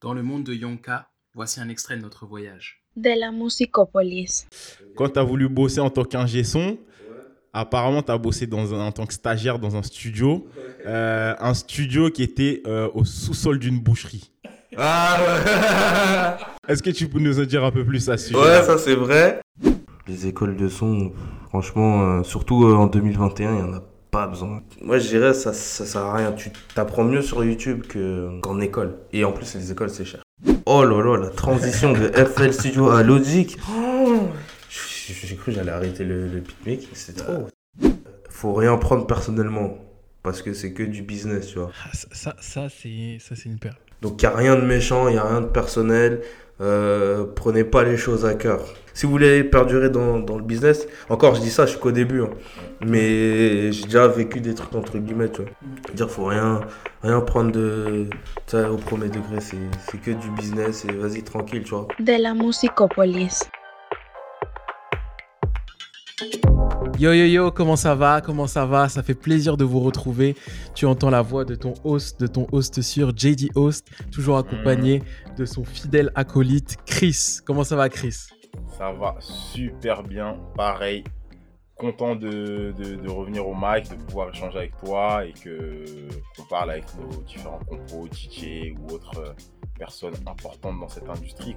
Dans le monde de Yonka, voici un extrait de notre voyage. De la musicopolis. Quand tu as voulu bosser en tant qu'ingé son, apparemment, tu as bossé dans un- en tant que stagiaire dans un studio. Euh, un studio qui était euh, au sous-sol d'une boucherie. Ah Est-ce que tu peux nous en dire un peu plus à ce sujet ouais, ça c'est vrai. Les écoles de son, franchement, euh, surtout euh, en 2021, il n'y en a pas besoin. Moi je dirais ça, ça sert à rien. Tu t'apprends mieux sur YouTube que- qu'en école. Et en plus, les écoles c'est cher. Oh là là, la transition de FL Studio à Logic. Oh, J'ai cru que j'allais arrêter le, le beatmaking, c'est trop. Faut rien prendre personnellement. Parce que c'est que du business, tu vois. Ah, ça, ça, ça, c'est une perle. Donc il n'y a rien de méchant, il n'y a rien de personnel. Euh, prenez pas les choses à cœur. Si vous voulez perdurer dans, le business, encore je dis ça, je suis qu'au début. hein. Mais j'ai déjà vécu des trucs entre guillemets, tu vois. Dire faut rien, rien prendre de, au premier degré, c'est que du business et vas-y tranquille, tu vois. De la musicopolis. Yo yo yo, comment ça va? Comment ça va? Ça fait plaisir de vous retrouver. Tu entends la voix de ton host, de ton host sur JD Host, toujours accompagné de son fidèle acolyte Chris. Comment ça va Chris? Ça va super bien, pareil. Content de, de- de revenir au mic, de pouvoir échanger avec toi et que qu'on parle avec nos différents compos, DJ ou autres personnes importantes dans cette industrie.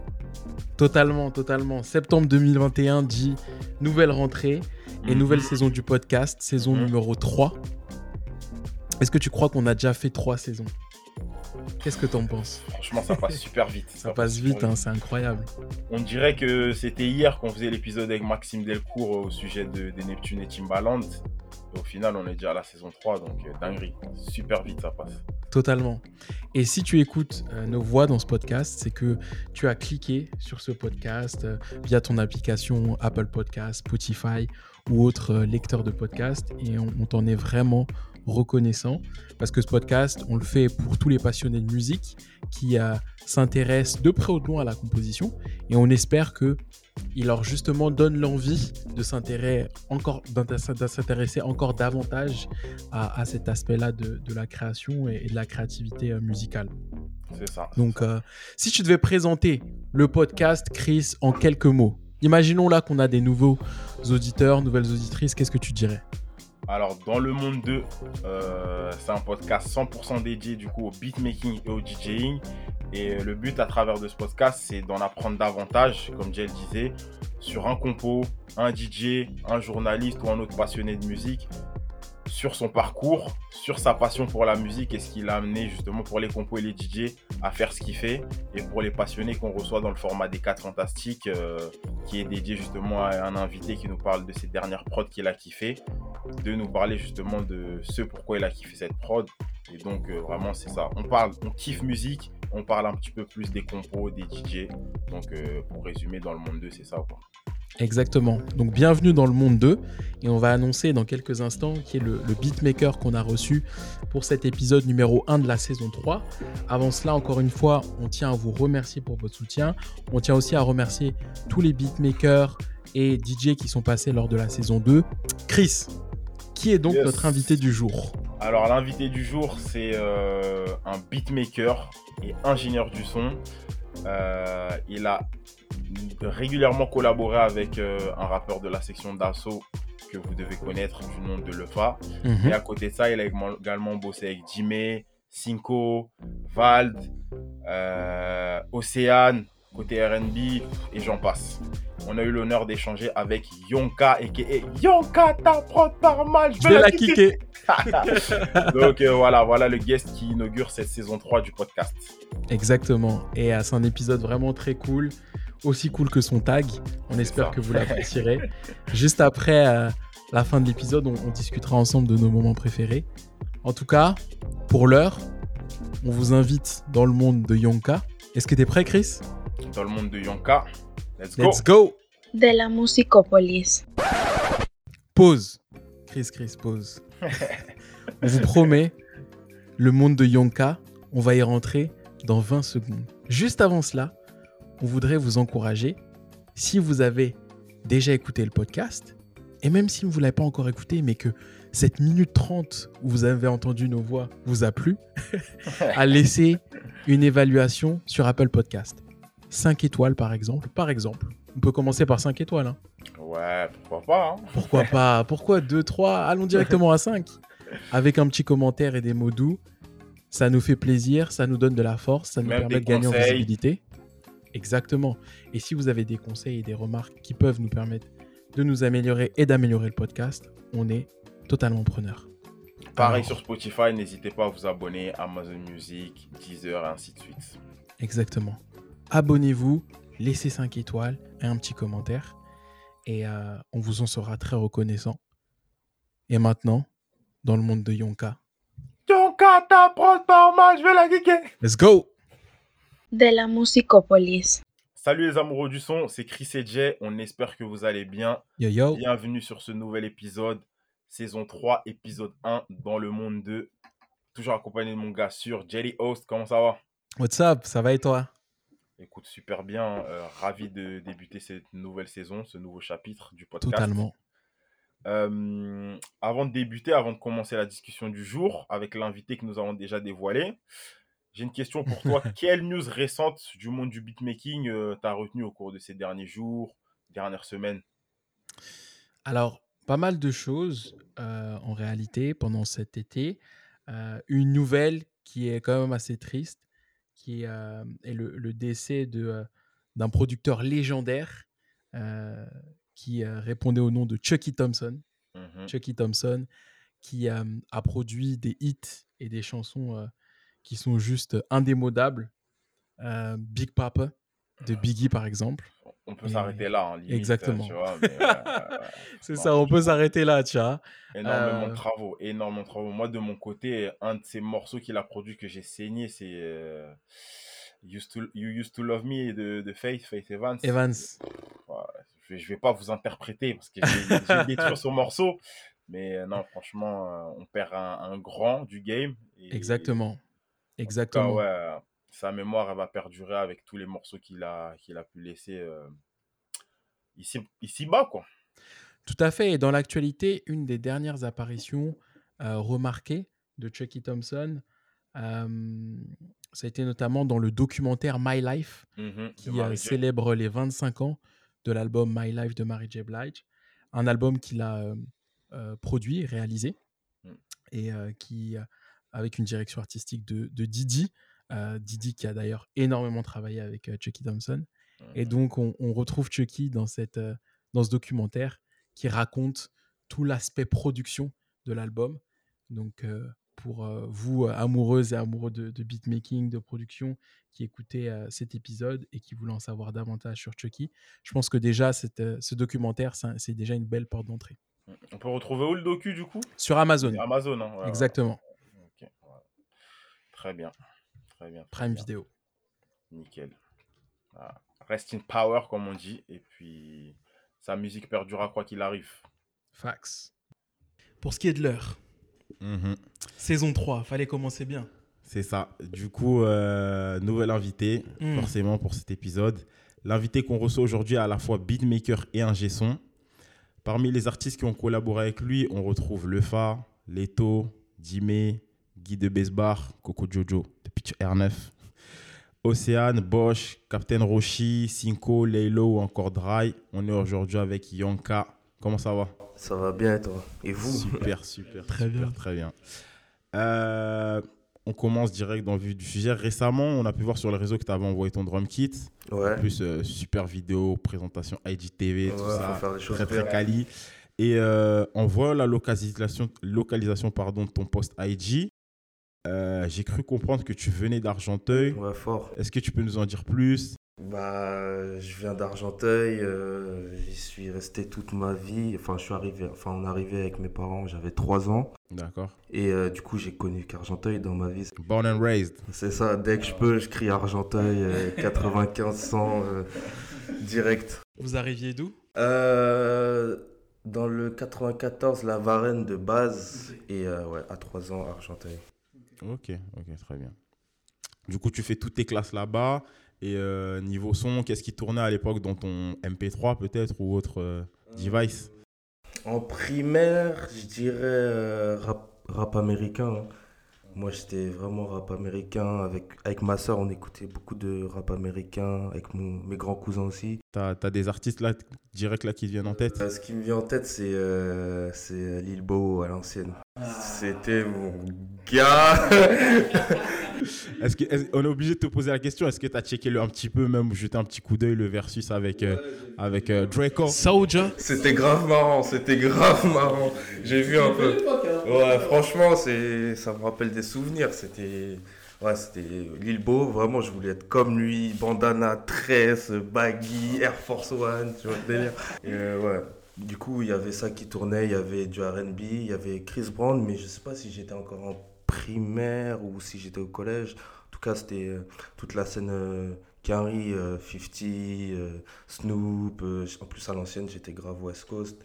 Totalement, totalement. Septembre 2021 dit nouvelle rentrée et Mhm. nouvelle saison du podcast, saison Mhm. numéro 3. Est-ce que tu crois qu'on a déjà fait trois saisons? Qu'est-ce que t'en penses Franchement, ça passe super vite. Ça passe vite, hein, c'est incroyable. On dirait que c'était hier qu'on faisait l'épisode avec Maxime Delcourt au sujet de, des Neptune et Timbaland. Et au final, on est déjà à la saison 3, donc euh, dinguerie. Super vite, ça passe. Totalement. Et si tu écoutes euh, nos voix dans ce podcast, c'est que tu as cliqué sur ce podcast euh, via ton application Apple Podcast, Spotify ou autre euh, lecteur de podcast. Et on, on t'en est vraiment reconnaissant parce que ce podcast, on le fait pour tous les passionnés de musique qui euh, s'intéressent de près ou de loin à la composition. Et on espère que il leur justement donne l'envie de s'intéresser encore, s'intéresser encore davantage à, à cet aspect-là de, de la création et, et de la créativité euh, musicale. C'est ça. Donc, euh, si tu devais présenter le podcast, Chris, en quelques mots, imaginons là qu'on a des nouveaux auditeurs, nouvelles auditrices, qu'est-ce que tu dirais? Alors, dans le monde 2, euh, c'est un podcast 100% dédié du coup au beatmaking et au DJing. Et euh, le but à travers de ce podcast, c'est d'en apprendre davantage, comme Jel disait, sur un compo, un DJ, un journaliste ou un autre passionné de musique, sur son parcours, sur sa passion pour la musique et ce qui l'a amené justement pour les compos et les DJ à faire ce qu'il fait. Et pour les passionnés qu'on reçoit dans le format des 4 Fantastiques, euh, qui est dédié justement à un invité qui nous parle de ses dernières prods qu'il a kiffé de nous parler justement de ce pourquoi il a kiffé cette prod. Et donc euh, vraiment c'est ça. On parle, on kiffe musique, on parle un petit peu plus des compos, des DJ. Donc euh, pour résumer dans le monde 2 c'est ça quoi. Exactement. Donc, bienvenue dans le monde 2. Et on va annoncer dans quelques instants qui est le, le beatmaker qu'on a reçu pour cet épisode numéro 1 de la saison 3. Avant cela, encore une fois, on tient à vous remercier pour votre soutien. On tient aussi à remercier tous les beatmakers et DJ qui sont passés lors de la saison 2. Chris, qui est donc Yes. notre invité du jour Alors l'invité du jour c'est euh, un beatmaker et ingénieur du son. Euh, il a régulièrement collaboré avec euh, un rappeur de la section d'assaut que vous devez connaître du nom de Lefa. Mhm. Et à côté de ça, il a également- bossé avec Jimé, Cinco, Vald, euh, Océane, côté RB, et j'en passe. On a eu l'honneur d'échanger avec Yonka, et Yonka, ta prod par mal, Je vais la kicker. Donc euh, voilà, voilà le guest qui inaugure cette saison 3 du podcast. Exactement. Et euh, c'est un épisode vraiment très cool, aussi cool que son tag. On espère ça. que vous l'apprécierez. Juste après euh, la fin de l'épisode, on, on discutera ensemble de nos moments préférés. En tout cas, pour l'heure, on vous invite dans le monde de Yonka. Est-ce que tu es prêt, Chris? Dans le monde de Yonka, let's go. Let's go De la musicopolis. Pause. Chris, Chris, pause. on vous promet, le monde de Yonka, on va y rentrer dans 20 secondes. Juste avant cela, on voudrait vous encourager, si vous avez déjà écouté le podcast, et même si vous ne l'avez pas encore écouté, mais que cette minute 30 où vous avez entendu nos voix vous a plu, à laisser une évaluation sur Apple Podcast. 5 étoiles par exemple. Par exemple. On peut commencer par 5 étoiles. hein. Ouais, pourquoi pas. hein. Pourquoi pas? Pourquoi 2, 3 Allons directement à 5. Avec un petit commentaire et des mots doux. Ça nous fait plaisir, ça nous donne de la force, ça nous Même permet de gagner en visibilité. Exactement. Et si vous avez des conseils et des remarques qui peuvent nous permettre de nous améliorer et d'améliorer le podcast, on est totalement preneur. Pareil Alors, sur Spotify, n'hésitez pas à vous abonner, Amazon Music, Deezer, et ainsi de suite. Exactement. Abonnez-vous, laissez 5 étoiles et un petit commentaire. Et euh, on vous en sera très reconnaissant. Et maintenant, dans le monde de Yonka, Yonka, t'apprends pas mal, je vais la geeker. let's go de la Musicopolis. Salut les amoureux du son, c'est Chris et Jay. On espère que vous allez bien. Yo yo Bienvenue sur ce nouvel épisode, saison 3, épisode 1, dans le monde 2. Toujours accompagné de mon gars sûr, Jelly Host. Comment ça va? What's up? Ça va et toi? Écoute, super bien. euh, ravi de débuter cette nouvelle saison, ce nouveau chapitre du podcast. Totalement. Euh, avant de débuter, avant de commencer la discussion du jour avec l'invité que nous avons déjà dévoilé, j'ai une question pour toi. Quelle news récente du monde du beatmaking euh, t'as retenu au cours de ces derniers jours, dernières semaines? Alors, pas mal de choses euh, en réalité pendant cet été. Euh, une nouvelle qui est quand même assez triste, qui euh, est le, le décès de, euh, d'un producteur légendaire euh, qui répondait au nom de Chucky Thompson. Mhm. Chucky Thompson, qui a produit des hits et des chansons qui sont juste indémodables. Big Papa de Biggie, par exemple. On peut s'arrêter là, hein, limite, euh, Exactement. tu vois, mais, ouais, ouais, ouais. C'est ça, on peut s'arrêter là, tu vois. Énormément Euh, de travaux, énormément de travaux. Moi, de mon côté, un de ces morceaux qu'il a produit que j'ai saigné, c'est euh, Used to- You Used to Love Me de, de Faith, Faith Evans. Evans. Ouais, je, je vais pas vous interpréter parce que j'ai détruit ce morceau. Mais euh, non, franchement, euh, on perd un, un grand du game. Et, Exactement. en Exactement. cas, ouais, sa mémoire, elle va perdurer avec tous les morceaux qu'il a, qu'il a pu laisser euh, ici, ici bas, quoi. Tout à fait. Et dans l'actualité, une des dernières apparitions euh, remarquées de Chucky Thompson, euh, ça a été notamment dans le documentaire My Life, de qui célèbre les 25 ans de l'album My Life de Mary J. Blige. Un album qu'il a produit, réalisé, Mm. et qui, avec une direction artistique de, de Didi, Didi qui a d'ailleurs énormément travaillé avec euh, Chucky Thompson. Et Mhm. donc, on, on retrouve Chucky dans, cette, euh, dans ce documentaire qui raconte tout l'aspect production de l'album. Donc, euh, pour euh, vous, euh, amoureuses et amoureux de, de beatmaking, de production, qui écoutez euh, cet épisode et qui voulez en savoir davantage sur Chucky, je pense que déjà, cette, euh, ce documentaire, c'est déjà une belle porte d'entrée. On peut retrouver où le docu, du coup? Sur Amazon, Amazon, hein, ouais, ouais. exactement. Très bien. Très bien. très Prime bien. Vidéo. Nickel. Voilà. Rest in power, comme on dit. Et puis, sa musique perdurera quoi qu'il arrive. Fax. Pour ce qui est de l'heure, Mhm. saison 3, fallait commencer bien. C'est ça. Du coup, euh, nouvel invité, Mm. forcément, pour cet épisode. L'invité qu'on reçoit aujourd'hui est à la fois beatmaker et ingé son. Parmi les artistes qui ont collaboré avec lui, on retrouve Lefa, Leto, Dime, Guy de Besbar, Coco Jojo, Pitch R9, Océane, Bosch, Captain Roshi, Cinco, Leilo ou encore Dry. On est aujourd'hui avec Yonka. Comment ça va? Ça va bien et toi? Et vous? Super, super. Très super, bien. Très bien. Euh, on commence direct dans le vif du sujet. Récemment, on a pu voir sur les réseaux que tu avais envoyé ton drum kit. Ouais. En plus, euh, super vidéo, présentation IGTV, tout ça. faire choses Très, très bien. quali. Et euh, en voyant la localisation, localisation pardon, de ton post IG, euh, j'ai cru comprendre que tu venais d'Argenteuil. Ouais, fort. Est-ce que tu peux nous en dire plus? Bah, je viens d'Argenteuil, euh, j'y suis resté toute ma vie. Enfin, je suis arrivé, enfin, on est arrivé avec mes parents, j'avais 3 ans. D'accord. Et euh, du coup, j'ai connu qu'Argenteuil dans ma vie. Born and raised. C'est ça, dès que je peux, je crie Argenteuil, euh, 95 100 euh, direct. Vous arriviez d'où? Euh, dans le 94, la Varenne de base. Et euh, ouais, à 3 ans, Argenteuil. Ok, ok, très bien. Du coup, tu fais toutes tes classes là-bas. Et euh, niveau son, qu'est-ce qui tournait à l'époque dans ton MP3 peut-être ou autre euh, device? En primaire, je dirais euh, rap, rap américain. hein. Moi, j'étais vraiment rap américain. Avec, avec ma soeur, on écoutait beaucoup de rap américain. Avec mon- mes grands cousins aussi. T'as as des artistes là, direct là, qui te viennent en tête? Euh, ce qui me vient en tête, c'est euh, c'est Lil Bo à l'ancienne. C'était mon gars. Est-ce que, est-ce- On est obligé de te poser la question, est-ce que tu as checké le, un petit peu, même jeté un petit coup d'œil, le versus avec, euh, avec euh, Draco Soulja. C'était grave marrant, c'était grave marrant. J'ai vu un peu. Ouais, franchement, c'est, ça me rappelle des souvenirs. C'était, ouais, c'était Lil Bo. Vraiment, je voulais être comme lui, bandana, tresse, baggy, Air Force One, tu vois le délire. Et euh, ouais. Du coup, il y avait ça qui tournait, il y avait du R&B, il y avait Chris Brown, mais je sais pas si j'étais encore en primaire ou si j'étais au collège. En tout cas, c'était euh, toute la scène euh, Carrie, euh, 50, euh, Snoop. en plus, à l'ancienne, j'étais grave West Coast.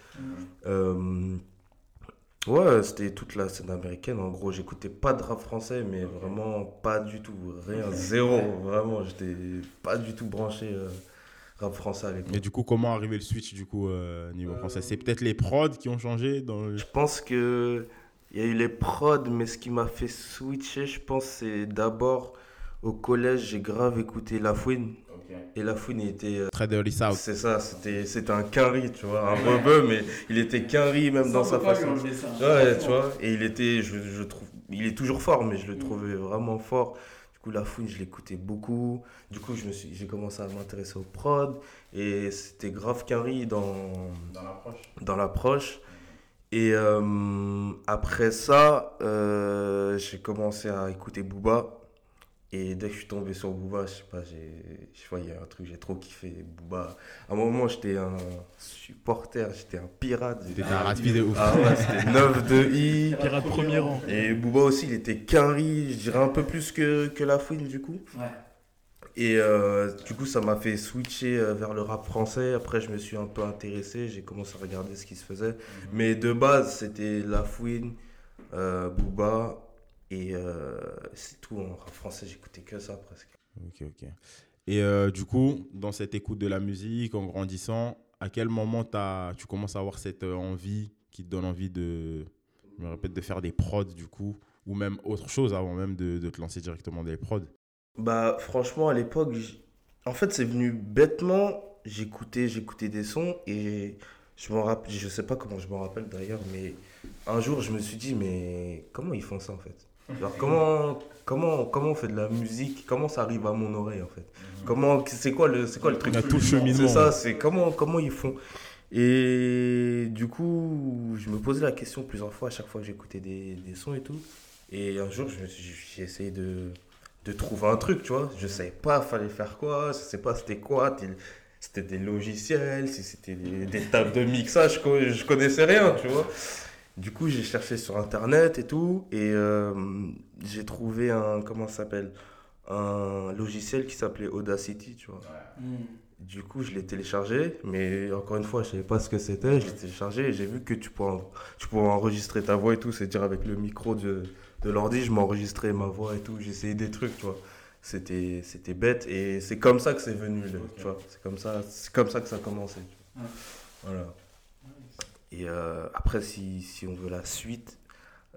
Euh, ouais, c'était toute la scène américaine. En gros, j'écoutais pas de rap français, mais vraiment pas du tout. Rien, zéro. Vraiment, j'étais pas du tout branché rap français à l'époque. Et du coup, comment arriver le switch du coup euh, niveau français? C'est peut-être les prods qui ont changé dans le... Je pense que il y a eu les prods, mais ce qui m'a fait switcher, je pense, c'est d'abord au collège, j'ai grave écouté La Fouine. Et La Fouine, il était. euh, Très Dirty South. c'est ça, c'était c'était un carry, tu vois, un rebeu, mais il était carry même dans sa façon. Ouais, tu vois, et il était, je, je trouve, il est toujours fort, mais je le trouvais vraiment fort. Coup, La Fouine, je l'écoutais beaucoup. Du coup, je me suis, j'ai commencé à m'intéresser au prod, et c'était grave carry dans dans l'approche. Et euh, après ça, euh, j'ai commencé à écouter Booba. Et dès que je suis tombé sur Booba, je sais pas, j'ai, je vois, il y a un truc, j'ai trop kiffé Booba. À un moment, j'étais un supporter, j'étais un pirate. T'étais un rapide de ouf. Ah ouais, c'était 9 de I. Pirate premier rang. Et Booba aussi, il était carry, je dirais un peu plus que, que La Fouine, du coup. Et euh, du coup, ça m'a fait switcher euh, vers le rap français. Après, je me suis un peu intéressé, j'ai commencé à regarder ce qui se faisait. Mais de base, c'était La Fouine, euh, Booba, et euh, c'est tout. En rap français, j'écoutais que ça presque. Ok, ok. Et euh, du coup, dans cette écoute de la musique, en grandissant, à quel moment t'as- tu commences à avoir cette euh, envie qui te donne envie de, je me répète, de faire des prods du coup, ou même autre chose avant même de, de te lancer directement dans les prods? Bah, franchement, à l'époque, en fait, c'est venu bêtement. J'écoutais, j'écoutais des sons et je me rappelle, je sais pas comment je me rappelle d'ailleurs, mais un jour, je me suis dit, mais comment ils font ça en fait? Genre, comment, comment, comment on fait de la musique? Comment ça arrive à mon oreille en fait? Comment, c'est quoi le, c'est quoi le truc y a tout le cheminement. C'est ça, c'est comment, comment ils font? Et du coup, je me posais la question plusieurs fois à chaque fois que j'écoutais des, des sons et tout. Et un jour, j'ai essayé de, de trouver un truc, tu vois. Je savais pas, fallait faire quoi, je sais pas c'était quoi. C'était des logiciels, si c'était des, des tables de mixage, je, je connaissais rien, tu vois. Du coup, j'ai cherché sur internet et tout, et euh, j'ai trouvé un, comment ça s'appelle? Un logiciel qui s'appelait Audacity, tu vois. Du coup, je l'ai téléchargé, mais encore une fois, je savais pas ce que c'était. Je l'ai téléchargé et j'ai vu que tu pouvais, en- tu pouvais enregistrer ta voix et tout, c'est-à-dire avec le micro de, de l'ordi, je m'enregistrais ma voix et tout, j'essayais des trucs, tu vois. C'était, c'était bête et c'est comme ça que c'est venu, tu vois. C'est comme ça, c'est comme ça que ça a commencé. tu vois. Voilà. Et euh, après, si, si on veut la suite,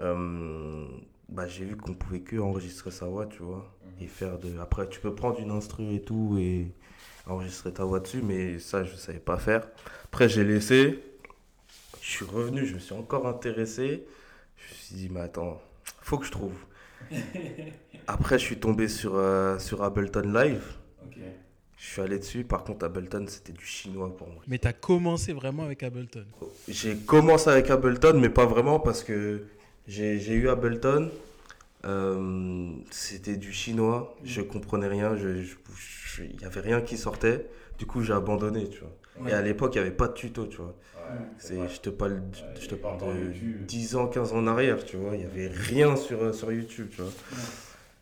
euh, bah, j'ai vu qu'on pouvait que enregistrer sa voix, tu vois. Et faire de. Après, tu peux prendre une instru et tout et enregistrer ta voix dessus, mais ça, je savais pas faire. Après, j'ai laissé. Je suis revenu, je me suis encore intéressé. Je me suis dit, mais attends, faut que je trouve. Après, je suis tombé sur, euh, sur Ableton Live. Je suis allé dessus. Par contre, Ableton, c'était du chinois pour moi. Mais t'as commencé vraiment avec Ableton. J'ai commencé avec Ableton, mais pas vraiment parce que j'ai eu Ableton. euh, c'était du chinois, je comprenais rien, je- je- je- il y avait rien qui sortait. Du coup, j'ai abandonné, tu vois. Et à l'époque, il n'y avait pas de tuto, tu vois. C'est, je te parle, de- je te parle de 10 ans, 15 ans en arrière, tu vois. Il n'y avait rien sur, euh, sur YouTube, tu vois.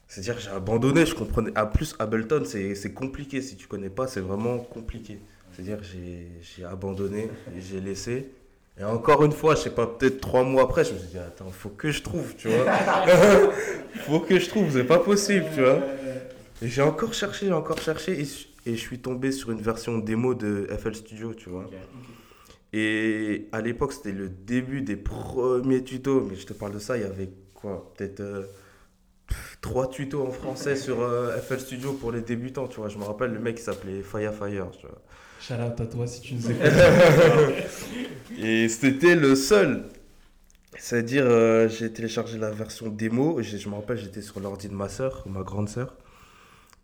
C'est-à-dire j'ai abandonné, je comprenais. En plus, Ableton, c'est compliqué. Si tu connais pas, c'est vraiment compliqué. C'est-à-dire j'ai- abandonné j'ai laissé. Et encore une fois, je sais pas, peut-être trois mois après, je me suis dit, attends, faut que je trouve, tu vois. faut que je trouve, c'est pas possible, tu vois. Et j'ai encore cherché, j'ai encore cherché, et, je- et je suis tombé sur une version démo de FL Studio, tu vois. Et à l'époque, c'était le début des premiers tutos. Mais je te parle de ça, il y avait quoi Peut-être euh, trois tutos en français sur euh, FL Studio pour les débutants, tu vois. Je me rappelle, le mec, s'appelait Fire Fire, tu vois. Shout out à toi si tu nous écoutes. Et c'était le seul. C'est-à-dire, euh, j'ai téléchargé la version démo. Je me rappelle, j'étais sur l'ordi de ma soeur, ma grande soeur.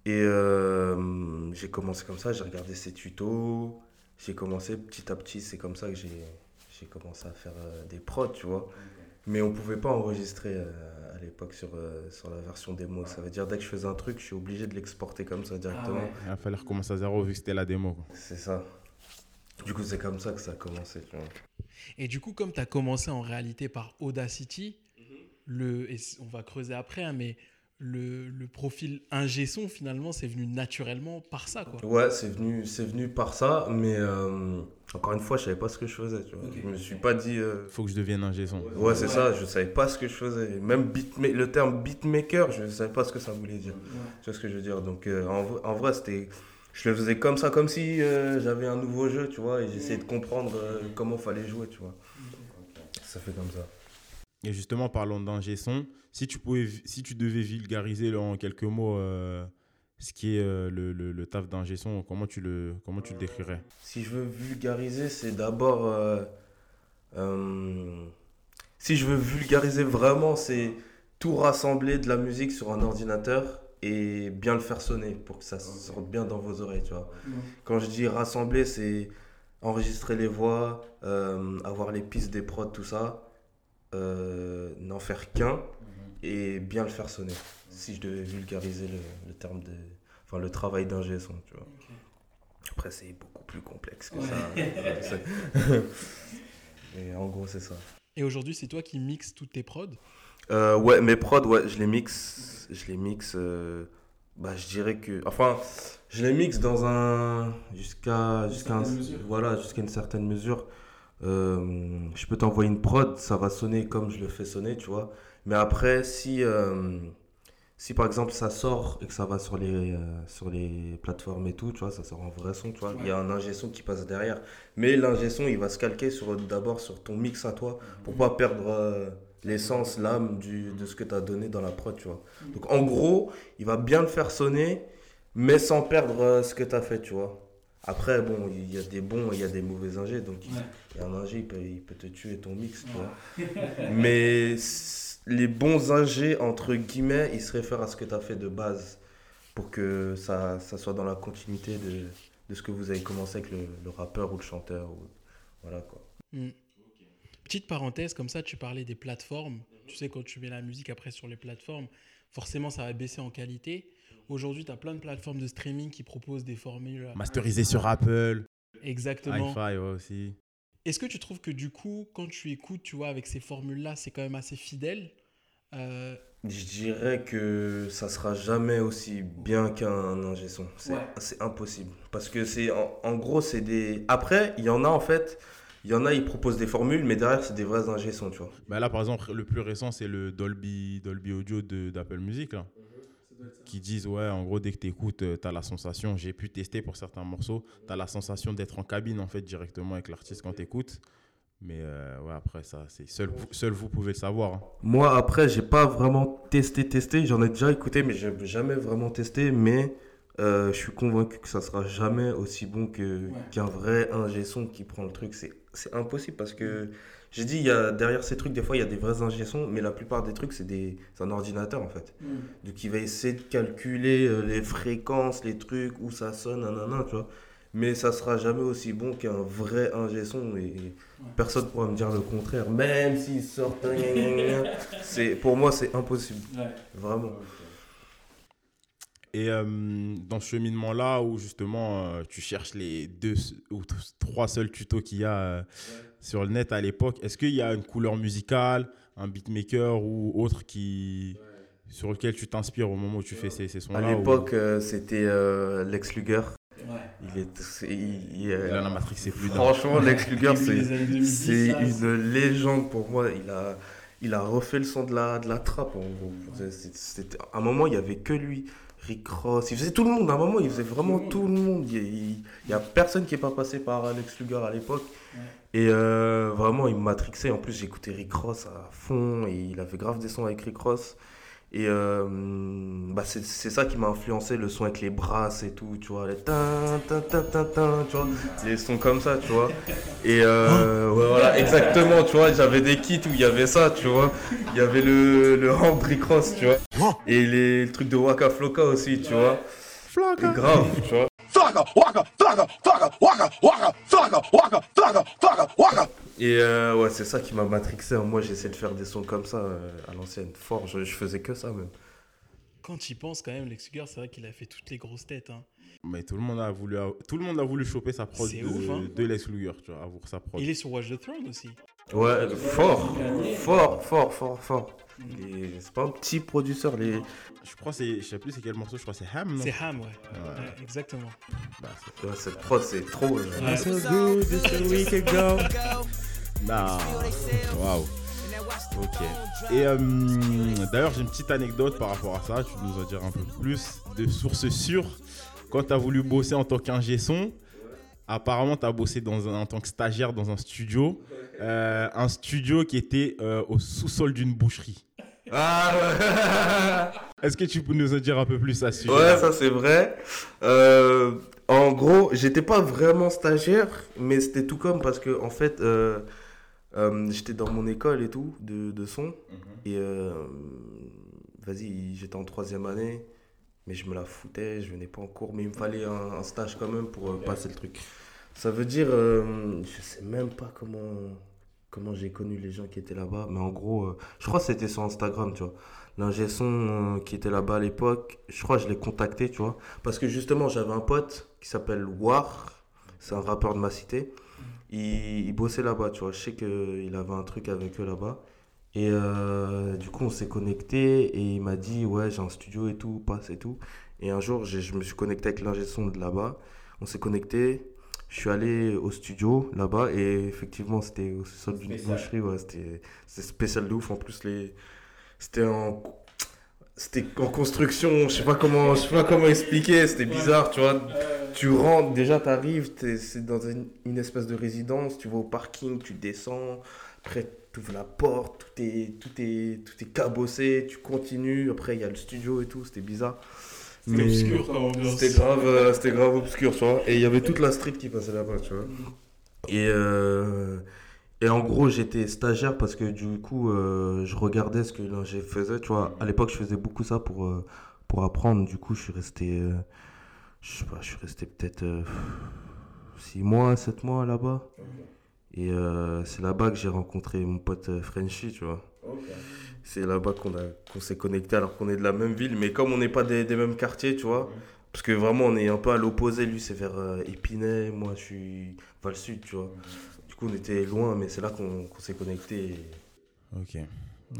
Et euh, j'ai commencé comme ça, j'ai regardé ses tutos. J'ai commencé petit à petit, c'est comme ça que j'ai j'ai commencé à faire euh, des prods, tu vois. Mais on pouvait pas enregistrer euh, à l'époque sur, euh, sur la version démo. Ça veut dire, dès que je faisais un truc, je suis obligé de l'exporter comme ça directement. Il va falloir recommencer à zéro vu que c'était la démo. C'est ça. Du coup, c'est comme ça que ça a commencé, tu vois. Et du coup, comme tu as commencé en réalité par Audacity, le, et on va creuser après, hein, mais le, le profil ingé son, finalement, c'est venu naturellement par ça. Quoi. Ouais, c'est venu, c'est venu par ça, mais euh, encore une fois, je savais pas ce que je faisais, tu vois. Je me suis pas dit. euh, Faut que je devienne un son. Ouais, c'est ça, je savais pas ce que je faisais. Même beatma- le terme beatmaker, je savais pas ce que ça voulait dire. Tu vois ce que je veux dire? Donc, euh, en, vrai- en vrai, c'était. Je le faisais comme ça, comme si euh, j'avais un nouveau jeu, tu vois, et j'essayais de comprendre euh, comment fallait jouer, tu vois. Ça fait comme ça. Et justement, parlons d'ingé son. Si tu, pouvais, si tu devais vulgariser là, en quelques mots euh, ce qui est euh, le, le, le taf d'ingé son, comment tu le, comment tu le décrirais? Si je veux vulgariser, c'est d'abord. euh, euh, si je veux vulgariser vraiment, c'est tout rassembler de la musique sur un ordinateur et bien le faire sonner pour que ça sorte bien dans vos oreilles, tu vois. Quand je dis rassembler, c'est enregistrer les voix, euh, avoir les pistes des prods, tout ça, euh, n'en faire qu'un et bien le faire sonner. Si je devais vulgariser le, le terme de. Enfin, le travail d'ingé son, tu vois. Après, c'est beaucoup plus complexe que ça. Et en gros, c'est ça. Et aujourd'hui, c'est toi qui mixes toutes tes prods? Euh, ouais, mes prods, ouais, je les mixe. Je les mixe. euh, bah, je dirais que. Enfin, je les mixe dans un. Jusqu'à. Jusqu'à un-. Voilà, jusqu'à une certaine mesure. Euh, je peux t'envoyer une prod, ça va sonner comme je le fais sonner, tu vois. Mais après, si. euh, si par exemple ça sort et que ça va sur les, euh, sur les plateformes et tout, tu vois, ça sort en vrai son, tu vois. Il y a un ingé son qui passe derrière. Mais l'ingé son, il va se calquer sur, d'abord sur ton mix à toi pour pas perdre euh, l'essence, l'âme du, de ce que tu as donné dans la prod, tu vois. Donc en gros, il va bien le faire sonner, mais sans perdre ce que tu as fait, tu vois. Après, bon, il y a des bons et il y a des mauvais ingés, donc il il y a un ingé, il peut, il peut te tuer ton mix, tu vois. mais les bons ingés, entre guillemets, ils se réfèrent à ce que tu as fait de base pour que ça, ça soit dans la continuité de, de ce que vous avez commencé avec le, le rappeur ou le chanteur. Ou, voilà quoi. Hmm. Petite parenthèse, comme ça, tu parlais des plateformes. Tu sais, quand tu mets la musique après sur les plateformes, forcément, ça va baisser en qualité. Aujourd'hui, tu as plein de plateformes de streaming qui proposent des formules. Masterisé sur Apple, Exactement. Hi-Fi ouais, aussi. Est-ce que tu trouves que du coup, quand tu écoutes, tu vois, avec ces formules-là, c'est quand même assez fidèle Euh, Je dirais que ça sera jamais aussi bien qu'un ingé son. C'est impossible. Parce que c'est en, en gros, c'est des. Après, il y en a en fait. Il y en a, ils proposent des formules, mais derrière, c'est des vrais ingé sons, tu vois. Bah là, par exemple, le plus récent, c'est le Dolby, Dolby Audio de- d'Apple Music, là, qui disent, ouais, en gros, dès que tu écoutes, tu as la sensation, j'ai pu tester pour certains morceaux, tu as la sensation d'être en cabine, en fait, directement avec l'artiste quand tu écoutes. Mais euh, ouais, après, ça, c'est seul, vous- seul vous pouvez le savoir. hein. Moi, après, j'ai pas vraiment testé, testé. J'en ai déjà écouté, mais j'ai jamais vraiment testé. Mais euh, je suis convaincu que ça sera jamais aussi bon que qu'un vrai ingé son qui prend le truc. C'est c'est impossible parce que j'ai dit, il y a, derrière ces trucs, des fois, il y a des vrais ingé sons, mais la plupart des trucs, c'est des- c'est un ordinateur en fait. Donc, il va essayer de calculer euh, les fréquences, les trucs, où ça sonne, nanana, tu vois. Mais ça sera jamais aussi bon qu'un vrai ingé son et personne pourra me dire le contraire. Même s'ils sortent, gna, gna, gna, gna. c'est pour moi c'est impossible, vraiment. Et euh, dans ce cheminement-là, où justement euh, tu cherches les deux ou trois seuls tutos qu'il y a euh, sur le net à l'époque, est-ce qu'il y a une couleur musicale, un beatmaker ou autre qui, sur lequel tu t'inspires au moment où tu fais ces, ces À sons-là ou- l'époque euh, c'était euh, Lex Luger. Il est, il- il est- Là, la Matrix, c'est plus d'un. franchement Lex Luger c'est années 2010, c'est ça, une légende pour moi. Il a il a refait le son de la de la trappe C'était à un moment il y avait que lui. Rick Ross, il faisait tout le monde. À un moment, il faisait vraiment tout le monde. Il n'y a personne qui n'est pas passé par Alex Luger à l'époque. Et euh, vraiment, il matrixait. En plus, j'écoutais Rick Ross à fond. Et il avait grave des sons avec Rick Ross. Et euh, bah c'est c'est ça qui m'a influencé, le son avec les brasses et tout, tu vois, les tin, tin, tin, tu vois, les sons comme ça, tu vois. Et euh, ouais, voilà, exactement, tu vois, j'avais des kits où il y avait ça, tu vois. Il y avait le, le Henry Cross, tu vois. Et les, le truc de Waka Flocka aussi, tu vois. Et grave, tu vois. Et euh, ouais, c'est ça qui m'a matrixé. Moi, j'essaie de faire des sons comme ça euh, à l'ancienne. Fort, je, je faisais que ça même. Quand tu y penses, quand même, Lex Luger, c'est vrai qu'il a fait toutes les grosses têtes. hein. Mais tout le monde a voulu, tout le monde a voulu choper sa prod de, ouf, hein. de Lex Luger, tu vois, avoir sa prod. Il est sur Watch the Throne aussi. Ouais, fort, fort, fort, fort, fort. C'est pas un petit producteur. Les... Je crois que c'est, je sais plus c'est quel morceau, je crois que c'est Ham, C'est Ham, ouais. Ouais, exactement. Bah, Ouais, cette prod, c'est trop. genre. Ouais. So good, just a week ago. Nah, waouh. Ok. Et euh, d'ailleurs, j'ai une petite anecdote par rapport à ça. Tu nous en diras un peu plus de sources sûres. Quand tu as voulu bosser en tant qu'ingé son, apparemment, tu as bossé dans un- en tant que stagiaire dans un studio. Euh, un studio qui était euh, au sous-sol d'une boucherie. Ah Est-ce que tu peux nous en dire un peu plus à ce sujet ouais, ça c'est vrai. Euh, en gros, j'étais pas vraiment stagiaire, mais c'était tout comme parce que en fait, euh, euh, j'étais dans mon école et tout de, de son. Et euh, vas-y, j'étais en troisième année, mais je me la foutais, je venais pas en cours, mais il me fallait un, stage quand même pour euh, passer le truc. Ça veut dire, euh, je sais même pas comment, comment j'ai connu les gens qui étaient là-bas, mais en gros, euh, je crois que c'était sur Instagram, tu vois. L'ingé son qui était là-bas à l'époque, je crois que je l'ai contacté, tu vois. Parce que justement, j'avais un pote qui s'appelle War, c'est un rappeur de ma cité. Il, il bossait là-bas, tu vois. Je sais qu'il avait un truc avec eux là-bas. Et euh, du coup, on s'est connecté et il m'a dit Ouais, j'ai un studio et tout, passe et tout. Et un jour, je me suis connecté avec l'ingé son de là-bas. On s'est connecté. Je suis allé au studio là-bas et effectivement, c'était au sol d'une boucherie. Ouais, c'était spécial de ouf. En plus, les... c'était en. C'était en construction, je sais pas comment, je sais pas comment expliquer, c'était bizarre, tu vois. Tu rentres, déjà t'arrives, t'es- c'est dans une, une espèce de résidence, tu vas au parking, tu descends, après tu ouvres la porte, tout est, tout est, tout est cabossé, tu continues, après il y a le studio et tout, c'était bizarre. C'était obscur comme ambiance. C'était grave, euh, c'était grave obscur, tu vois. Et il y avait toute la street qui passait là-bas, tu vois. Et, euh, et en gros, j'étais stagiaire parce que du coup, euh, je regardais ce que l'ingé faisait, tu vois. À l'époque, je faisais beaucoup ça pour, euh, pour apprendre. Du coup, je suis resté, je sais pas, je suis resté peut-être 6 mois, 7 mois là-bas. Et euh, c'est là-bas que j'ai rencontré mon pote euh, Frenchy, tu vois. C'est là-bas qu'on qu'on s'est connecté alors qu'on est de la même ville, mais comme on n'est pas des, des mêmes quartiers, tu vois. Parce que vraiment, on est un peu à l'opposé. Lui, c'est vers euh, Épinay, moi, je suis vers le sud, tu vois. Du coup, on était loin, mais c'est là qu'on s'est connecté. Ok.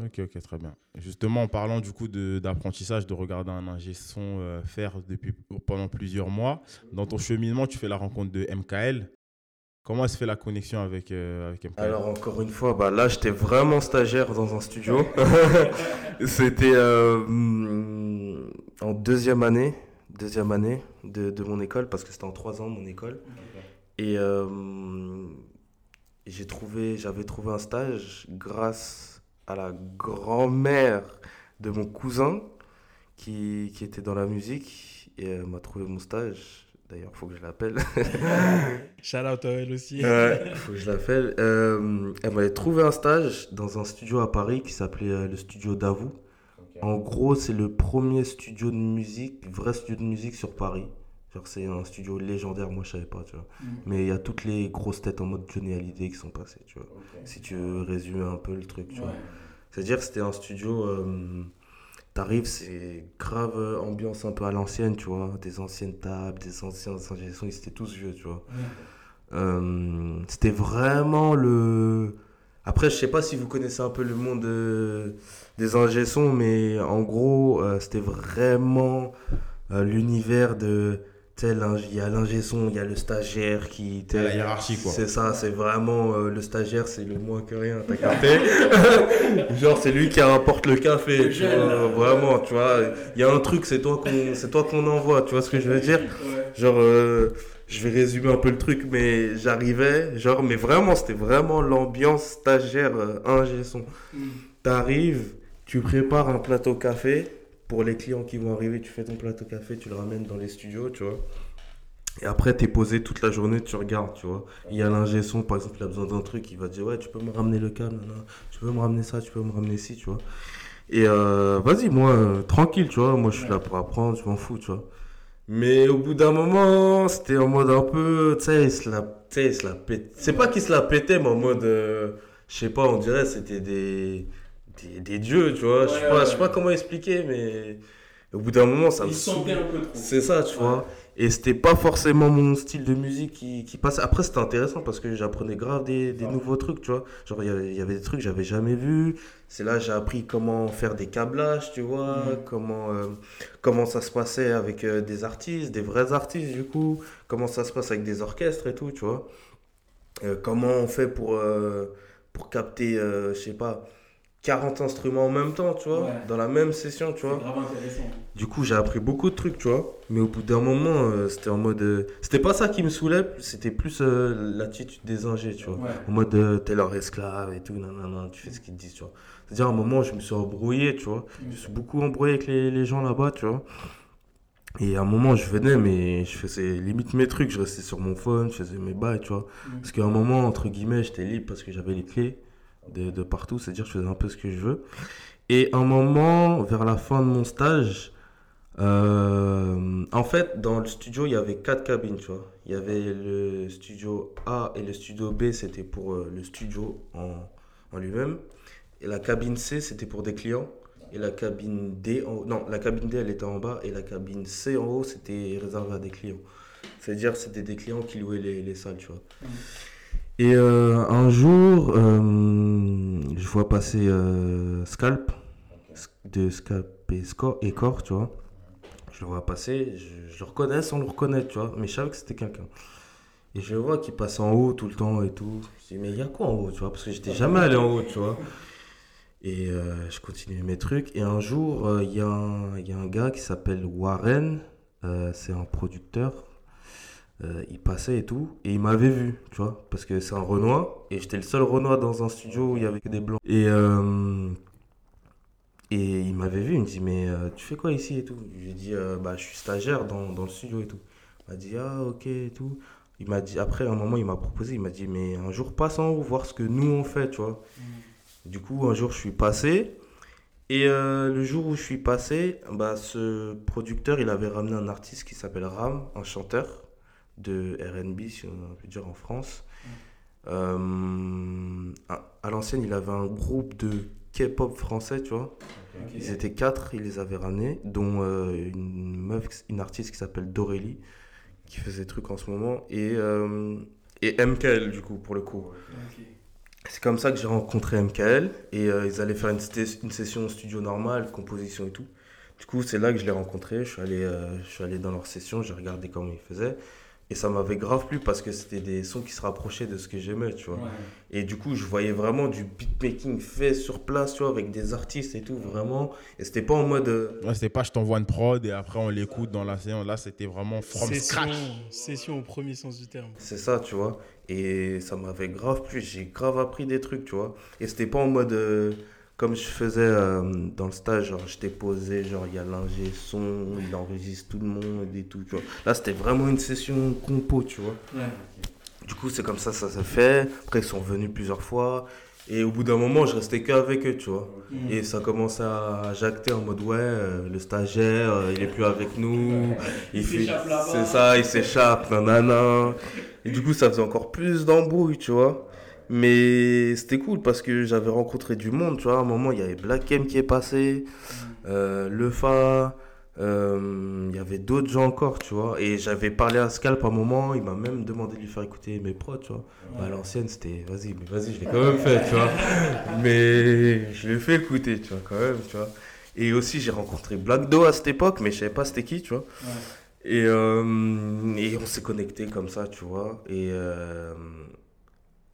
Ok, ok, très bien. Justement, en parlant du coup de- d'apprentissage, de, regarder un ingé son euh, faire depuis, pendant plusieurs mois, dans ton cheminement, tu fais la rencontre de MKL. Comment se fait la connexion avec, euh, avec Alors, encore une fois, bah, là, j'étais vraiment stagiaire dans un studio. C'était euh, en deuxième année, deuxième année de, de mon école, parce que c'était en trois ans mon école. Et euh, j'ai trouvé, j'avais trouvé un stage grâce à la grand-mère de mon cousin qui, qui était dans la musique et elle m'a trouvé mon stage. D'ailleurs, il faut que je l'appelle. Shout out à elle aussi. Ouais, faut que je l'appelle. Euh, elle m'avait trouvé un stage dans un studio à Paris qui s'appelait euh, le studio Davou. En gros, c'est le premier studio de musique, vrai studio de musique sur Paris. Genre, c'est un studio légendaire, moi je savais pas, tu vois. Mais il y a toutes les grosses têtes en mode Johnny Hallyday qui sont passées, tu vois. Si tu veux résumer un peu le truc, tu vois. C'est-à-dire que c'était un studio, euh, t'arrives, c'est grave euh, ambiance un peu à l'ancienne, tu vois. Des anciennes tables, des anciens ingé sons, ils étaient tous vieux, tu vois. Euh, c'était vraiment le. Après, je sais pas si vous connaissez un peu le monde euh, des ingé mais en gros, euh, c'était vraiment l'univers de il y a l'ingé son, il y a le stagiaire qui. Il y a la hiérarchie, quoi. C'est ça, c'est vraiment. euh, le stagiaire, c'est le moins que rien, t'as capté Genre, c'est lui qui rapporte le café, tu vois, vraiment, tu vois. Il y a un truc, c'est toi qu'on c'est toi qu'on envoie, tu vois ce que je veux dire Genre, euh, je vais résumer un peu le truc, mais j'arrivais, genre, mais vraiment, c'était vraiment l'ambiance stagiaire euh, ingé son. T'arrives, tu prépares un plateau café. Pour les clients qui vont arriver, tu fais ton plateau café, tu le ramènes dans les studios, tu vois. Et après, t'es posé toute la journée, tu regardes, tu vois. Il y a l'ingé son, par exemple, il a besoin d'un truc, il va dire, ouais, tu peux me ramener le câble, tu peux me ramener ça, tu peux me ramener ci, tu vois. Et euh, vas-y, moi, euh, tranquille, tu vois, moi, je suis là pour apprendre, je m'en fous, tu vois. Mais au bout d'un moment, c'était en mode un peu, tu sais, il se la, il se la pète. C'est pas qu'il se la pétait, mais en mode, euh, je sais pas, on dirait c'était des, des, des dieux, tu vois. je sais pas, je sais pas comment expliquer, mais au bout d'un moment, ça me saoule. un peu trop. C'est ça, tu vois. Et c'était pas forcément mon style de musique qui, qui passait. Après, c'était intéressant parce que j'apprenais grave des, des nouveaux trucs, tu vois. Genre, il y avait- il y avait des trucs que j'avais jamais vus. C'est là que j'ai appris comment faire des câblages, tu vois. Comment, euh, comment ça se passait avec euh, des artistes, des vrais artistes, du coup. Comment ça se passe avec des orchestres et tout, tu vois. Euh, comment on fait pour, pour capter, je sais pas, 40 instruments en même temps, tu vois. Ouais. Dans la même session, tu vois. grave intéressant. Du coup, j'ai appris beaucoup de trucs, tu vois. Mais au bout d'un moment, euh, c'était en mode. euh, C'était pas ça qui me saoulait, c'était plus euh, l'attitude des ingés, tu vois. Ouais. En mode, t'es leur esclave et tout, nanana, tu fais ce qu'ils te disent, tu vois. C'est-à-dire, à un moment, je me suis embrouillé, tu vois. Je me suis beaucoup embrouillé avec les, les gens là-bas, tu vois. Et à un moment, je venais, mais je faisais limite mes trucs. Je restais sur mon phone, je faisais mes bails, tu vois. Parce qu'à un moment, entre guillemets, j'étais libre parce que j'avais les clés de, partout. C'est-à-dire, je faisais un peu ce que je veux. Et un moment, vers la fin de mon stage, euh, en fait, dans le studio, il y avait quatre cabines, tu vois. Il y avait le studio A et le studio B, c'était pour euh, le studio en, lui-même. Et la cabine C, c'était pour des clients. Et la cabine D, en non, la cabine D, elle était en bas. Et la cabine C en haut, c'était réservé à des clients. C'est-à-dire, c'était des clients qui louaient les, les salles, tu vois. Et euh, un jour, euh, je vois passer euh, Scalp, de Scalp et, Score, et Core, tu vois. Je le vois passer, je, le reconnais sans le reconnaître, tu vois. Mais je savais que c'était quelqu'un. Et je vois qui passe en haut tout le temps et tout. Je dis, mais il y a quoi en haut, tu vois? Parce que j'étais jamais allé en haut, tu vois. Et je continue mes trucs. Et un jour, il y, a un- gars qui s'appelle Warren. C'est un producteur. Euh, il passait et tout. Et il m'avait vu, tu vois. Parce que c'est un Renoir. Et j'étais le seul Renoir dans un studio où il y avait que des blancs. Et, euh, et il m'avait vu. Il me dit, mais euh, tu fais quoi ici et tout? Je lui ai dit, bah, je suis stagiaire dans, dans le studio et tout. Il m'a dit, ah, ok et tout. Il m'a dit, après, à un moment, il m'a proposé. Il m'a dit, mais un jour, passe en haut, voir ce que nous on fait, tu vois. Du coup, un jour, je suis passé. Et euh, le jour où je suis passé, bah, ce producteur, il avait ramené un artiste qui s'appelle Ram, un chanteur de RB, si on peut dire en France. Euh, à à l'ancienne, il avait un groupe de K-pop français, tu vois. Ils étaient quatre, il les avait ramenés, dont euh, une meuf, une artiste qui s'appelle Dorélie, qui faisait des trucs en ce moment, et, euh, et MKL, du coup, pour le coup. C'est comme ça que j'ai rencontré MKL et euh, ils allaient faire une, une session studio normale, composition et tout. Du coup, c'est là que je l'ai rencontré. Je suis allé, euh, je suis allé dans leur session, j'ai regardé comment ils faisaient. Et ça m'avait grave plu parce que c'était des sons qui se rapprochaient de ce que j'aimais, tu vois. Et du coup, je voyais vraiment du beatmaking fait sur place, tu vois, avec des artistes et tout, vraiment. Et c'était pas en mode. euh, Ouais, c'était pas je t'envoie une prod et après on l'écoute dans la séance. Là, c'était vraiment from Session, scratch. session au premier sens du terme. C'est ça, tu vois. Et ça m'avait grave plu. J'ai grave appris des trucs, tu vois. Et c'était pas en mode. euh, comme je faisais euh, dans le stage, genre j'étais posé, genre il y a l'ingé son, il enregistre tout le monde et tout, tu vois. Là, c'était vraiment une session compo, tu vois. Du coup, c'est comme ça, ça s'est fait. Après, ils sont venus plusieurs fois. Et au bout d'un moment, je restais qu'avec eux, tu vois. Et ça commençait à jacter en mode, ouais, euh, le stagiaire, euh, il est plus avec nous. Il fait, c'est ça, il s'échappe, nanana. Et du coup, ça faisait encore plus d'embrouille, tu vois. Mais c'était cool parce que j'avais rencontré du monde, tu vois. À un moment, il y avait Black M qui est passé, euh, Le Fa, euh, il y avait d'autres gens encore, tu vois. Et j'avais parlé à Scalp à un moment, il m'a même demandé de lui faire écouter mes prods, tu vois. Bah, à l'ancienne, c'était, vas-y, mais vas-y, je l'ai quand même fait, tu vois. Mais je l'ai fait écouter, tu vois, quand même, tu vois. Et aussi, j'ai rencontré Black Do à cette époque, mais je savais pas c'était qui, tu vois. Et, euh, et on s'est connecté comme ça, tu vois. Et euh,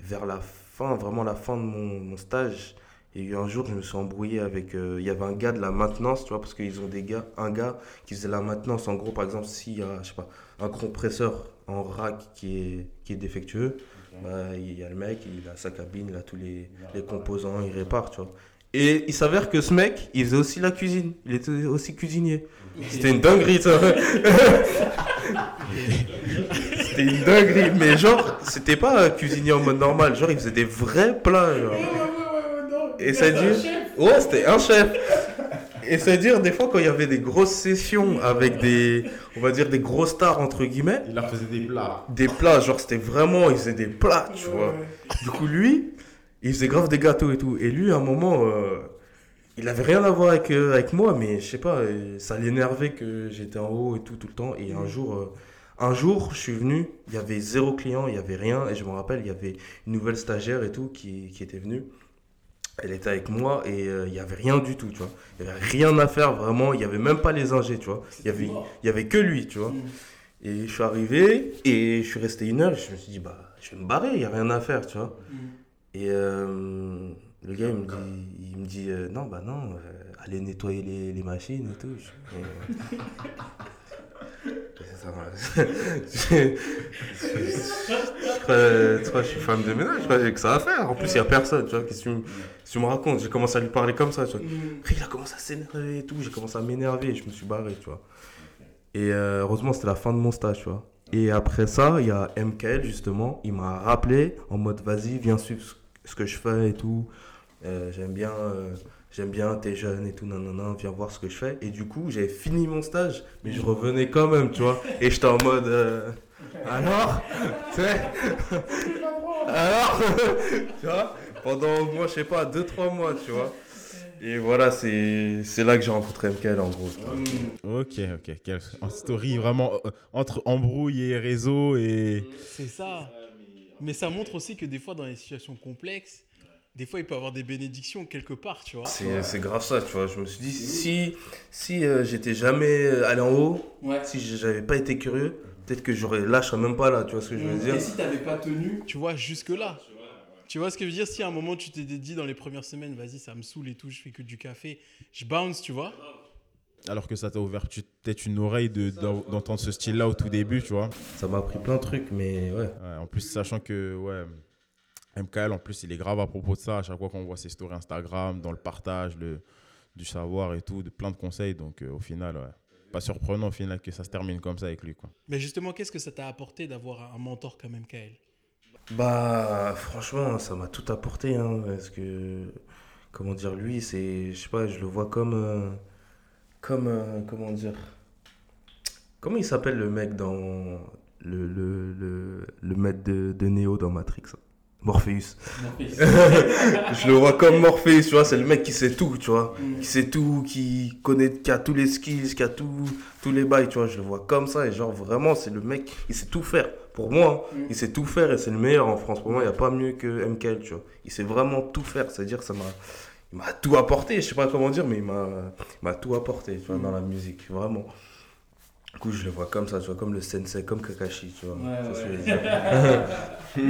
vers la fin, vraiment la fin de mon, mon stage, il y a eu un jour, je me suis embrouillé avec. euh, il y avait un gars de la maintenance, tu vois, parce qu'ils ont des gars, un gars qui faisait la maintenance. En gros, par exemple, s'il y a, je sais pas, un compresseur en rack qui est, qui est défectueux, bah, il y a le mec, il a sa cabine, il a tous les, les composants, il répare, tu vois. Et il s'avère que ce mec, il faisait aussi la cuisine. Il était aussi cuisinier. C'était une dinguerie, ça. C'était une dinguerie. Mais genre, c'était pas un cuisinier en mode normal. Genre, il faisait des vrais plats. genre. Et ça dire Ouais, c'était un chef. Et c'est à dire, des fois, quand il y avait des grosses sessions avec des, on va dire, des gros stars, entre guillemets, Il leur faisait des plats. des plats, genre c'était vraiment, il faisait des plats, tu vois. Du coup, lui, il faisait grave des gâteaux et tout. Et lui, à un moment, euh, il avait rien à voir avec, euh, avec moi, mais je sais pas, euh, ça l'énervait que j'étais en haut et tout, tout le temps. Et un jour, euh, un jour, je suis venu, il y avait zéro client, il y avait rien. Et je me rappelle, il y avait une nouvelle stagiaire et tout qui, était venue. Elle était avec moi et euh, il y avait rien du tout, tu vois. Il y avait rien à faire, vraiment. Il y avait même pas les ingés, tu vois. Il y avait, y avait que lui, tu vois. Et je suis arrivé et je suis resté une heure. Je me suis dit, bah, je vais me barrer, il n'y a rien à faire, tu vois. Et euh, le gars, il me dit, il me dit euh, non, bah non, allez nettoyer les, machines et tout. je, suis femme de ménage, je crois que j'ai que ça à faire. En plus, il n'y a personne, tu vois. Qu'est-ce que tu me- racontes? J'ai commencé à lui parler comme ça, tu vois. Après, il a commencé à s'énerver et tout. J'ai commencé à m'énerver et je me suis barré, tu vois. Et euh, heureusement, c'était la fin de mon stage, tu vois. Et après ça, il y a MKL, justement, il m'a rappelé en mode vas-y, viens suivre ce- ce que je fais et tout. Euh, j'aime bien, euh, j'aime bien, t'es jeune et tout, non, non, non, viens voir ce que je fais. Et du coup, j'avais fini mon stage, mais je revenais quand même, tu vois. Et j'étais en mode euh, alors, tu sais, alors, tu vois, pendant, moi, je sais pas, 2-3 mois, tu vois. Et voilà, c'est c'est là que j'ai rencontré MKL en gros. Ok, ok. Quelle story vraiment euh, entre embrouille et réseau et. C'est ça. Mais ça montre aussi que des fois, dans les situations complexes, des fois, il peut y avoir des bénédictions quelque part, tu vois. C'est grave ça, tu vois. Je me suis dit, si, si euh, j'étais jamais allé en haut, Ouais. si j'avais pas été curieux, peut-être que j'aurais là, je serais même pas là, tu vois ce que je veux dire Et si t'avais pas tenu, tu vois, jusque-là. Tu vois ce que je veux dire? Si à un moment tu t'es dit dans les premières semaines, vas-y, ça me saoule et tout, je fais que du café, je bounce, tu vois. Alors que ça t'a ouvert tu- peut-être une oreille de- d'en- d'entendre ce style-là au tout début, tu vois. Ça m'a appris plein de trucs, mais ouais. Ouais, en plus, sachant que ouais, MKL, en plus, il est grave à propos de ça. À chaque fois qu'on voit ses stories Instagram, dans le partage le, du savoir et tout, de plein de conseils. Donc, euh, au final, ouais, pas surprenant au final que ça se termine comme ça avec lui. Quoi. Mais justement, qu'est-ce que ça t'a apporté d'avoir un mentor comme MKL Bah, franchement, ça m'a tout apporté, hein, parce que, comment dire, lui, c'est, je sais pas, je le vois comme, euh, comme, euh, comment dire, comment il s'appelle le mec dans, le, le, le, le maître de, de Neo dans Matrix hein? Morpheus. je le vois comme Morpheus, tu vois, c'est le mec qui sait tout, tu vois, qui sait tout, qui connaît, qui a tous les skills, qui a tout, tous les bails, tu vois, je le vois comme ça, et genre, vraiment, c'est le mec, il sait tout faire. Pour moi, hein, il sait tout faire, et c'est le meilleur en France. Pour moi, il n'y a pas mieux que MKL, tu vois. Il sait vraiment tout faire, c'est-à-dire, ça m'a... Il m'a tout apporté, je sais pas comment dire, mais il m'a, il m'a tout apporté, tu vois, dans la musique, vraiment. Du coup, je le vois comme ça, tu vois, comme le sensei, comme Kakashi, tu vois. Dire. Ok,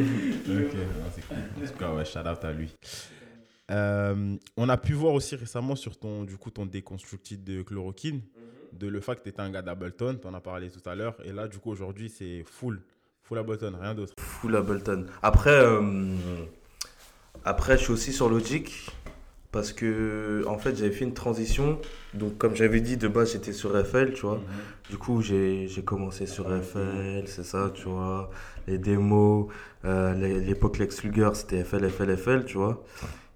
c'est cool. En tout cas, ouais, shout out à lui. Euh, on a pu voir aussi récemment sur ton, du coup, ton déconstructed de chloroquine, de le fait que tu étais un gars d'Ableton, tu en as parlé tout à l'heure, et là, du coup, aujourd'hui, c'est full, full Ableton, rien d'autre. Full Ableton. Après, euh, après, je suis aussi sur Logic parce que en fait, j'avais fait une transition. Donc, comme j'avais dit, de base, j'étais sur FL, tu vois. Du coup, j'ai commencé sur FL, c'est ça, tu vois. Les démos, euh, l'époque Lex Luger, c'était FL, FL, FL, tu vois.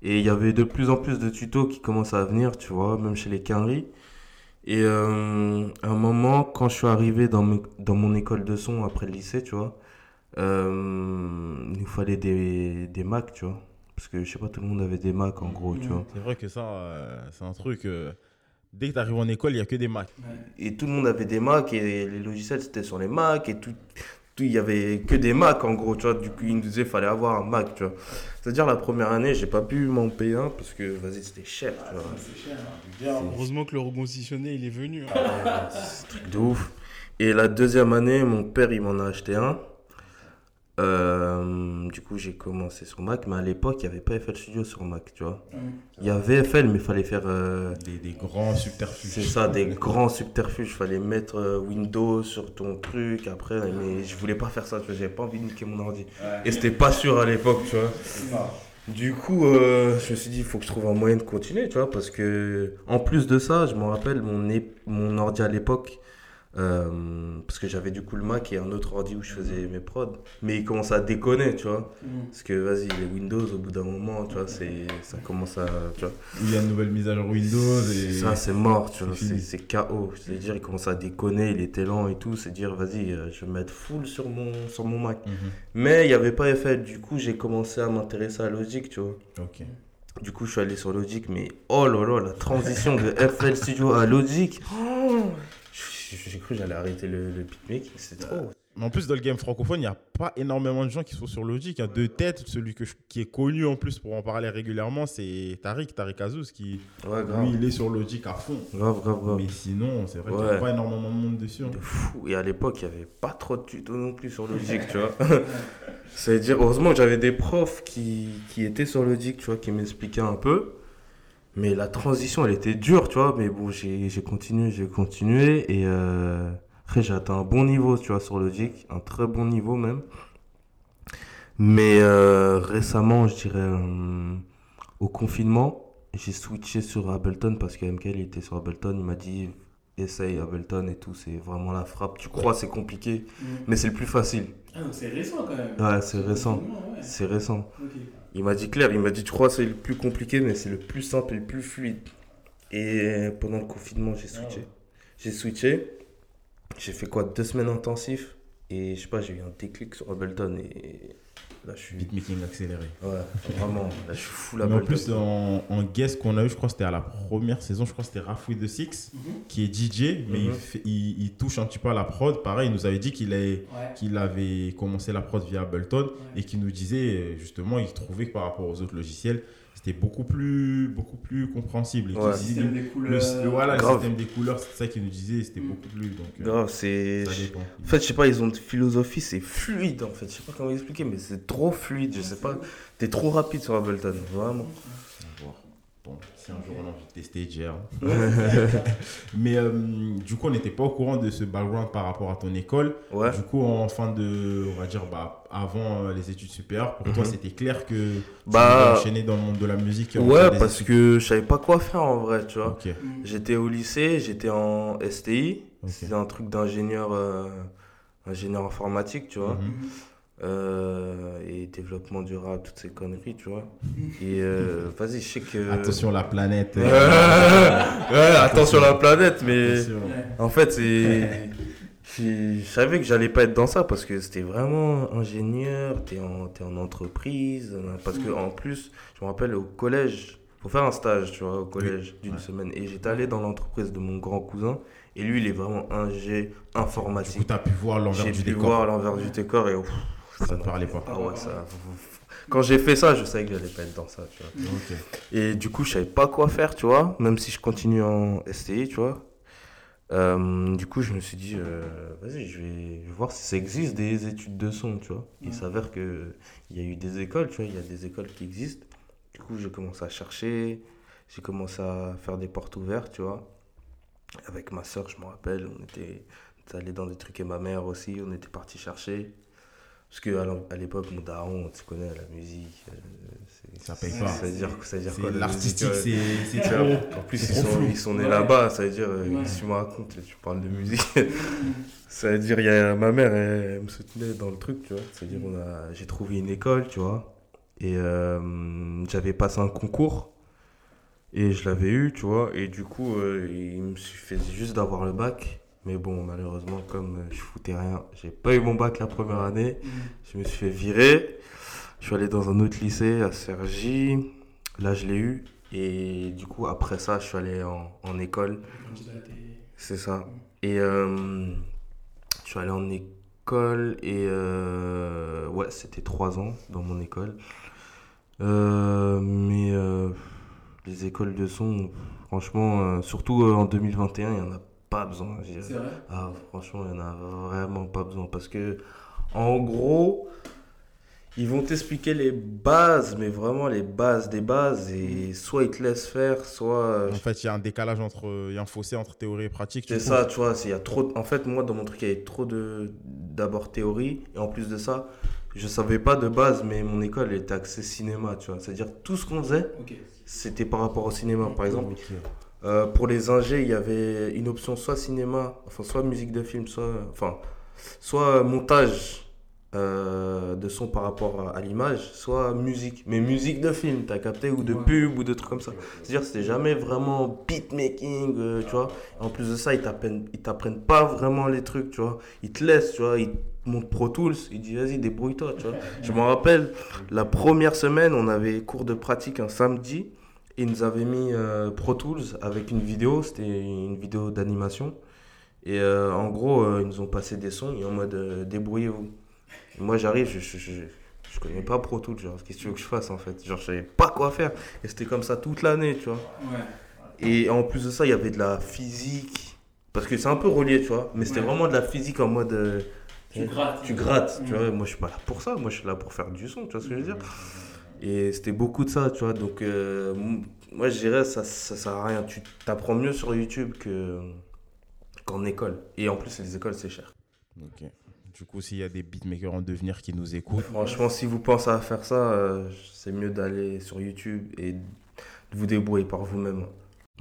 Et il y avait de plus en plus de tutos qui commençaient à venir, tu vois, même chez les quinries. Et euh, à un moment, quand je suis arrivé dans, dans mon école de son après le lycée, tu vois, euh, il nous fallait des, des Macs, tu vois. Parce que je sais pas, tout le monde avait des Macs en gros, tu vois. C'est vrai que ça, euh, c'est un truc. euh, dès que tu arrives en école, il n'y a que des Macs. Et tout le monde avait des Macs et les logiciels c'était sur les Macs et tout. tout- Il y avait que des Macs en gros, tu vois. Du coup, ils nous disaient qu'il fallait avoir un Mac, tu vois. C'est-à-dire, la première année, j'ai pas pu m'en payer un parce que, vas-y, c'était cher, tu vois. Heureusement que le reconditionné, il est venu. hein. Ouais, c'est un truc de ouf. Et la deuxième année, mon père, il m'en a acheté un. Euh, du coup, j'ai commencé sur Mac, mais à l'époque, il n'y avait pas FL Studio sur Mac, tu vois. Il y avait FL, mais il fallait faire. euh, Des, des grands subterfuges. c'est ça, des grands subterfuges. Il fallait mettre euh, Windows sur ton truc après, mais je voulais pas faire ça, tu vois. J'avais pas envie de niquer mon ordi. Et c'était pas sûr à l'époque, tu vois. Du coup, euh, je me suis dit, il faut que je trouve un moyen de continuer, tu vois, parce que, en plus de ça, je me rappelle, mon, é- mon ordi à l'époque, euh, parce que j'avais du coup le Mac et un autre ordi où je faisais mes prods, mais il commence à déconner, tu vois, parce que, vas-y, les Windows, au bout d'un moment, tu vois, c'est, ça commence à, tu vois, Où il y a une nouvelle mise à jour Windows. Et... ça, c'est mort, tu vois, c'est c'est, fini. c'est KO, c'est-à-dire, il commence à déconner, il était lent et tout, c'est dire, vas-y, euh, je vais mettre full sur mon, sur mon Mac. Mhm. Mais il n'y avait pas FL, du coup, j'ai commencé à m'intéresser à Logic, tu vois. Ok. Du coup, je suis allé sur Logic, mais oh là là, la transition de FL Studio à Logic. Oh, j'ai cru que j'allais arrêter le, le beatmaking, c'est trop. Mais en plus, dans le game francophone, il n'y a pas énormément de gens qui sont sur Logic. A deux têtes. Celui que je- qui est connu en plus pour en parler régulièrement, c'est Tariq, Tariq Azouz, qui Ouais, grave. lui, il est sur Logic à fond. Grave, grave, grave. Mais sinon, c'est vrai qu'il n'y Ouais. a pas énormément de monde dessus. hein. De fou. Et à l'époque, il n'y avait pas trop de tutos non plus sur Logic, tu vois. C'est-à-dire, heureusement que j'avais des profs qui, qui étaient sur Logic, tu vois, qui m'expliquaient un peu. Mais la transition, elle était dure, tu vois. Mais bon, j'ai continué, j'ai continué. Et euh, après, j'ai atteint un bon niveau, tu vois, sur Logic. Un très bon niveau même. Mais euh, récemment, je dirais, euh, au confinement, j'ai switché sur Ableton parce que MKL était sur Ableton. Il m'a dit, essaye Ableton et tout, c'est vraiment la frappe. Tu crois, c'est compliqué, mais c'est le plus facile. Ah, c'est récent quand même. Ouais, c'est récent. Ouais, C'est récent. Il m'a dit clair, il m'a dit, tu crois, c'est le plus compliqué, mais c'est le plus simple et le plus fluide. Et pendant le confinement, j'ai switché. J'ai switché. J'ai fait quoi? Deux semaines intensifs. Et je sais pas, j'ai eu un déclic sur Ableton. Et là, je suis. Beatmaking accéléré. Ouais, vraiment. Là, je suis fou Mais Ableton. en plus, en, en guest qu'on a eu, je crois que c'était à la première saison, je crois que c'était Rafouille de Six, qui est DJ, mais il, Mhm. fait- il, il touche un petit peu à la prod. Pareil, il nous avait dit qu'il avait, Ouais. qu'il avait commencé la prod via Ableton et qu'il nous disait, euh, justement, il trouvait que par rapport aux autres logiciels, c'était beaucoup plus, beaucoup plus compréhensible. Et qu'il Ouais. disait, Système des le, couleurs. le- voilà, le système des couleurs, c'est ça qu'il nous disait, c'était Mhm. beaucoup plus. Donc, euh, Grave, c'est. En fait, je sais pas, ils ont une philosophie, c'est fluide en fait. Je sais pas comment expliquer, mais c'est trop fluide. Je sais pas. T'es trop rapide sur Ableton, vraiment. Bon, si un jour on a envie de tester, Jer. Mais euh, du coup, on n'était pas au courant de ce background par rapport à ton école. Ouais. Du coup, en fin de, on va dire, bah, avant euh, les études supérieures, pour toi, Mhm. c'était clair que tu Bah, enchaîner dans le monde de la musique. Ouais, parce études. que je savais pas quoi faire en vrai, tu vois. Ok. J'étais au lycée, j'étais en STI. Ok. C'était un truc d'ingénieur euh, ingénieur informatique, tu vois. Mhm. Euh, et développement durable, toutes ces conneries, tu vois. Et euh, vas-y, je sais que. Attention la planète. Ouais, ouais, attention la planète, mais. Attention. En fait, c'est. Je savais que j'allais pas être dans ça parce que c'était vraiment ingénieur, t'es en, t'es en entreprise. Parce que en plus, je me rappelle au collège, faut faire un stage, tu vois, au collège d'une Ouais. semaine. Et j'étais allé dans l'entreprise de mon grand cousin et lui, il est vraiment ingé Du coup, informatique. tu as pu voir l'envers J'ai du pu décor. voir l'envers du décor et ouf, Ça ne parlait pas. Ah ouais, ça. Quand j'ai fait ça, je savais que j'allais pas être dans ça, tu vois. Ok. Et du coup, je savais pas quoi faire, tu vois, même si je continue en STI, tu vois. Euh, du coup, je me suis dit, euh, vas-y, je vais, voir si ça existe des études de son, tu vois. Il s'avère que il y a eu des écoles, tu vois, il y a des écoles qui existent. Du coup, j'ai commencé à chercher, j'ai commencé à faire des portes ouvertes, tu vois. Avec ma soeur, je me rappelle, on était allé dans des trucs et ma mère aussi, on était parti chercher. Parce que à l'en- à l'époque, mon daron, tu connais la musique. euh, c'est- Ça paye pas. Ça veut dire, ça veut dire C'est quoi la L'artistique, ouais. c'est trop. En plus, ils sont, ils sont nés là-bas, ça veut dire, euh, si tu me racontes, tu parles de musique. ça veut dire, il y a, ma mère, elle, me soutenait dans le truc, tu vois. C'est-à-dire, j'ai trouvé une école, tu vois. Et euh, j'avais passé un concours. Et je l'avais eu, tu vois. Et du coup, euh, il me suffisait juste d'avoir le bac. Mais bon, malheureusement, comme euh, je foutais rien, j'ai pas eu mon bac la première année. Je me suis fait virer. Je suis allé dans un autre lycée à Cergy. Là, je l'ai eu. Et du coup, après ça, je suis allé en, en école. C'est ça. Et euh, je suis allé en école. Et euh, ouais, c'était trois ans dans mon école. Euh, mais les écoles de son, franchement, surtout en 2021, il n'y en a pas besoin. C'est vrai? Ah, franchement, il n'y en a vraiment pas besoin. Parce que, en gros, ils vont t'expliquer les bases, mais vraiment les bases des bases. Et soit ils te laissent faire, soit. En fait, il y a un décalage entre. Il y a un fossé entre théorie et pratique. tu C'est ça, tu vois. c'est- il Y a trop En fait, moi, dans mon truc, il y avait trop de. D'abord théorie. Et en plus de ça, je savais pas de base, mais mon école elle était axée cinéma, tu vois. C'est-à-dire, tout ce qu'on faisait, c'était par rapport au cinéma. Par exemple. Euh, pour les ingés, il y avait une option soit cinéma, enfin soit musique de film, soit, enfin, soit montage euh, de son par rapport à, l'image, soit musique. Mais musique de film, t'as capté, ou de Ouais. pub, ou de trucs comme ça. C'est-à-dire, c'était jamais vraiment beatmaking, euh, tu vois. Et en plus de ça, ils t'apprennent, ils t'apprennent pas vraiment les trucs, tu vois. Ils te laissent, tu vois. Ils te montrent Pro Tools, ils disent vas-y, débrouille-toi, tu vois. Je me rappelle, la première semaine, on avait cours de pratique un samedi. Et ils nous avaient mis euh, Pro Tools avec une vidéo, c'était une vidéo d'animation. Et euh, en gros, euh, ils nous ont passé des sons et en mode débrouillez-vous. Moi j'arrive, je, je, je, je connais pas Pro Tools, genre qu'est-ce que tu veux que je fasse en fait? Genre je savais pas quoi faire. Et c'était comme ça toute l'année, tu vois. Ouais. Et en plus de ça, il y avait de la physique. Parce que c'est un peu relié, tu vois. Mais c'était Ouais. vraiment de la physique en mode. euh, Tu grattes. tu grattes, tu Mm. vois. Moi je suis pas là pour ça, moi je suis là pour faire du son, tu vois ce que je veux dire? Et c'était beaucoup de ça, tu vois. Donc, euh, moi, je dirais, ça, ça sert à rien. Tu t'apprends mieux sur YouTube que, qu'en école. Et en plus, les écoles, c'est cher. Ok. Du coup, s'il y a des beatmakers en devenir qui nous écoutent, Franchement, si vous pensez à faire ça, euh, c'est mieux d'aller sur YouTube et de vous débrouiller par vous-même.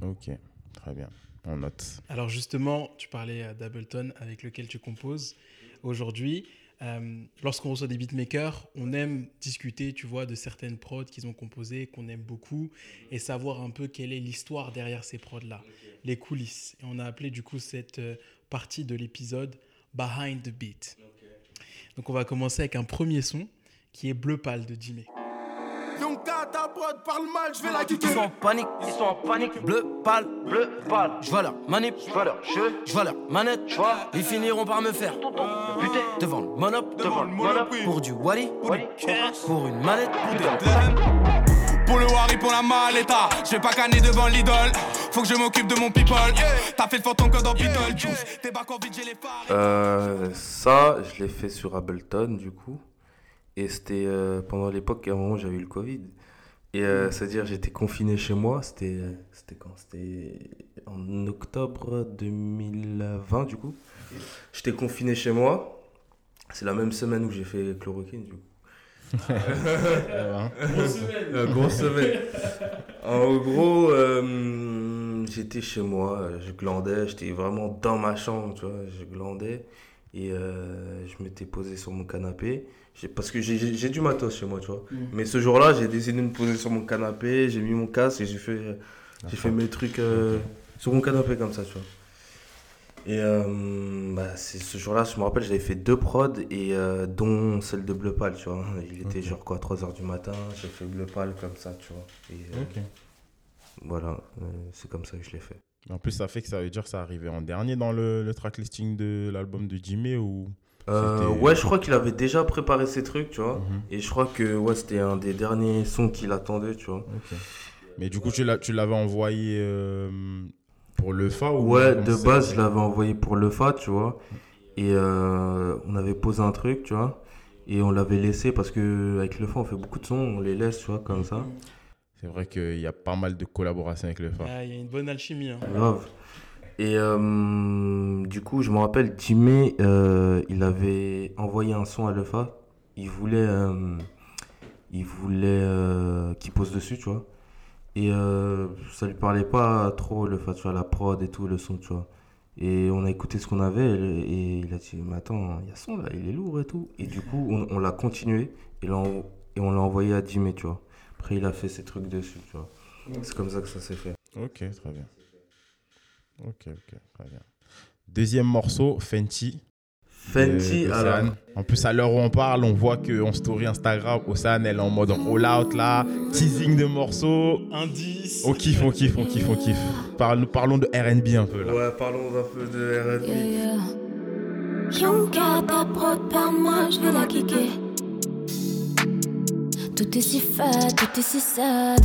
ok, très bien. On note. Alors justement, tu parlais euh, d'Ableton avec lequel tu composes aujourd'hui. Euh, Lorsqu'on reçoit des beatmakers, on aime discuter, tu vois, de certaines prods qu'ils ont composées, qu'on aime beaucoup, et savoir un peu quelle est l'histoire derrière ces prods-là, les coulisses. Et on a appelé du coup cette euh, partie de l'épisode Behind the Beat. Donc on va commencer avec un premier son qui est Bleu Pâle de Jimmy. Ta parle mal, je vais la kicker. Ils sont en panique, ils sont en panique. Bleu pâle, bleu pâle. Je vois leur manip, je vois leur jeu, je vois leur manette, je vois. Ils finiront par me faire buter devant le monop, devant le monop. Pour du Wally, pour une manette, pour Pour le Wari, pour la maleta. Je vais pas canner devant l'idole. Faut que je m'occupe de mon people. T'as fait le fort ton code en Beetlejuice. T'es back en vide, j'ai les phares. Euh, ça, je l'ai fait sur Ableton, du coup. Et c'était euh, pendant l'époque, à un moment, j'avais eu le Covid. Et euh, c'est-à-dire, j'étais confiné chez moi. C'était c'était quand? C'était en octobre 2020, du coup. J'étais confiné chez moi. C'est la même semaine où j'ai fait chloroquine, du coup. Euh, grosse semaine. En gros, euh, j'étais chez moi, euh, je glandais, j'étais vraiment dans ma chambre, tu vois, je glandais. Et euh, je m'étais posé sur mon canapé. J'ai- Parce que j'ai- du matos chez moi, tu vois. Mm. Mais ce jour-là, j'ai décidé de me poser sur mon canapé, j'ai mis mon casque et j'ai fait, j'ai fait mes trucs euh, sur mon canapé comme ça, tu vois. Et euh, bah, c'est ce jour-là, je me rappelle, j'avais fait deux prods, et euh, dont celle de Bleu Pâle, tu vois. Il était genre quoi, 3h du matin, j'ai fait Bleu Pâle comme ça, tu vois. Et euh, Ok. voilà, euh, c'est comme ça que je l'ai fait. En plus, ça fait que ça veut dire que ça arrivait en dernier dans le, le track listing de l'album de Jimmy ou? Euh, ouais, je crois qu'il avait déjà préparé ses trucs, tu vois. Mhm. Et je crois que ouais, c'était un des derniers sons qu'il attendait, tu vois. Mais du coup, tu l'as- tu l'avais envoyé euh, pour le FA ou Ouais, de base, je l'avais envoyé pour le FAT, tu vois. Et euh, on avait posé un truc, tu vois. Et on l'avait laissé parce que avec le FA, on fait beaucoup de sons, on les laisse, tu vois, comme ça. C'est vrai qu'il y a pas mal de collaborations avec le FA. Ah, Il y a une bonne alchimie. hein. Grave. Et euh, du coup, je me rappelle, Jimmy, euh, il avait envoyé un son à Lefa. Il voulait, euh, il voulait euh, qu'il pose dessus, tu vois. Et ça lui parlait pas trop, Lefa, tu vois, la prod et tout, le son, tu vois. Et on a écouté ce qu'on avait et, et il a dit, mais attends, il y a son là, il est lourd et tout. Et du coup, on, on l'a continué et, on l'a envoyé à Jimmy, tu vois. Après, il a fait ses trucs dessus, tu vois. C'est comme ça que ça s'est fait. Ok, très bien. Ok, ok, très bien. Deuxième morceau, Fenty. Fenty, de- de alors. En plus, à l'heure où on parle, on voit qu'en story Instagram, Océane, elle est en mode roll-out là, teasing de morceaux. Indice. On kiffe, on kiffe, on kiffe, on kiffe. Parle- parlons de RB un peu là. Ouais, parlons un peu de R&B. Yeah, yeah. Yonka, ta prod par moi, je vais la kicker. Tout est si fade, tout est si sad.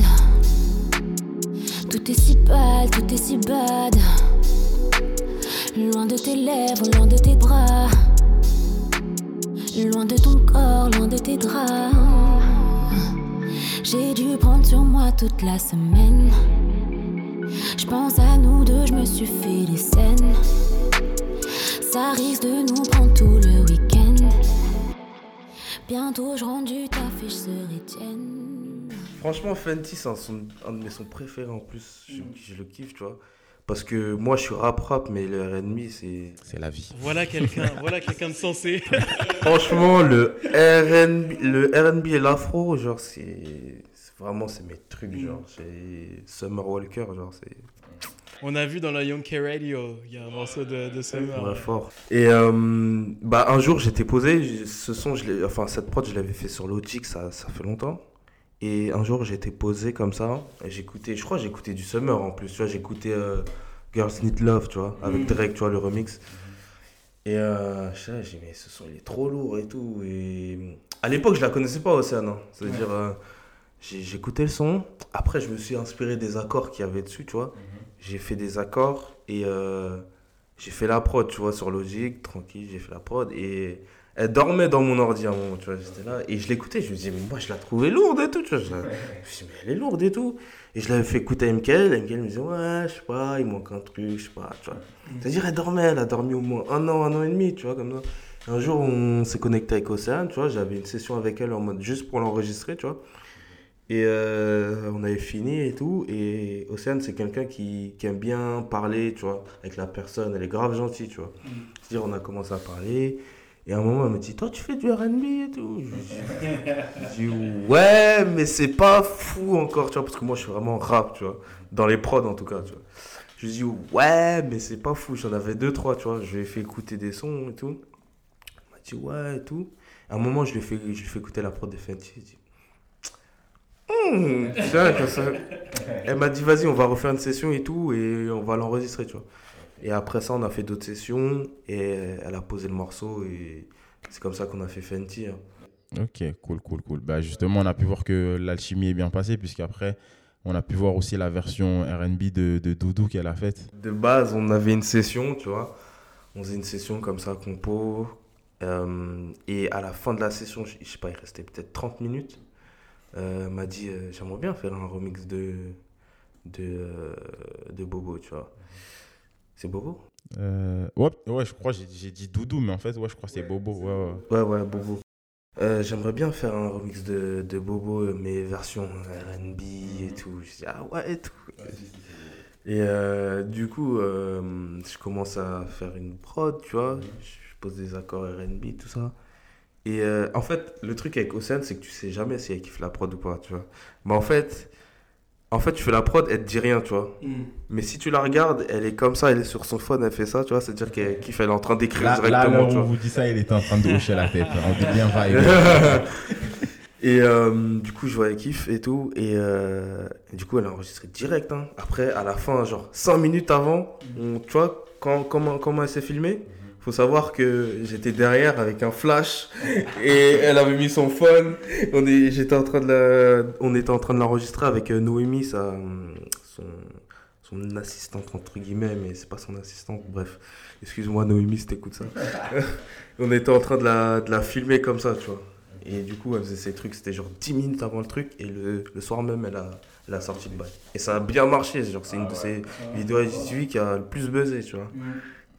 Tout est si pâle, tout est si bad. Loin de tes lèvres, loin de tes bras. Loin de ton corps, loin de tes draps. J'ai dû prendre sur moi toute la semaine. Je pense à nous deux, je me suis fait des scènes. Ça risque de nous prendre tout le week-end. Bientôt je rentre du taf et serai tienne. Franchement, Fenty, c'est un, de mes sons préférés en plus. Je, je le kiffe, tu vois. Parce que moi, je suis rap-rap, mais le RB, c'est. C'est la vie. Voilà quelqu'un voilà quelqu'un de sensé. Franchement, le RB, le R&B et l'afro, genre, c'est. Vraiment, c'est mes trucs, genre. C'est Summer Walker, genre, c'est. On a vu dans la Young K Radio, il y a un morceau de, de Summer. Ouais, fort. Et euh, bah, un jour, j'étais posé. Ce son, je l'ai- enfin, cette prod, je l'avais fait sur Logic, ça, ça fait longtemps. Et un jour, j'étais posé comme ça. Et j'écoutais, je crois, j'écoutais du Summer en plus. Tu vois, j'écoutais euh, Girls Need Love, tu vois, avec Drake, tu vois, le remix. Et euh, je sais, j'ai dit, mais ce son, il est trop lourd et tout. Et à l'époque, je la connaissais pas, Océane. hein. C'est-à-dire, euh, j'écoutais le son. Après, je me suis inspiré des accords qu'il y avait dessus, tu vois. J'ai fait des accords et euh, j'ai fait la prod, tu vois, sur Logic, tranquille, j'ai fait la prod et elle dormait dans mon ordi à un moment, tu vois, j'étais là et je l'écoutais, je me disais, mais moi je la trouvais lourde et tout, tu vois, je, la- je me dit, mais elle est lourde et tout. Et je l'avais fait écouter à MKL, MKL me disait, ouais, je sais pas, il manque un truc, je sais pas, tu vois. C'est-à-dire, elle dormait, elle a dormi au moins un an, un an et demi, tu vois, comme ça. Un jour, on s'est connecté avec Océane, tu vois, j'avais une session avec elle en mode juste pour l'enregistrer, tu vois. Et euh, on avait fini et tout. Et Océane, c'est quelqu'un qui, qui aime bien parler, tu vois, avec la personne. Elle est grave gentille, tu vois. C'est-à-dire, on a commencé à parler. Et à un moment, elle me dit Toi, tu fais du RB et tout Je dis- Ouais, mais c'est pas fou encore, tu vois, parce que moi, je suis vraiment rap, tu vois. Dans les prods, en tout cas, tu vois. Je lui dis Ouais, mais c'est pas fou. J'en avais deux, trois, tu vois. Je lui ai fait écouter des sons et tout. Elle m'a dit Ouais et tout. À un moment, je lui ai fait, je lui ai écouter la prod de Fenty. Ça. Elle m'a dit, vas-y, on va refaire une session et tout, et on va l'enregistrer, tu vois. Et après ça, on a fait d'autres sessions, et elle a posé le morceau, et c'est comme ça qu'on a fait Fenty. hein. Ok, cool, cool, cool. Bah, justement, on a pu voir que l'alchimie est bien passée, puisqu'après, on a pu voir aussi la version RB de, de Doudou qu'elle a faite. De base, on avait une session, tu vois. On faisait une session comme ça, compo. Euh, et à la fin de la session, je, je sais pas, il restait peut-être 30 minutes. Euh, elle m'a dit, euh, j'aimerais bien faire un remix de, de, de Bobo, tu vois. C'est Bobo Euh, ouais, ouais, je crois, j'ai dit Doudou, mais en fait, ouais, je crois que c'est Bobo. Ouais, ouais. Ouais, ouais, Bobo. Euh, J'aimerais bien faire un remix de, de Bobo, euh, mais version RB et tout. Je dis, ah ouais, et tout. Et euh, du coup, euh, je commence à faire une prod, tu vois. Je pose des accords RB, tout ça. Et euh, en fait, le truc avec Océane, c'est que tu sais jamais si elle kiffe la prod ou pas, tu vois. Mais en fait, en fait, tu fais la prod, elle te dit rien, tu vois. Mm. Mais si tu la regardes, elle est comme ça, elle est sur son phone, elle fait ça, tu vois. C'est-à-dire qu'elle kiffe, elle est en train d'écrire directement, là, tu on vois. vous dit ça, il était en train de hocher la tête. On dit bien vibe. et euh, du coup, je vois elle kiffe et tout. Et, euh, et du coup, elle a enregistré direct. hein. Après, à la fin, genre 5 minutes avant, on- tu vois, quand, comment, comment elle s'est filmée, faut savoir que j'étais derrière avec un flash et elle avait mis son phone. On, est, j'étais en train de la, on était en train de l'enregistrer avec euh, Noémie, sa, son, son assistante, entre guillemets, mais c'est pas son assistante. Bref, excuse-moi, Noémie, si t'écoutes ça. on était en train de la, de la filmer comme ça, tu vois. Et du coup, elle faisait ses trucs, c'était genre 10 minutes avant le truc, et le, le soir même, elle a, elle a sorti le bail. Et ça a bien marché, genre, c'est une de ses vidéos IGTV qui a le plus buzzé, tu vois.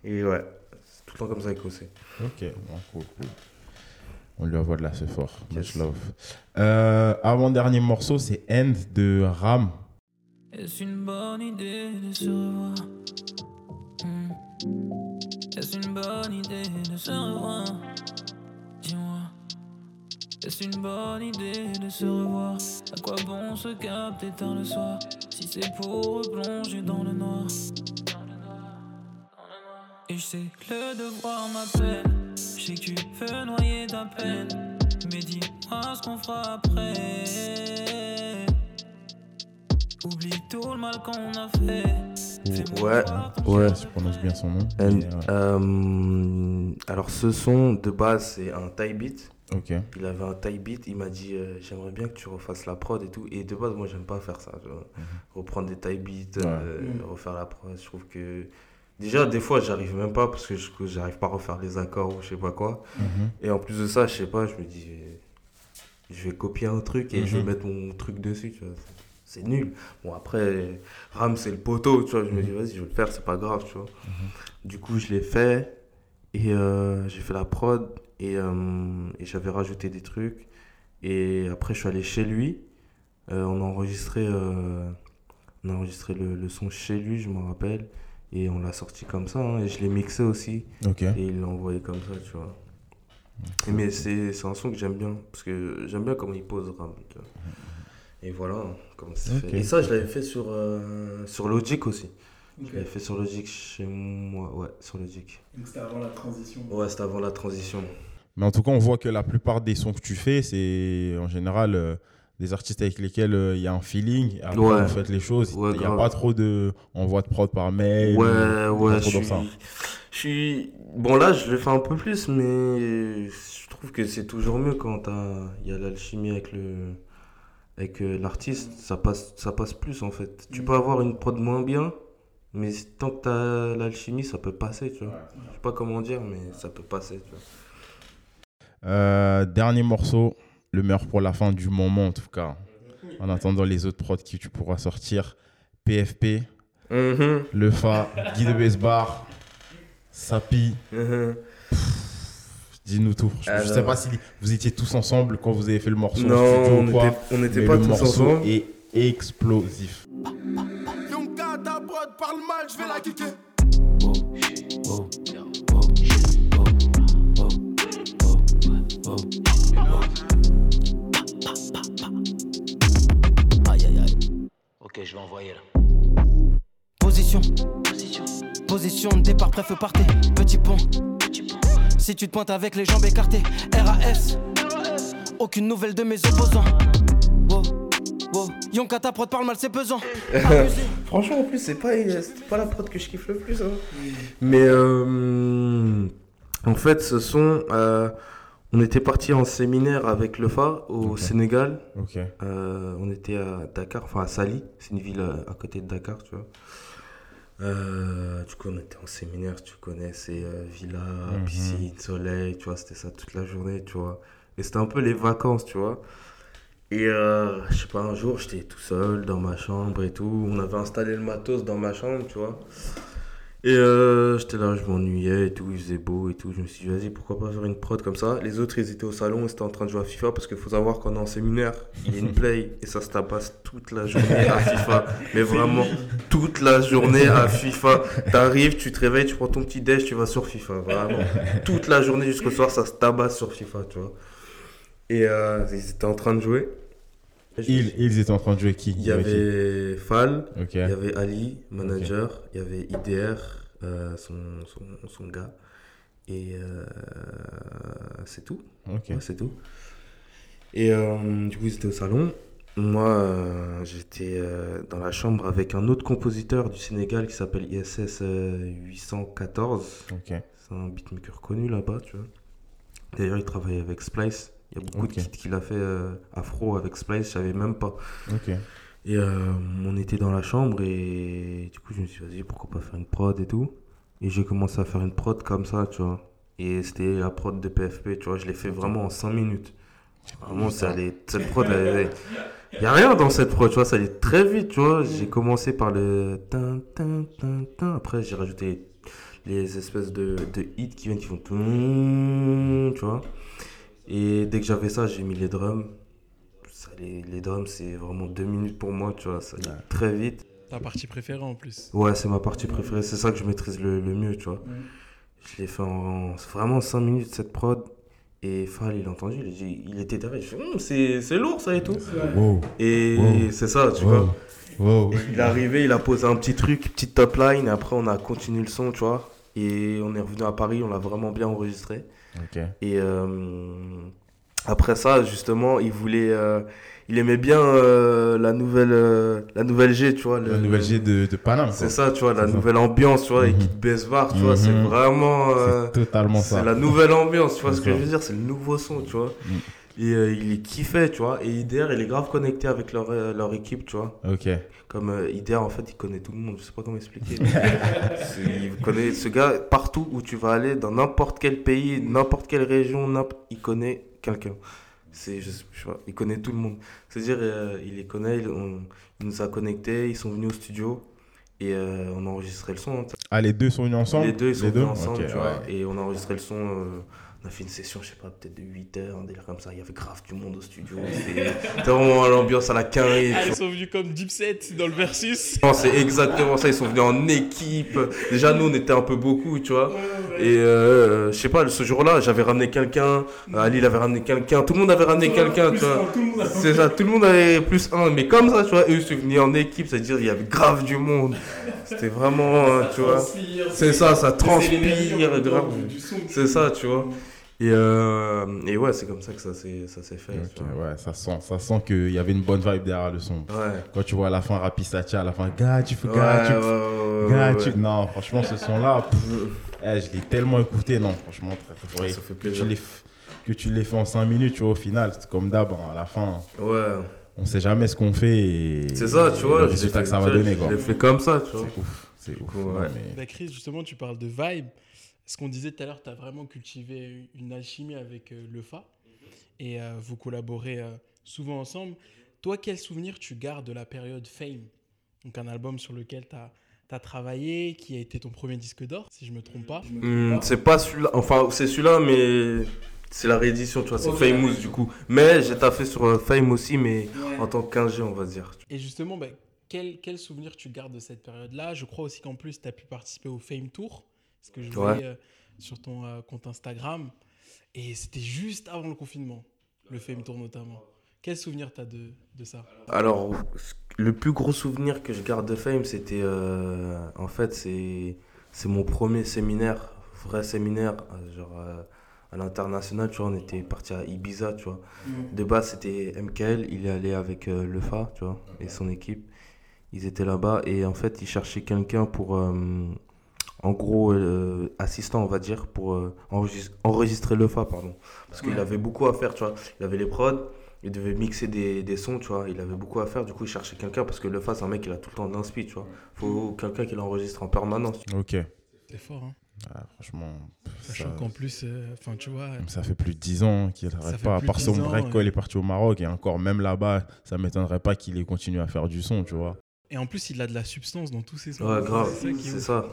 Et ouais, le temps comme ça avec OC. Ok, bon, cool, cool. On lui envoie de la ce fort. Much love. Euh, avant-dernier morceau, c'est End de Ram. Est-ce une bonne idée de se revoir? Hmm. Est-ce une bonne idée de se revoir? Dis-moi. Est-ce une bonne idée de se revoir? À quoi bon se capter tard le soir? Si c'est pour replonger dans le noir Et je sais que le devoir m'appelle Je sais que tu veux noyer ta peine Mais dis-moi ce qu'on fera après Oublie tout le mal qu'on a fait Ouais, ouais. Je prononce bien son nom. And, ouais. euh, alors, ce son, de base, c'est un tie beat. Ok. Il avait un tie beat, il m'a dit euh, j'aimerais bien que tu refasses la prod et tout. Et de base, moi, j'aime pas faire ça. tu vois. Reprendre des tie beats, euh, Mhm. refaire la prod, je trouve que Déjà, des fois, j'arrive même pas parce que je j'arrive pas à refaire les accords ou je sais pas quoi. Mhm. Et en plus de ça, je sais pas, je me dis, je vais copier un truc et je vais Mhm. mettre mon truc dessus, tu vois. C'est nul. Bon, après, Ram, c'est le poteau, tu vois. Je me Mhm. dis, vas-y, je vais le faire, c'est pas grave, tu vois. Du coup, je l'ai fait et euh, j'ai fait la prod et, euh, et j'avais rajouté des trucs. Et après, je suis allé chez lui. Euh, on a enregistré, on a enregistré le, le son chez lui, je me rappelle. Et on l'a sorti comme ça. hein, et je l'ai mixé aussi. Et il l'a envoyé comme ça, tu vois. Mais c'est c'est un son que j'aime bien. Parce que j'aime bien comment il pose Ram. tu vois. Et voilà hein, comment c'est Ok. fait. Et ça, je l'avais fait sur, euh, sur Logic aussi. Ok. Je l'avais fait sur Logic chez moi. Ouais, sur Logic. Donc c'était avant la transition. Ouais, c'était avant la transition. Mais en tout cas, on voit que la plupart des sons que tu fais, c'est en général euh, des artistes avec lesquels euh, il y a un feeling. Après, Ouais. vous faites les choses. Ouais, Il n'y a grave. pas trop de envoi de prod par mail. Ouais, pas ouais, je suis, je suis... Bon, là, je le fais un peu plus, mais je trouve que c'est toujours mieux quand il y a l'alchimie avec le avec euh, l'artiste, ça passe, ça passe plus, en fait. Tu peux avoir une prod moins bien, mais tant que t'as l'alchimie, ça peut passer, tu vois. Je sais pas comment dire, mais ça peut passer, tu vois. Euh, dernier morceau, le meilleur pour la fin du moment en tout cas. En attendant les autres prods que tu pourras sortir. PFP. Le Fa, Guy de Besbar, Sapi. Mhm. Dis-nous tout. Je, je sais pas si vous étiez tous ensemble quand vous avez fait le morceau Non, studio on était- on n'était mais pas le tous morceau ensemble. est explosif. Yonka, ta prod parle mal, je vais la kicker. Je vais envoyer là. Position. Position. Position de départ, préfeu partez. Petit pont. Si tu te pointes avec les jambes écartées. RAS. Aucune nouvelle de mes opposants. Wow. Wow. Yonka, ta prod parle mal, c'est pesant. Franchement, en plus, c'est pas, c'est pas la prod que je kiffe le plus. hein. Mais euh, en fait, ce son, euh, on était parti en séminaire avec le FA au. Sénégal. Euh, on était à Dakar, enfin à Sali, c'est une ville à, à côté de Dakar, tu vois. Euh, du coup, on était en séminaire, tu connais, c'est euh, villa, Mhm. piscine, soleil, tu vois, c'était ça toute la journée, tu vois. Et c'était un peu les vacances, tu vois. Et euh, je sais pas, un jour, j'étais tout seul dans ma chambre et tout. On avait installé le matos dans ma chambre, tu vois. Et euh, j'étais là, je m'ennuyais et tout, il faisait beau et tout. Je me suis dit, vas-y, pourquoi pas faire une prod comme ça? Les autres, ils étaient au salon, ils étaient en train de jouer à FIFA parce qu'il faut savoir qu'on est en séminaire, il y a une play et ça se tapasse toute la journée à FIFA. Mais vraiment, toute la journée à FIFA. T'arrives, tu te réveilles, tu prends ton petit déj, tu vas sur FIFA. Vraiment, toute la journée jusqu'au soir, ça se tabasse sur FIFA, tu vois. Et euh, ils étaient en train de jouer. Ils, ils étaient en train de jouer qui? Il y avait Fall, Ok. il y avait Ali, manager, il y avait IDR, euh, son, son, son gars. Et euh, c'est tout. Ouais, c'est tout. Et euh, du coup, ils étaient au salon. Moi, j'étais dans la chambre avec un autre compositeur du Sénégal qui s'appelle ISS euh, 814. Ok. C'est un beatmaker connu là-bas, tu vois. D'ailleurs, il travaille avec Splice. Il y a beaucoup de kits qu'il a fait euh, afro avec Splice, je savais même pas. Et euh, on était dans la chambre et du coup, je me suis dit, vas-y, pourquoi pas faire une prod et tout. Et j'ai commencé à faire une prod comme ça, tu vois. Et c'était la prod de PFP, tu vois. Je l'ai fait vraiment en 5 minutes. Vraiment, ça allait. Cette prod, il n'y a rien dans cette prod, tu vois. Ça allait très vite, tu vois. J'ai commencé par le. tin, tin, tin, tin. Après, j'ai rajouté les espèces de, de hits qui viennent, qui font. Tu vois. Et dès que j'avais ça, j'ai mis les drums. Ça, les, les drums, c'est vraiment deux minutes pour moi, tu vois. Ça allait très vite. Ta partie préférée en plus. Ouais, c'est ma partie préférée. C'est ça que je maîtrise le, le mieux, tu vois. Je l'ai fait en vraiment 5 minutes, cette prod. Et Fall, il a entendu, il, dit- il était derrière. Je fais, Hum, c'est c'est lourd, ça et tout. Wow. Et Wow. c'est ça, tu Wow. vois. Wow. Et il est arrivé, il a posé un petit truc, petite top line. Et après, on a continué le son, tu vois. Et on est revenu à Paris, on l'a vraiment bien enregistré. Et euh, après ça, justement, il voulait. euh, il aimait bien euh, la, nouvelle, euh, la nouvelle G, tu vois. le- La nouvelle G de, de Paname. C'est ça, tu vois, la ça. nouvelle ambiance, tu vois, et qui te baisse barre, tu vois, c'est Mhm. vraiment. totalement ça. c'est la nouvelle ambiance, tu vois ce que je veux dire, c'est le nouveau son, tu vois. Mhm. Et euh, il est kiffait, tu vois. Et IDR, il est grave connecté avec leur, euh, leur équipe, tu vois. Ok. Comme euh, IDR, en fait, il connaît tout le monde. Je sais pas comment expliquer. Il connaît ce gars partout où tu vas aller, dans n'importe quel pays, n'importe quelle région, il connaît quelqu'un. C'est, je, sais- je sais pas, il connaît tout le monde. C'est-à-dire, euh, il les connaît, il, on- il nous a connectés, ils sont venus au studio et euh, on a enregistré le son. Ah, les deux sont venus ensemble? Les deux, ils sont venus ensemble, tu vois. ouais. Et on a enregistré le son. euh, on a fait une session, je sais pas, peut-être de 8 heures, un délire comme ça. Il y avait grave du monde au studio. C'était vraiment l'ambiance à la carré. Ah, ils sont venus comme Dipset dans le versus. Non, c'est exactement ça. Ils sont venus en équipe. Déjà, nous, on était un peu beaucoup, tu vois. Et euh, je sais pas, ce jour-là, j'avais ramené quelqu'un. Ali, il avait ramené quelqu'un. Tout le monde avait ramené quelqu'un, tu vois. C'est ça, tout le monde avait plus un. Mais comme ça, tu vois, eux, ils sont venus en équipe. C'est-à-dire, il y avait grave du monde. C'était vraiment, euh, tu vois. C'est ça, ça transpire. C'est ça, tu vois. Et, euh, et ouais, c'est comme ça que ça s'est ça s'est fait. Ok, tu vois. ouais, ça sent, ça sent qu'il y avait une bonne vibe derrière le son. Ouais. Quand tu vois à la fin Rapistacha, à la fin, gars, tu fais Ouais, gars, tu ouais, ouais, gars, ouais, tu- ouais. Non, franchement, ce son-là, eh, je l'ai tellement écouté, non, franchement, très, très fort. Ouais, Et ça fait que plaisir. tu l'aies f- Que tu l'aies fait en 5 minutes, tu vois, au final, c'est comme d'hab, hein, à la fin. Ouais. On sait jamais ce qu'on fait et. C'est ça, tu et vois. Le je résultat que ça va donner, je quoi. l'ai fait comme ça, tu vois. C'est ouf. C'est ouf. Ouais. Non, mais- Bah, Chris, justement, tu parles de vibe. Ce qu'on disait tout à l'heure, tu as vraiment cultivé une alchimie avec euh, le Fa et euh, vous collaborez euh, souvent ensemble. Toi, quel souvenir tu gardes de la période Fame? Donc, un album sur lequel tu as, travaillé, qui a été ton premier disque d'or, si je me trompe pas. Hmm, c'est pas celui-là, enfin c'est celui-là, mais c'est la réédition, tu vois, c'est Ok. Famous du coup. Mais j'ai taffé sur euh, Fame aussi, mais en tant que 15G, on va dire. Et justement, bah, quel, quel souvenir tu gardes de cette période-là? Je crois aussi qu'en plus, tu as pu participer au Fame Tour, que je Ouais. voyais euh, sur ton euh, compte Instagram. Et c'était juste avant le confinement, le Fame Tour notamment. Quel souvenir tu as de, de ça? Alors, le plus gros souvenir que je garde de Fame, c'était. euh, en fait, c'est mon premier séminaire, vrai séminaire, genre à l'international, tu vois. On était parti à Ibiza, tu vois. Mhm. De base, c'était MKL, il est allé avec euh, le FA, tu vois, et son équipe. Ils étaient là-bas et en fait, ils cherchaient quelqu'un pour. euh, en gros, euh, assistant, on va dire, pour euh, enregis- enregistrer le FA, pardon. Parce qu'il Ouais. avait beaucoup à faire, tu vois. Il avait les prods, il devait mixer des, des sons, tu vois. Il avait beaucoup à faire, du coup, il cherchait quelqu'un parce que le FA, c'est un mec, il a tout le temps d'inspi, tu vois. Faut quelqu'un qui l'enregistre en permanence. Ok. C'est fort, hein Ah, franchement. Sachant qu'en plus, euh, enfin, tu vois. Ça fait plus de 10 ans qu'il n'arrête pas. À plus part son 10 ans, break ouais. quand il est parti au Maroc. Et encore, même là-bas, ça m'étonnerait pas qu'il ait continué à faire du son, tu vois. Et en plus, il a de la substance dans tous ses sons. Ouais, grave, C'est ça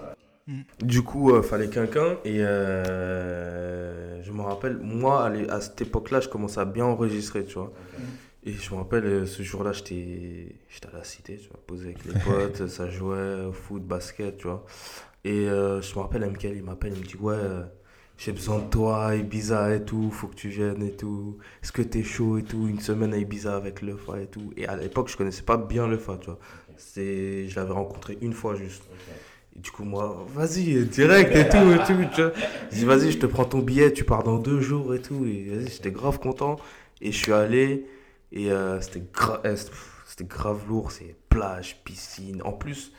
Mm. Du coup, euh, fallait quelqu'un. Et euh, je me rappelle, moi, à cette époque-là, je commençais à bien enregistrer, tu vois. Et je me rappelle, euh, ce jour-là, j'étais à la cité, tu vois, posé avec les potes, ça jouait au foot, basket, tu vois. Et euh, je me rappelle, MKL, il m'appelle, il me dit, ouais, j'ai besoin de toi, Ibiza et tout, faut que tu viennes et tout. Est-ce que t'es chaud et tout, une semaine à Ibiza avec le FA et tout. Et à l'époque, je connaissais pas bien le FA, tu vois. Je l'avais rencontré une fois juste. Et du coup, moi, vas-y, direct et tout, et tout, tu vois. Je dis, vas-y, je te prends ton billet, tu pars dans deux jours et tout. Et vas-y, j'étais grave content. Et je suis allé, et euh, c'était gra- c'était- pff, c'était grave lourd, c'est plage, piscine. En plus,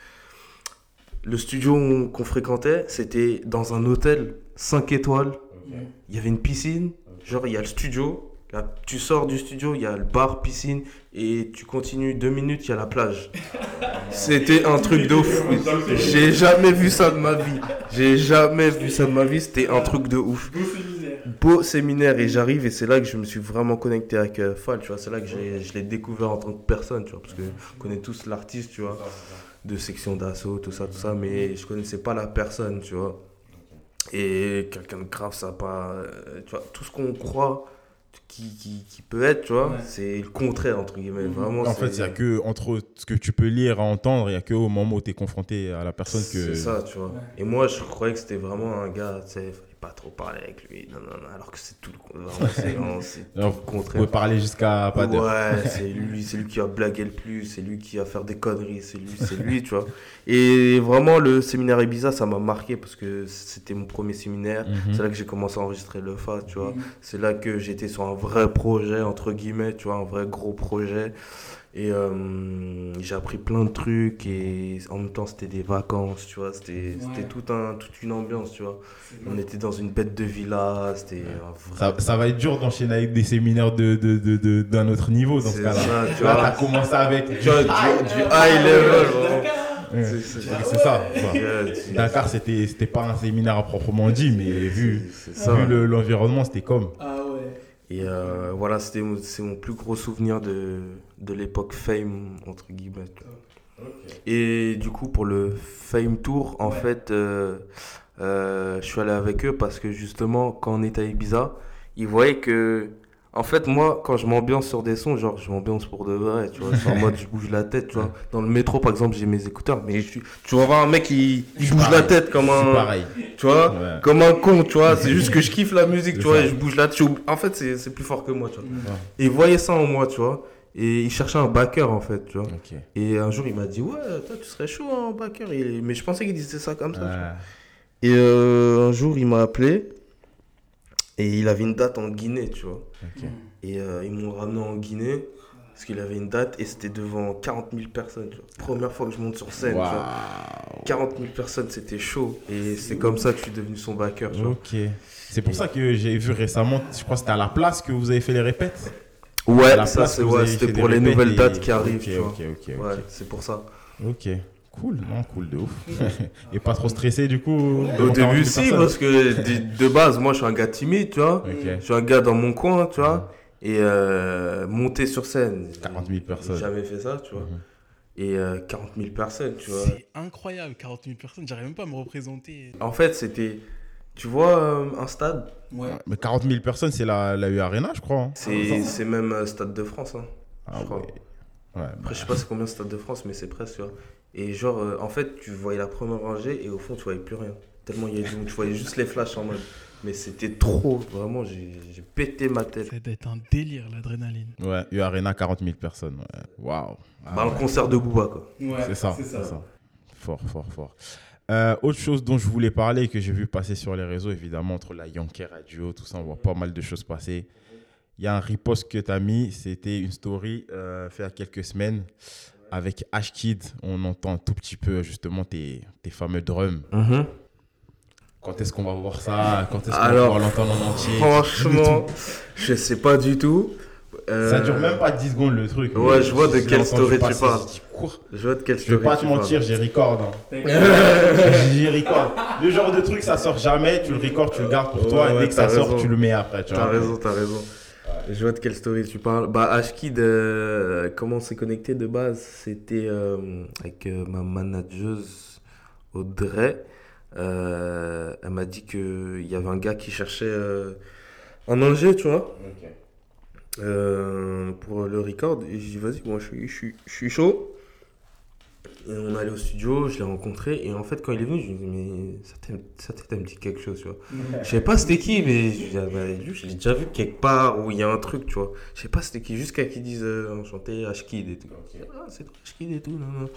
le studio qu'on fréquentait, c'était dans un hôtel 5 étoiles. Il y avait une piscine, genre il y a le studio. Là, tu sors du studio, il y a le bar, piscine, et tu continues deux minutes, il y a la plage. C'était un truc de fou. J'ai jamais vu ça de ma vie. J'ai jamais vu ça de ma vie. C'était un truc de ouf. Beau séminaire. Et j'arrive et c'est là que je me suis vraiment connecté avec euh, Fall. Tu vois, c'est là que je l'ai découvert en tant que personne. Tu vois, parce que on connaît tous l'artiste, tu vois, de section d'assaut, tout ça, tout ça. Mais je connaissais pas la personne, tu vois. Et quelqu'un de grave, ça pas. euh, Tu vois, tout ce qu'on croit. Qui, qui, qui peut être, tu vois, Ouais. c'est le contraire, entre guillemets. Vraiment, en fait, il n'y a que entre ce que tu peux lire et entendre, il n'y a que au moment où tu es confronté à la personne que. C'est ça, tu vois. Et moi, je croyais que c'était vraiment un gars, tu sais, fallait pas trop parler avec lui. Non, non, non, alors que c'est tout le c'est c'est tout vous contraire. pouvez parler jusqu'à pas d'heure. Ouais, c'est lui, c'est lui qui a blagué le plus, c'est lui qui a fait des conneries, c'est lui, c'est lui, tu vois. Et vraiment, le séminaire Ibiza, ça m'a marqué parce que c'était mon premier séminaire. Mhm. C'est là que j'ai commencé à enregistrer le FA, tu vois. Mhm. C'est là que j'étais sur un vrai projet, entre guillemets, tu vois, un vrai gros projet. Et euh, j'ai appris plein de trucs et en même temps c'était des vacances, tu vois, c'était c'était tout un, toute une ambiance, tu vois. On était dans une bête de villa, c'était... un Ça, va être dur d'enchaîner avec des séminaires de, de, de, de- d'un autre niveau dans ce cas-là. ça, tu Là, vois. t'as commencé avec vois, du, du high level. Ouais. C'est- ça. Ouais, Dakar, c'était c'était pas un séminaire à proprement dit, mais vu, vu le- l'environnement, c'était comme. Ah ouais. Et euh, voilà, c'était c'est mon plus gros souvenir de, de l'époque Fame, entre guillemets. Et du coup, pour le Fame Tour, en fait, euh, euh, je suis allé avec eux parce que justement, quand on était à Ibiza, ils voyaient que. En fait, moi, quand je m'ambiance sur des sons, genre, je m'ambiance pour de vrai, tu vois. C'est en mode, je bouge la tête, tu vois. Dans le métro, par exemple, j'ai mes écouteurs, mais je suis- tu vas voir un mec, il, il bouge la tête comme Je suis un. pareil. Tu vois Ouais. Comme un con, tu vois. C'est juste que je kiffe la musique, tu vois, et je bouge la tête. Je suis- En fait, c'est plus fort que moi, tu vois. Et il voyait ça en moi, tu vois. Et il cherchait un backer, en fait, tu vois. Et un jour, il m'a dit, ouais, toi, tu serais chaud en backer. Et- Mais je pensais qu'il disait ça comme ça. tu vois. Et euh, un jour, il m'a appelé. Et il avait une date en Guinée, tu vois. Et euh, ils m'ont ramené en Guinée. Parce qu'il avait une date et c'était devant 40 000 personnes. tu vois. Première fois que je monte sur scène. tu vois. Waouh. 40 000 personnes, c'était chaud. Et c'est comme ça que je suis devenu son backer. Tu vois. Ok. C'est pour ça que j'ai vu récemment, je crois que c'était à la place que vous avez fait les répètes. Ouais, ça c'est ouais, c'était pour les nouvelles et- dates qui arrivent. Ok, tu vois. ok, ok, ok. Ouais, c'est pour ça. Ok. Cool, non, cool de ouf. Et pas trop stressé du coup Au devant 40 000 début, si, personnes parce que de, de base, moi je suis un gars timide, tu vois. Je suis un gars dans mon coin, tu vois. Et euh, monter sur scène. 40 000 J'ai personnes. jamais fait ça, tu vois. Mhm. Et euh, 40 000 personnes, tu vois. C'est incroyable, 40 000 personnes. J'arrive même pas à me représenter. En fait, c'était. Tu vois, euh, un stade, Ouais. Mais 40 000 personnes, c'est la, la U Arena, je crois. hein. c'est c'est même euh, Stade de France. Hein. Ah je crois. ouais. Ouais, bah, Après, je sais pas c'est combien Stade de France, mais c'est presque, tu vois. Et genre, euh, en fait, tu voyais la première rangée et au fond, tu voyais plus rien. Tellement il y a du monde, tu voyais juste les flashs en mode. Mais c'était trop, vraiment, j'ai j'ai pété ma tête. Ça doit être un délire, l'adrénaline. ouais, U Arena, 40 000 personnes. Ouais. Waouh. Ah Bah, un ouais. concert de Booba, quoi. Ouais, C'est ça, C'est ça. ça. Fort, fort, fort. Euh, autre chose dont je voulais parler et que j'ai vu passer sur les réseaux, évidemment, entre la Yankee Radio, tout ça, on voit pas mal de choses passer. Il y a un repost que tu as mis, c'était une story euh, faite il y a quelques semaines avec Ashkid. On entend un tout petit peu justement tes, tes fameux drums. Quand est-ce qu'on va voir ça? Quand est-ce qu'on va l'entendre en entier? Franchement, je sais pas du tout. Euh, Ça dure même pas 10 secondes le truc. Ouais, je vois de quelle story tu parles. je Je vois de quelle Je story vais pas te mentir, j'ai record. hein. J'y record. Le genre de truc, ça sort jamais. Tu le recordes, tu le gardes pour toi. Ouais, et ouais, dès que ça sort, raison. tu le mets après. Tu T'as raison, t'as raison. Je vois de quelle story tu parles. Bah, Ashkid, euh, comment on s'est connecté de base? C'était euh, avec euh, ma manageuse Audrey. Elle m'a dit qu'il y avait un gars qui cherchait un ingé, tu vois, pour le record. Et j'ai dit, vas-y, moi je suis, je, suis, je suis chaud. Et on est allé au studio, je l'ai rencontré. Et en fait, quand il est venu, je lui ai dit, mais sa tête, elle me dit quelque chose, tu vois. Je sais pas c'était qui, mais je, lui ai dit, ah, bah, lui, je l'ai déjà vu quelque part où il y a un truc, tu vois. Je sais pas c'était qui, jusqu'à qu'ils disent euh, enchanté, Ashkid et tout. Ah, c'est toi, Ashkid et tout, non, non.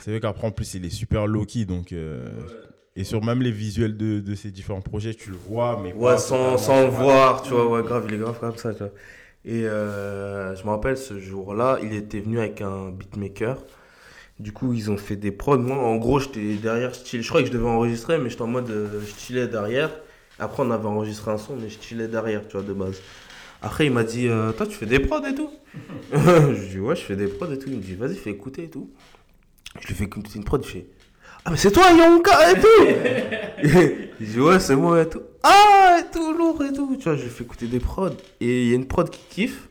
C'est vrai qu'après, en plus, il est super low-key. Donc, euh, Et sur même les visuels de, de ces différents projets, tu le vois, mais Ouais, pas sans, sans le voir, tu vois, ouais, grave, il est grave comme ça, tu vois. Et euh, je me rappelle, ce jour-là, il était venu avec un beatmaker. Du coup, ils ont fait des prods. Moi, en gros, j'étais derrière, je Je crois que je devais enregistrer, mais j'étais en mode, euh, je chillais derrière. Après, on avait enregistré un son, mais je derrière, tu vois, de base. Après, il m'a dit, euh, toi, tu fais des prods et tout Je lui dis, ouais, je fais des prods et tout. Il me dit, vas-y, fais écouter et tout. Je lui fais écouter une prod, je fais, ah, mais c'est toi, Yonka et tout Il dit, ouais, c'est moi et tout. Ah, et tout, lourd et tout. Tu vois, je lui fais écouter des prods. Et il y a une prod qui kiffe.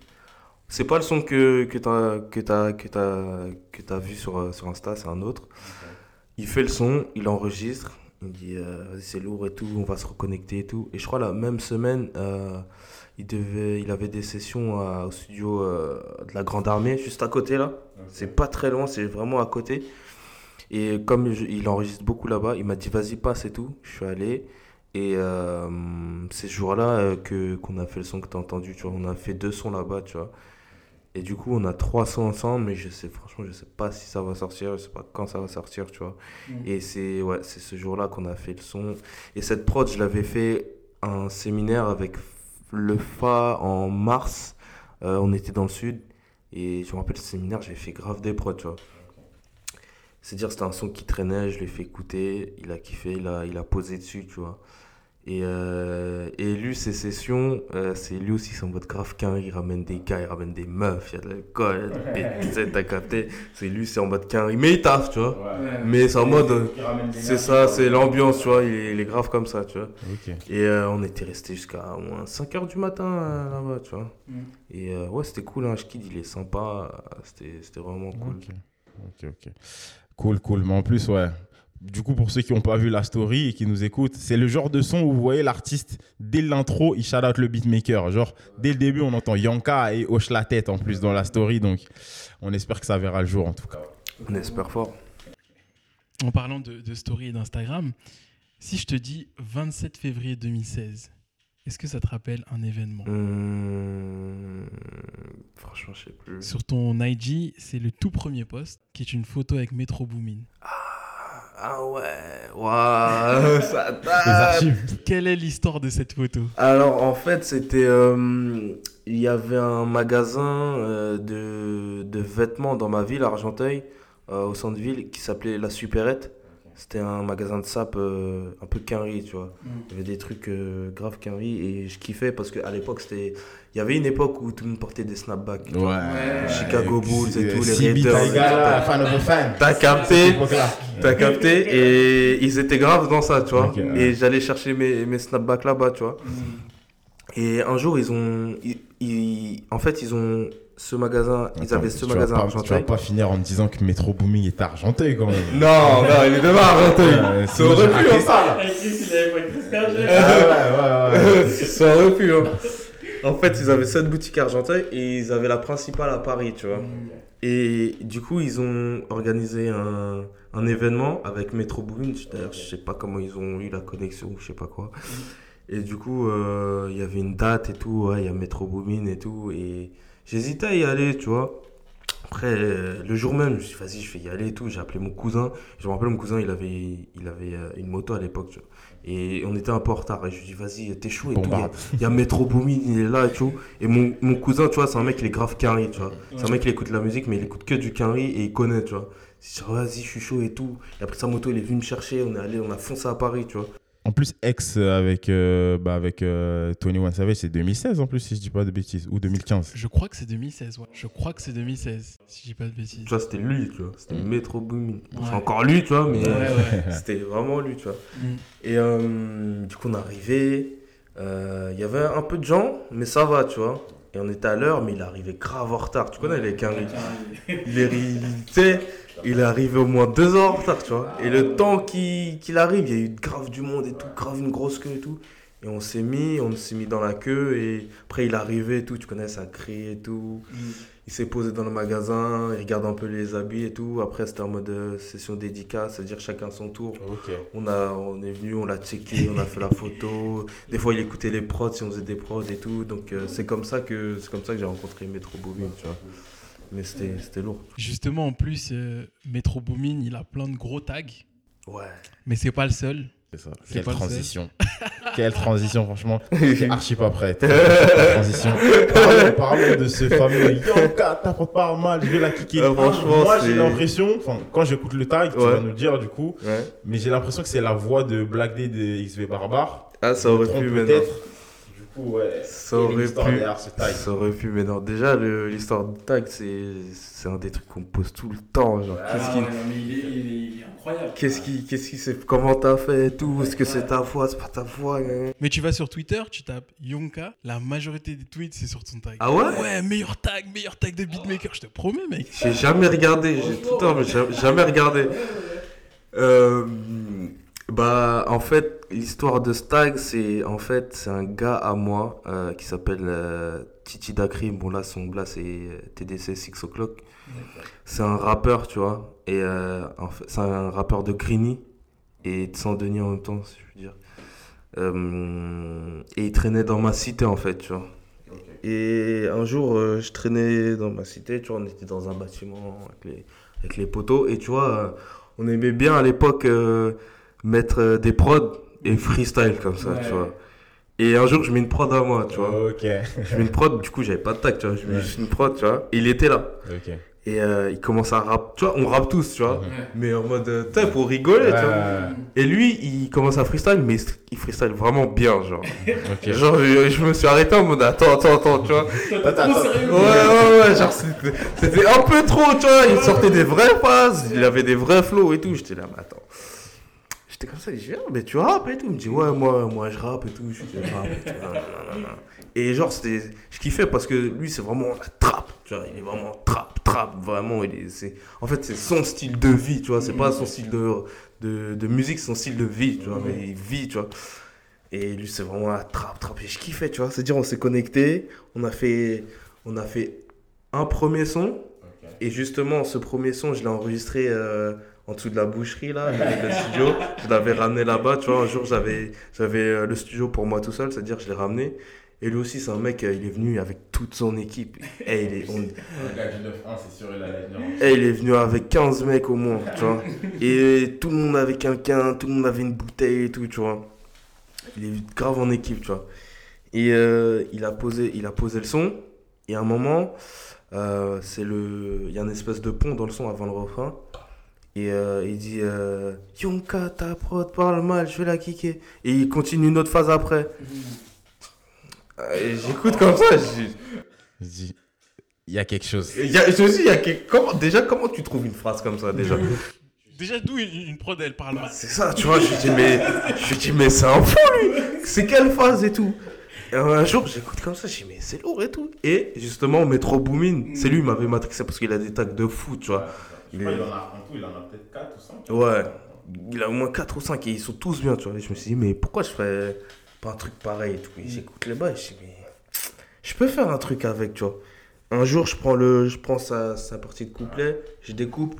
C'est pas le son que, que t'as que t'as que que vu sur, euh, sur Insta, c'est un autre. Il fait le son, il enregistre, il dit euh, Vas-y, c'est lourd et tout, on va se reconnecter et tout. Et je crois la même semaine, euh, il devait, il avait des sessions à- au studio euh, de la Grande Armée, juste à côté là. C'est pas très loin, c'est vraiment à côté. Et comme je- il enregistre beaucoup là-bas, il m'a dit Vas-y, passe et tout. Je suis allé. Et c'est ce jour-là que qu'on a fait le son que t'as entendu, tu vois. On a fait deux sons là-bas, tu vois. Et du coup, on a trois sons ensemble, mais je sais, franchement, je sais pas si ça va sortir, je sais pas quand ça va sortir, tu vois. Et c'est ouais, c'est ce jour-là qu'on a fait le son. Et cette prod, je l'avais fait un séminaire avec le FA en mars. Euh, on était dans le sud. Et je me rappelle, ce séminaire, j'ai fait grave des prods, tu vois. C'est-à-dire, c'était un son qui traînait, je l'ai fait écouter, il a kiffé, il a, il a posé dessus, tu vois. Et, euh, et lui, ses sessions, euh, c'est lui aussi, c'est en mode grave qu'un, il ramène des gars, il ramène des meufs, il y a de l'alcool, il y a des pizzas, t'as capté. C'est lui, c'est en mode qu'un, mais il taffe, tu vois. Ouais. Mais c'est en mode, c'est ça, c'est l'ambiance, tu vois, il est, il est grave comme ça, tu vois. Et euh, on était resté jusqu'à au moins 5h du matin euh, là-bas, tu vois. Mm. Et euh, ouais, c'était cool, hein, Shkid, il est sympa, c'était c'était vraiment cool. Ok, ok, ok. Cool, cool. Mais en plus, ouais. Du coup, pour ceux qui n'ont pas vu la story et qui nous écoutent, c'est le genre de son où vous voyez l'artiste, dès l'intro, il shout out le beatmaker. Genre, dès le début, on entend Yanka et hoche la tête en plus dans la story. Donc, on espère que ça verra le jour en tout cas. On espère fort. En parlant de, de story et d'Instagram, si je te dis 27 février 2016, est-ce que ça te rappelle un événement? Hum, franchement, je sais plus. Sur ton IG, c'est le tout premier post qui est une photo avec Metro Boomin. Ah ouais, waouh, ça date. archives. Quelle est l'histoire de cette photo Alors en fait, c'était. euh, il y avait un magasin euh, de, de vêtements dans ma ville, Argenteuil, euh, au centre-ville, qui s'appelait La Supérette. C'était un magasin de sap euh, un peu quinri, tu vois. Il y avait des trucs euh, grave quinri et je kiffais parce qu'à l'époque, c'était. Il y avait une époque où tout le monde portait des snapbacks. tu vois. Les Chicago Bulls et tout, les Raiders. Tiger, fan of a fan. T'as capté. T'as capté Et ils étaient graves dans ça, tu vois. Ouais. Et j'allais chercher mes, mes snapbacks là-bas, tu vois. Et un jour, ils ont. ils- ils- en fait, ils ont. Ce magasin. Ils avaient ce magasin pas- à Tu vas pas finir en me disant que Metro Booming est argenté quand même. Non, non, il est de à Argenteuil. Ouais, Ça aurait pu, raté hein. ça. Ah aurait pu, hein. En fait, ils avaient cette boutique à Argenteuil et ils avaient la principale à Paris, tu vois. Et du coup, ils ont organisé un, un événement avec Metro Boomin. D'ailleurs, je sais pas comment ils ont eu la connexion ou je sais pas quoi. Et du coup, euh, il y avait une date et tout. Ouais, il y a Metro Boomin et tout. Et j'hésitais à y aller, tu vois. Après, euh, le jour même, je me suis dit, vas-y, je vais y aller et tout. J'ai appelé mon cousin. Je me rappelle, mon cousin, il avait, il avait euh, une moto à l'époque, tu vois. Et on était un peu en retard. Et je lui ai dit, vas-y, t'es chaud et tout. Il y a- Bombarde. Il y, a Metro Boomin, il est là et tout. Et mon, mon cousin, tu vois, c'est un mec, il est grave carré, tu vois. C'est un mec, il écoute de la musique, mais il écoute que du carré et il connaît, tu vois. Je dit, vas-y, je suis chaud et tout. Et après sa moto, il est venu me chercher. On est allé, on a foncé à Paris, tu vois. En plus, ex avec, euh, bah, avec euh, Tony One Savage, c'est 2016 en plus, si je dis pas de bêtises, ou 2015. Je crois que c'est 2016, ouais. Je crois que c'est 2016, si je dis pas de bêtises. Tu vois, c'était lui, tu vois. C'était Metro Boomin. Ouais. encore lui, tu vois, mais Ouais, ouais. c'était vraiment lui, tu vois. Mm. Et euh, du coup, on est arrivé. euh, Il y avait un peu de gens, mais ça va, tu vois. Et on était à l'heure, mais il arrivait grave en retard. Tu connais les Quinri? Il est, il- tu sais, il est arrivé au moins deux heures en retard, tu vois. Et le temps qu'il arrive, il y a eu grave du monde et tout, grave une grosse queue et tout. Et on s'est mis, on s'est mis dans la queue et après il est arrivé et tout, tu connais, ça crie et tout. Il s'est posé dans le magasin, il regarde un peu les habits et tout. Après c'était en mode euh, session dédicace, c'est-à-dire chacun son tour. On, a, on est venu, on l'a checké, on a fait la photo. Des fois il écoutait les prods si on faisait des prods et tout. Donc euh, c'est comme ça que c'est comme ça que j'ai rencontré Metro Boomin, tu vois. Mais c'était c'était lourd. Justement, en plus, euh, Metro Boomin, il a plein de gros tags. Ouais. Mais c'est pas le seul. C'est ça. C'est Quelle transition. Quelle transition, franchement. J'étais archi pas prêt. Quelle transition. Parlons, parlons de ce fameux Yanka, t'apportes pas mal, je vais la kicker. Ah, franchement, Moi, j'ai l'impression, enfin, quand j'écoute le tag, tu vas nous le dire du coup, Ouais. mais j'ai l'impression que c'est la voix de Black Day de XV Barbare. Ah, ça aurait pu, peut-être. Ouais. Ça aurait pu. derrière ce tag. Ça aurait pu, mais non. Déjà, l'histoire de tag, c'est c'est un des trucs qu'on me pose tout le temps. Genre, Ah, qu'est-ce qui. il est, il est- il est incroyable. Qu'est-ce qui, qu'est-ce qui c'est, comment t'as fait et tout, est-ce que c'est ta voix, c'est pas ta voix. Mais tu vas sur Twitter, tu tapes Yonka, la majorité des tweets, c'est sur ton tag. Ah ouais? Ouais, meilleur tag, meilleur tag de beatmaker, je te promets, mec. J'ai jamais regardé, j'ai tout le temps, mais j'ai jamais regardé. Euh, bah, en fait, l'histoire de Stag, c'est en fait, c'est un gars à moi euh, qui s'appelle euh, Titi Dakrim. Bon, là, son là, c'est euh, TDC 6 O'Clock. C'est un rappeur, tu vois. Et en fait, c'est un rappeur de Grigny et de Saint-Denis en même temps, si je veux dire. Et il traînait dans ma cité, en fait, tu vois. Et un jour, je traînais dans ma cité, tu vois, on était dans un bâtiment avec les, avec les poteaux. Et tu vois, on aimait bien à l'époque mettre euh, des prods et freestyle comme ça, Ouais. tu vois. Et un jour, je mets une prod à moi, tu vois. Ok. Je mets une prod, du coup, j'avais pas de tac, tu vois. Je mets Ouais. juste une prod, tu vois. Et il était là. Ok. Et euh, il commence à rap. Tu vois, on rappe tous, tu vois. Ouais. Mais en mode, euh, tu sais, pour rigoler, tu vois. Et lui, il commence à freestyle, mais il freestyle vraiment bien, genre. Ok. Genre, je, je me suis arrêté en mode, attends, attends, attends, tu vois. Attends, attends. Ouais, ouais, ouais, genre, c'était c'était un peu trop, tu vois. Il sortait des vraies phases, il avait des vrais flows et tout. J'étais là, mais attends. J'étais comme ça, je dis, ah, mais tu rappes et tout. Il me dit, ouais, moi, moi je rappe et tout. Je dis, rappe et tout. nan. Et genre, c'était. Je kiffais parce que lui, c'est vraiment la trappe. Tu vois, il est vraiment trap, trap, vraiment. Il est, c'est, en fait, c'est son style de vie, tu vois. C'est pas son style de, de, de musique, c'est son style de vie, tu vois. Mais il vit, tu vois. Et lui, c'est vraiment la trappe, trappe. Et je kiffais, tu vois. C'est-à-dire, on s'est connecté, on a fait, on a fait un premier son. Et justement, ce premier son, je l'ai enregistré euh, en dessous de la boucherie, là, le studio. Je l'avais ramené là-bas, tu vois. Un jour, j'avais, j'avais euh, le studio pour moi tout seul, c'est-à-dire, je l'ai ramené. Et lui aussi, c'est un mec, euh, il est venu avec toute son équipe. Et il est, on- Le gars du 9-1, c'est sûr, il allait venir. et il est venu avec 15 mecs au moins, tu vois. Et tout le monde avait quelqu'un, tout le monde avait une bouteille et tout, tu vois. Il est grave en équipe, tu vois. Et euh, il, a posé, il a posé le son. Et à un moment, euh, c'est le, il y a une espèce de pont dans le son avant le refrain. Et euh, il dit euh, Yonka, ta prod parle mal, je vais la kicker. Et il continue une autre phase après. Euh, Et j'écoute comme ça, je dis, il y a quelque chose. il y a- je me dis, il y a comment, déjà, comment tu trouves une phrase comme ça déjà? Déjà, d'où une, une prod, elle parle mal? C'est ça, tu vois, je lui dis, mais, je dis, mais c'est un fou, lui C'est quelle phase et tout? Et un jour, j'écoute comme ça, je dis, mais c'est lourd et tout. Et justement, Metro Boomin, c'est lui, il m'avait matrixé parce qu'il a des tags de fou, tu vois. Je Il crois est- qu'il en a, en tout, il en a peut-être 4 ou 5. Ouais, il a au moins 4 ou 5 et ils sont tous bien, tu vois. Et je me suis dit, mais pourquoi je ferais pas un truc pareil et tout Et j'écoute les bails, je dis, mais je peux faire un truc avec, tu vois. Un jour, je prends, le, je prends sa, sa partie de couplet, je découpe,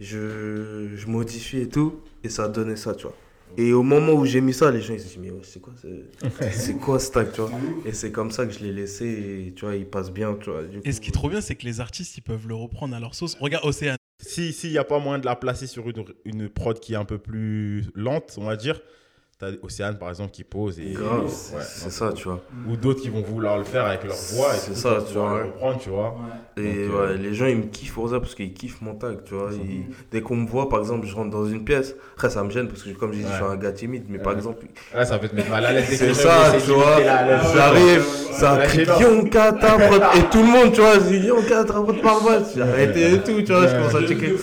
je, je modifie et tout, et ça a donné ça, tu vois. Et au moment où j'ai mis ça, les gens ils se disent, mais ouais, c'est quoi, c'est- c'est quoi ce tag, tu vois Et c'est comme ça que je l'ai laissé, et tu vois, il passe bien, tu vois. Du Et ce qui est trop bien, c'est que les artistes, ils peuvent le reprendre à leur sauce. Regarde Océane. Si s'il n'y a pas moyen de la placer sur une, une prod qui est un peu plus lente, on va dire, t'as Océane par exemple qui pose et Grave, Ouais, c'est ça, tu vois. ou d'autres qui vont vouloir le faire avec leur voix et C'est tout, ça, tu vois. tu vois. Et Donc, ouais, euh, les gens ils me kiffent pour ça parce qu'ils kiffent mon tag, tu vois. Ils- dès qu'on me voit, par exemple, je rentre dans une pièce, après ça me gêne parce que comme j'ai dit, je suis un gars timide, mais par exemple, Ouais, ça peut te mettre mal à l'aise. c'est ça, tu vois. J'arrive, ça ta prod, et tout le monde, tu vois, je dis Yonka, ta prod par mal, j'ai arrêté et tout, tu vois, je commence à checker.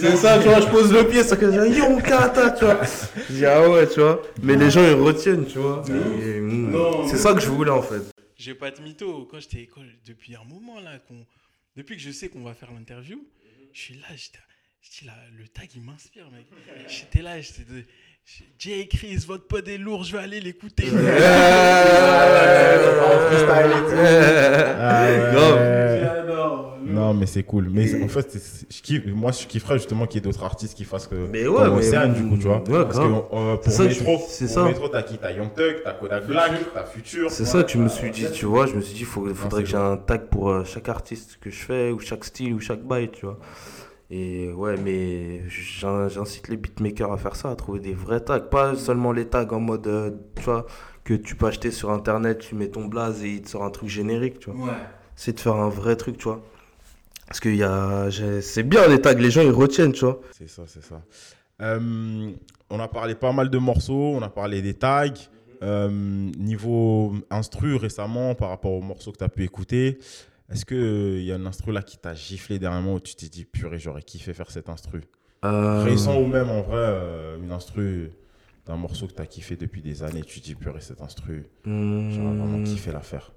C'est ça, tu vois, je pose le pied, ça que dis Yonka, ta, tu vois. Je dis ah ouais, tu vois. Mais les gens ils retiennent, tu vois. Et, mm, C'est ça que je voulais en fait. J'ai pas de mytho. Quand j'étais quand- depuis un moment là, qu'on- depuis que je sais qu'on va faire l'interview, je suis là, j'étais, je dis là, le tag il m'inspire, mec. J'étais là, j'étais j'ai- Jay Chris, votre pod est lourd, je vais aller l'écouter. Ouais. Non, mais c'est cool. Mais en fait, c'est- je kiffe, moi, je kifferais justement qu'il y ait d'autres artistes qui fassent que. Mais ouais, comme mais- Océane, du coup, tu vois. ouais, Parce que euh, C'est pour ça que je- Metro, c'est ça. Metro, t'as qui? T'as Young Thug, t'as Kodak Black, t'as Future. C'est ça que je me suis dit, tu vois. Je me suis dit, il faudrait que j'ai un tag pour euh, chaque artiste que je fais, ou chaque style, ou chaque bail, tu vois. Et ouais, mais j'in- j'incite les beatmakers à faire ça, à trouver des vrais tags. Pas seulement les tags en mode, euh, tu vois, que tu peux acheter sur internet, tu mets ton blaze et il te sort un truc générique, tu vois. Ouais. C'est de faire un vrai truc, tu vois. Parce que y a, j'ai- c'est bien les tags, les gens ils retiennent, tu vois. C'est ça, c'est ça. Euh, on a parlé pas mal de morceaux, on a parlé des tags. Euh, niveau instru récemment, par rapport aux morceaux que tu as pu écouter, est-ce qu'il y a un instru là qui t'a giflé dernièrement où tu t'es dit, purée, j'aurais kiffé faire cet instru? Euh, Récent ou même en vrai, euh, une instru d'un morceau que tu as kiffé depuis des années, tu te dis, purée, cet instru, j'aurais vraiment hmm, kiffé la faire.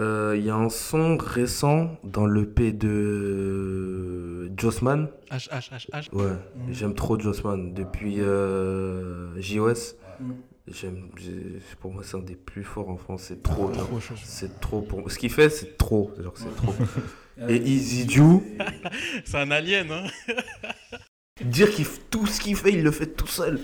euh, Il y a un son récent dans l'EP de Jossman. H, H, H, H. Ouais, j'aime trop Jossman. Depuis euh, JOS, Mm. J'aime, j'ai- pour moi, c'est un des plus forts en France. C'est trop, c'est trop pour Ce qu'il fait, c'est trop. Genre, c'est trop. Et Easy Ju, C'est un alien, hein. dire qu'il tout ce qu'il fait, il le fait tout seul.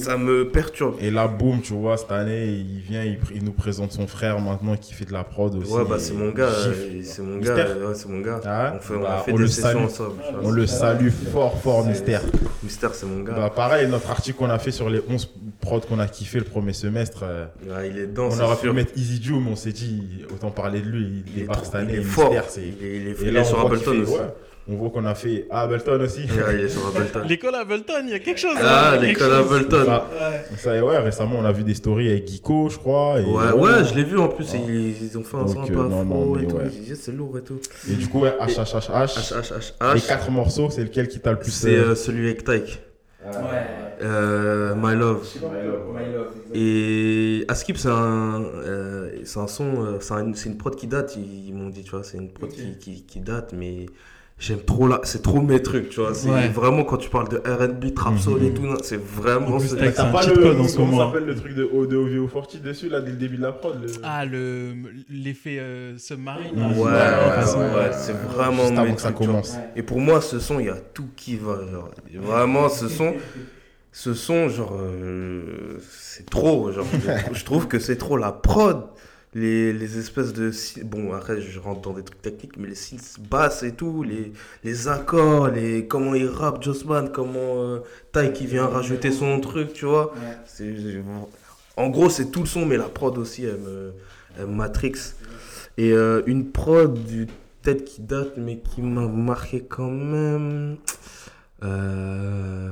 Ça me perturbe. Et là, boum, tu vois, cette année, il vient, il, nous présente son frère maintenant qui fait de la prod aussi. Ouais, bah c'est mon gars, euh, c'est mon gars, ouais, c'est mon gars. Ah on, fait, on Bah, a fait on des le sessions ensemble. On le salue fort, fort, Mystère. Mystère, c'est mon gars. Bah, pareil, notre article qu'on a fait sur les 11 prod qu'on a kiffé le premier semestre. euh, Ouais, il est dedans, on aurait pu sûr. mettre Easy Joe, mais on s'est dit, autant parler de lui. Il, Il est débarque cette année. il est fort. Mystère, Il est- il est- Et là, sur fait- aussi. ouais, on voit qu'on a fait ah, Ableton aussi. Ouais, est sur Ableton. L'école Ableton, il y a quelque chose. Ah, hein, l'école chose. Ableton. Ça, ça, et ouais, récemment, on a vu des stories avec Geeko, je crois. Et Ouais, ouais, je l'ai vu en plus. Ouais. Ils, ils ont fait un Donc, son un euh, peu afro et tout. ouais. C'est lourd et tout. Et du coup, ouais, HHHH. Les quatre morceaux, c'est lequel qui t'a le plus. C'est euh, euh, celui avec Tyke. Ouais. Euh, My Love. My Love, exactement. Et Askip, c'est un, euh, c'est un son, euh, c'est un- c'est une prod qui date, ils, ils m'ont dit, tu vois, c'est une prod qui, qui, qui date, mais j'aime trop là, c'est trop mes trucs, tu vois. C'est Ouais. vraiment quand tu parles de RB, trap soul et tout, c'est vraiment. T'as un pas le. code en ce comment moment. s'appelle le truc de OVO 40 dessus, là, dès le début de la prod le- Ah, le l'effet euh, submarine. Ouais, ouais, c'est ouais. vraiment Juste avant mes que ça trucs, commence. Et pour moi, ce son, il y a tout qui va. genre. Vraiment, ce son, ce son, genre, euh, c'est trop. Genre, je, je trouve que c'est trop la prod. Les, les espèces de. Bon, après, je rentre dans des trucs techniques, mais les synths basses et tout, les, les accords, les, comment il rappe Jossman, comment euh, Ty qui vient rajouter son truc, tu vois. Ouais. C'est- En gros, c'est tout le son, mais la prod aussi, elle me, elle matrix. Et euh, une prod, du- peut-être qui date, mais qui m'a marqué quand même. Euh,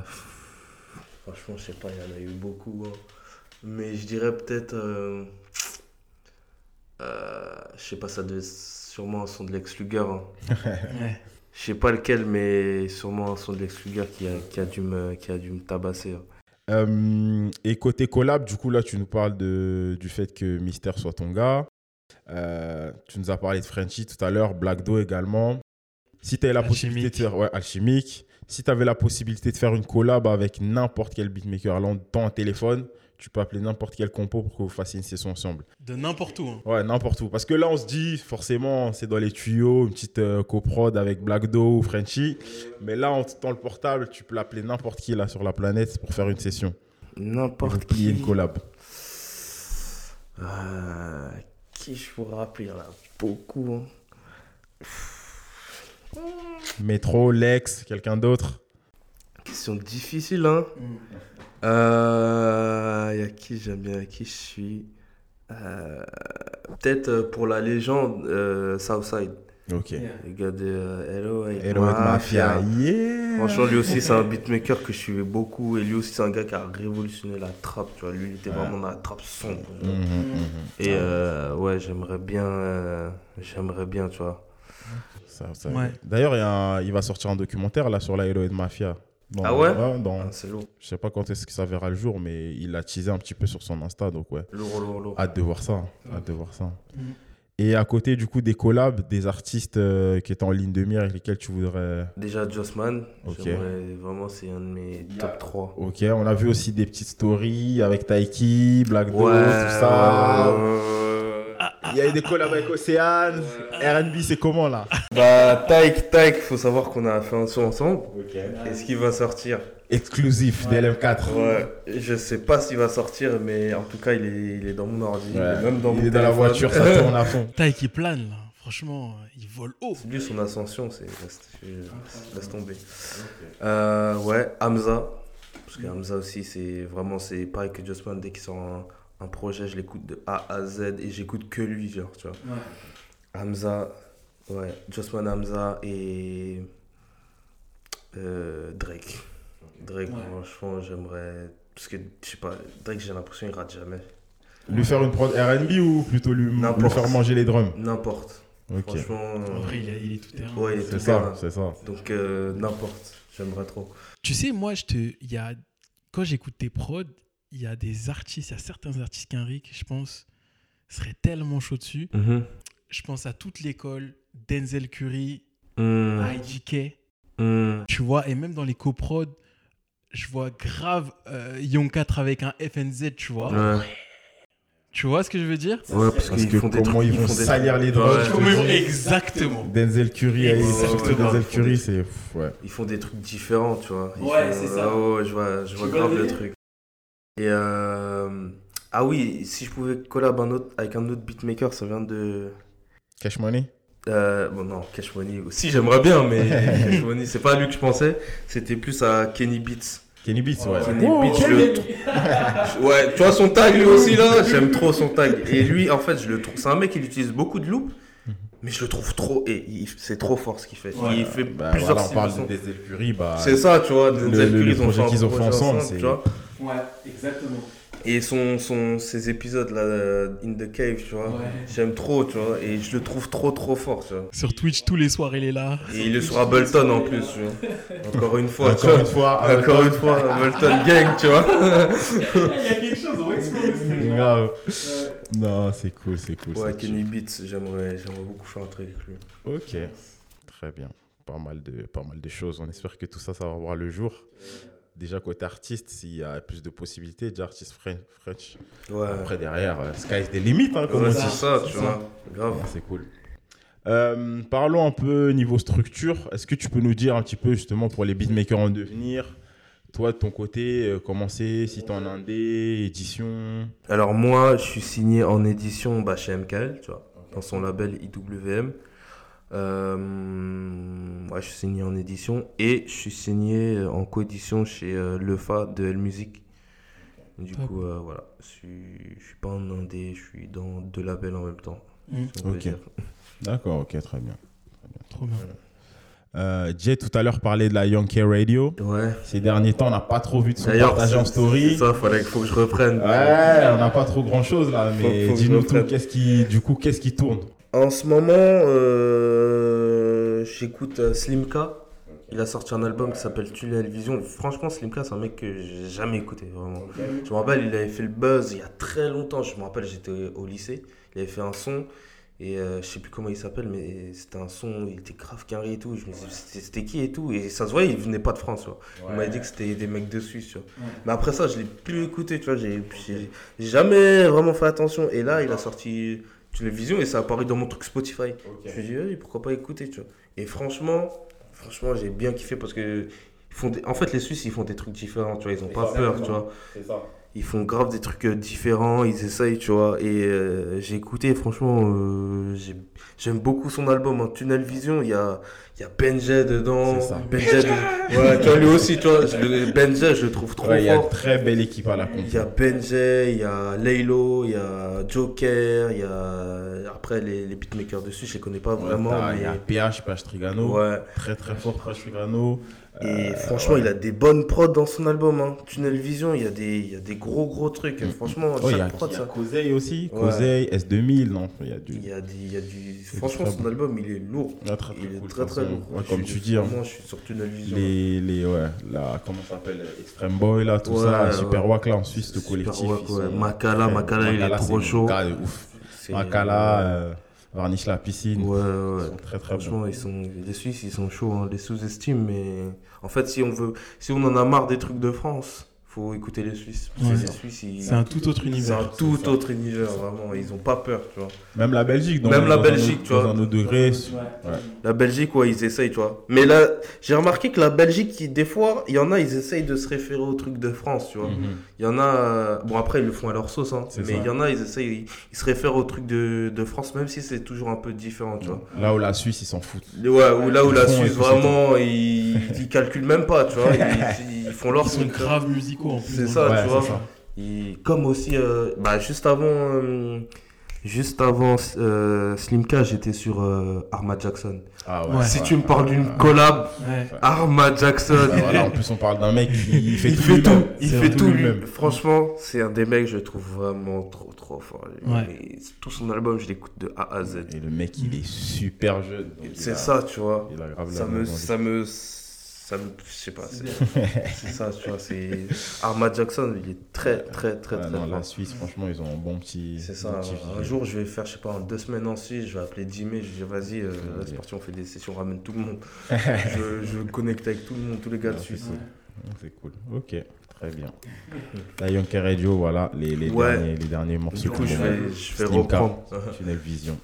Franchement, je sais pas, il y en a eu beaucoup. hein. Mais je dirais peut-être. euh, euh, je sais pas, ça devait sûrement un son de Lex Luger. hein. Ouais. Je sais pas lequel, mais sûrement un son de Lex Luger qui a, qui a, dû, me, qui a dû me tabasser. hein. Euh, et côté collab, du coup, là, tu nous parles de, du fait que Mystère soit ton gars. Euh, tu nous as parlé de Frenchy tout à l'heure, Black Do également. Si tu avais la possibilité de faire. Ouais, Alchimique. Si tu avais la possibilité de faire une collab avec n'importe quel beatmaker, dans un téléphone, tu peux appeler n'importe quel compo pour que vous fassiez une session ensemble. De n'importe où. hein. Ouais, n'importe où. Parce que là, on se dit, forcément, c'est dans les tuyaux, une petite euh, coprod avec Black Do ou Frenchy. Mais là, en dans le portable, tu peux l'appeler n'importe qui là sur la planète pour faire une session. N'importe Qui une collab. Euh, qui je pourrais rappeler Il y en a beaucoup. hein. Métro, Lex, quelqu'un d'autre? Question difficile, hein. Euh, Il y a qui j'aime bien, qui je suis? Euh, Peut-être euh, pour la légende, euh, Southside. Ok. Le gars de euh, Hello avec Hello avec Mafia, yeah. Franchement, lui aussi, c'est un beatmaker que je suivais beaucoup. Et lui aussi, c'est un gars qui a révolutionné la trappe. Tu vois, lui, il était vraiment dans la trappe sombre. Mhm, mhm. Et euh, ouais, j'aimerais bien, euh, j'aimerais bien, tu vois. Ça- ça- Ouais. D'ailleurs, il va sortir un documentaire là sur la Hello Mafia. Dans- Ah ouais? dans, Ah, C'est lourd, Je sais pas quand est-ce que ça verra le jour, mais il l'a teasé un petit peu sur son Insta, donc ouais. lourd, lourd, lourd. Hâte de voir ça. Hâte de voir ça. Mhm. Et à côté du coup des collabs, des artistes euh, qui étaient en ligne de mire avec lesquels tu voudrais. Déjà, Jossman, Ok. j'aimerais- vraiment, c'est un de mes top 3. Ok, on a vu aussi des petites stories avec Taiki, Black Ouais, tout ça. ouais, ouais, ouais. Il y a eu des collabs avec Océane. RB, c'est comment là? Bah, Taïk, Taïk, faut savoir qu'on a fait un son ensemble. Est-ce qu'il va sortir? Exclusif DLM4. Ouais, je sais pas s'il va sortir, mais en tout cas, il est, il est dans mon ordi. il est même dans il mon est dans la voiture, ça tourne à fond. Taille qui plane, là. Franchement, il vole haut. Lui, son ascension, c'est. Laisse, je- laisse tomber. Euh, ouais, Hamza. Parce que Hamza aussi, c'est vraiment. C'est pareil que Jossman, dès qu'il sort un, un projet, je l'écoute de A à Z et j'écoute que lui, genre, tu vois. Hamza, ouais, Jossman Hamza et. euh, Drake. Drake, franchement, j'aimerais. Parce que, je sais pas, Drake, j'ai l'impression qu'il rate jamais. Lui faire une prod RB ou plutôt lui, faire manger les drums? N'importe. Ok. Franchement. En vrai, il, est- il est tout terrain. Ouais, il est C'est tout ça, c'est ça. Donc, euh, n'importe. J'aimerais trop. Tu sais, moi, je te, il y a, quand j'écoute tes prods, il y a des artistes, il y a certains artistes qu'Henrik, je pense, serait tellement chaud dessus. Mhm. Je pense à toute l'école, Denzel Curry, Mm. IGK, Mm. tu vois, et même dans les coprods, je vois grave euh, Young 4 avec un FNZ, tu vois. Ouais. Tu vois ce que je veux dire? Ouais, parce, Parce qu'ils que font des comment trucs, ils vont des salir les drums, Ouais. Exactement. Denzel Curry, Exactement. Denzel ils font Curry, des- c'est. Ouais. Ils font des trucs différents, tu vois. Ils Ouais, font- c'est ça. Ah ouais, je vois, je vois grave le truc. Et euh... Ah oui, si je pouvais collab un autre, avec un autre beatmaker, ça vient de... Cash Money Euh, bon non, Cash Money aussi, j'aimerais bien, mais Cash Money, c'est pas à lui que je pensais. C'était plus à Kenny Beats. Kenny Beats, ouais. Kenny Beats, je le ouais, tu vois son tag lui aussi là, j'aime trop son tag. Et lui, en fait, je le trouve. C'est un mec qui utilise beaucoup de loops, mais je le trouve trop. Et c'est trop fort ce qu'il fait. Ouais. il fait Bah, plusieurs voilà, on parle de Denzel Curry, bah, C'est ça, tu vois. le- Denzel le- Curry, le ils ont projet qu'ils ont fait ensemble, c'est- tu vois. Ouais, exactement. Et son, son, ses épisodes là, euh, In the Cave, tu vois, Ouais. j'aime trop, tu vois, et je le trouve trop trop fort, tu vois. Sur Twitch, tous les soirs, il est là. Et il est sur Ableton en plus, tu vois. Encore une fois, tu Encore vois. une fois, encore une fois, Ableton Gang, tu vois. Il y a quelque chose, on va explorer ce truc. Grave. Non, c'est cool, c'est cool. Ouais, Kenny Beats, j'aimerais, j'aimerais beaucoup faire un truc avec lui. Ok, très bien. Pas mal, de, pas mal de choses. On espère que tout ça, ça va voir le jour. Déjà, côté artiste, s'il y a plus de possibilités, déjà artiste French. Ouais. Après, derrière, euh, sky's the limit, hein, comme Ouais, c'est ça, tu vois. Grave. Ouais, c'est cool. Euh, parlons un peu niveau structure. Est-ce que tu peux nous dire un petit peu, justement, pour les beatmakers en devenir, toi, de ton côté, euh, comment c'est, si t'es en indé, édition? Alors moi, je suis signé en édition bah, chez MKL, tu vois, dans son label IWM. Euh, ouais, je suis signé en édition et je suis signé en coédition chez euh, Lefa de L Music. Du Top. coup, euh, voilà, je suis, je suis pas en indé, je suis dans deux labels en même temps. Mm. si peut Ok. D'accord, ok, très bien. Trop bien. Euh, Jay tout à l'heure parlait de la Yankee Radio. Ouais. Ces derniers temps, on n'a pas trop vu de son partage en story. ça, fallait, faut que je reprenne. Ouais, on n'a pas trop grand chose là, mais dis-nous tout, qu'est-ce qui, du coup, qu'est-ce qui tourne? En ce moment, euh, j'écoute euh, Slimka. Il a sorti un album qui s'appelle Tunnel Vision. Franchement, Slimka, c'est un mec que j'ai jamais écouté, vraiment. Je me rappelle, il avait fait le buzz il y a très longtemps. Je me rappelle, j'étais au lycée. Il avait fait un son. Et euh, je sais plus comment il s'appelle, mais c'était un son, il était grave carré et tout. Je me disais, c'était c'était qui et tout. Et ça se voyait, il venait pas de France. tu vois. On m'avait dit que c'était des mecs de Suisse. tu vois. Mais après ça, je l'ai plus écouté. Tu vois, j'ai j'ai- j'ai jamais vraiment fait attention. Et là, il a sorti Télévision et ça a apparu dans mon truc Spotify. Je me dit, oui, pourquoi pas écouter, tu vois. Et franchement, franchement, j'ai bien kiffé parce que. Ils font des- En fait, les Suisses, ils font des trucs différents, tu vois. Ils ont pas peur, tu vois. C'est ça. Ils font grave des trucs euh, différents, ils essayent, tu vois. Et euh, j'ai écouté, franchement, euh, j'ai- j'aime beaucoup son album, hein. Tunnel Vision. Il y a, il y a Benjay dedans. C'est ça. Benjay, ouais, tu vois, lui aussi, tu vois. je le- Benjay, je le trouve trop Ouais, il y a une fort. très belle équipe à la con. Il y a Benjay, il y a Laylo, il y a Joker, il y a. Après, les, les beatmakers dessus, je les connais pas vraiment. Mais... Il y a PH, PH Trigano. Ouais. Très très fort, PH Trigano. Et Euh, franchement, ouais. il a des bonnes prods dans son album. Hein. Tunnel Vision, il y, a des, il y a des gros gros trucs. Franchement, Oh, il y a, chaque prod, il y a aussi. Ouais. Kozeï, S2000, non Il y a du. Il y a, des- il y a du. Franchement, son bon. album, il est lourd. Très, très il est cool, très très lourd. Moi, Ouais, comme tu dis, hein. Vraiment, je suis sur Tunnel Vision. Les, les, ouais, la, comment ça s'appelle Extreme Boy, là, tout ça. Super Wack, là, en Suisse, le Super collectif. Wack, ils ouais. Makala, Makala, il est trop chaud. Makala, euh, Varnish la piscine. Ouais, ouais. Ils sont très très Franchement, bons. ils sont, les Suisses, ils sont chauds, hein, les sous-estiment, mais en fait, si on veut, si on en a marre des trucs de France, faut écouter les Suisses. Ouais. les Suisses, ils- C'est un tout autre univers. C'est un tout autre univers, vraiment. Ils ont pas peur, tu vois. Même la Belgique, dans, Même la dans Belgique, un, tu vois. Dans un autre degré. Ouais. Ouais. La Belgique, ouais, ils essayent, tu vois. Mais là, j'ai remarqué que la Belgique, des fois, il y en a, ils essayent de se référer aux trucs de France, tu vois. Mhm. Il y en a, euh, bon après, ils le font à leur sauce, hein. Mais il y en a, ils essayent, ils, ils se réfèrent aux trucs de, de France, même si c'est toujours un peu différent, tu vois. Là où la Suisse, ils s'en foutent. Ouais, ou là où Ils la Suisse, vraiment, ils, ils calculent même pas, tu vois. Ils, ils font leur Ils sont truc, tu vois. grave musicaux en plus. C'est dans ça, Ouais, tu vois. c'est ça. Et comme aussi, euh, bah, juste avant, euh, juste avant euh, Slimka, j'étais sur euh, Arma Jackson. Ah ouais. Ouais. si ouais, tu me parles ouais, d'une collab, Ouais. Arma Jackson, Bah voilà, en plus, on parle d'un mec qui fait il tout. fait tout, il fait tout lui. lui-même. Franchement, c'est un des mecs, je le trouve vraiment trop, trop fort. Et tout son album, je l'écoute de A à Z. Et le mec, il est super jeune. C'est ça, tu vois. Il a grave Ça me, ça me, ça me, je sais pas, c'est ça, tu vois. C'est Arma Jackson, il est très, très, très, très non, la Suisse, franchement, ils ont un bon petit. C'est ça. petit Un jour, je vais faire, je sais pas, en deux semaines en Suisse, je vais appeler Jimmy, je vais dire, vas-y, euh, c'est parti, on fait des sessions, on ramène tout le monde. je, je connecte avec tout le monde, tous les gars de Suisse. c'est cool. Ok, très bien. La Yonke Radio, voilà, les, les, Ouais. derniers, les derniers morceaux. Du coup, je vais, je vais reprendre. Tunnel Vision.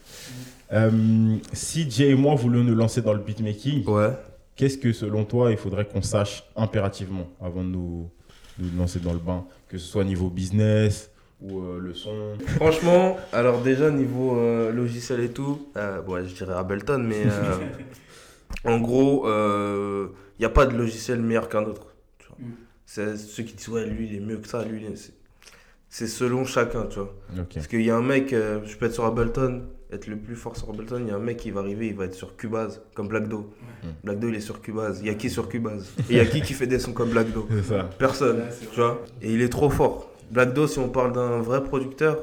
Euh, si Jay et moi voulons nous lancer dans le beatmaking, Ouais. Qu'est-ce que selon toi il faudrait qu'on sache impérativement avant de nous, de nous lancer dans le bain? Que ce soit niveau business ou euh, le son? Franchement, alors déjà, niveau euh, logiciel et tout, euh, ouais, je dirais Ableton, mais euh, en gros, il n'y a pas de logiciel meilleur qu'un autre. tu vois. C'est ceux qui disent, ouais, lui, il est mieux que ça, lui, il est- c'est- selon chacun, tu vois. Parce qu'il y a un mec, euh, je peux être sur Ableton, être le plus fort sur Ableton, il y a un mec qui va arriver, il va être sur Cubase, comme Black Do. Mm. Black Do, il est sur Cubase. Il y a qui sur Cubase? Et il y a qui qui fait des sons comme Black Do ça. Personne, Ouais, tu vois. Et il est trop fort. Black Do, si on parle d'un vrai producteur,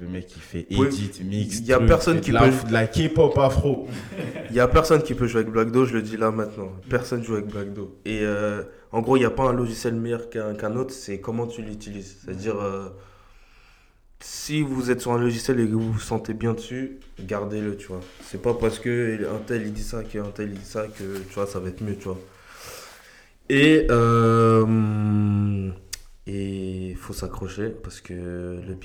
Le mec qui fait Oui. edit, mix. Il y a truc, personne qui de la, peut- de la K-pop afro. il y a personne qui peut jouer avec Black Do, je le dis là maintenant. Personne joue avec Black Do. Et euh, en gros, il n'y a pas un logiciel meilleur qu'un qu'un autre, c'est comment tu l'utilises. C'est-à-dire, euh, si vous êtes sur un logiciel et que vous vous sentez bien dessus, gardez-le, tu vois. C'est pas parce que un tel il dit ça qu'un tel il dit ça que tu vois, ça va être mieux, tu vois. Et euh, et faut s'accrocher parce que le,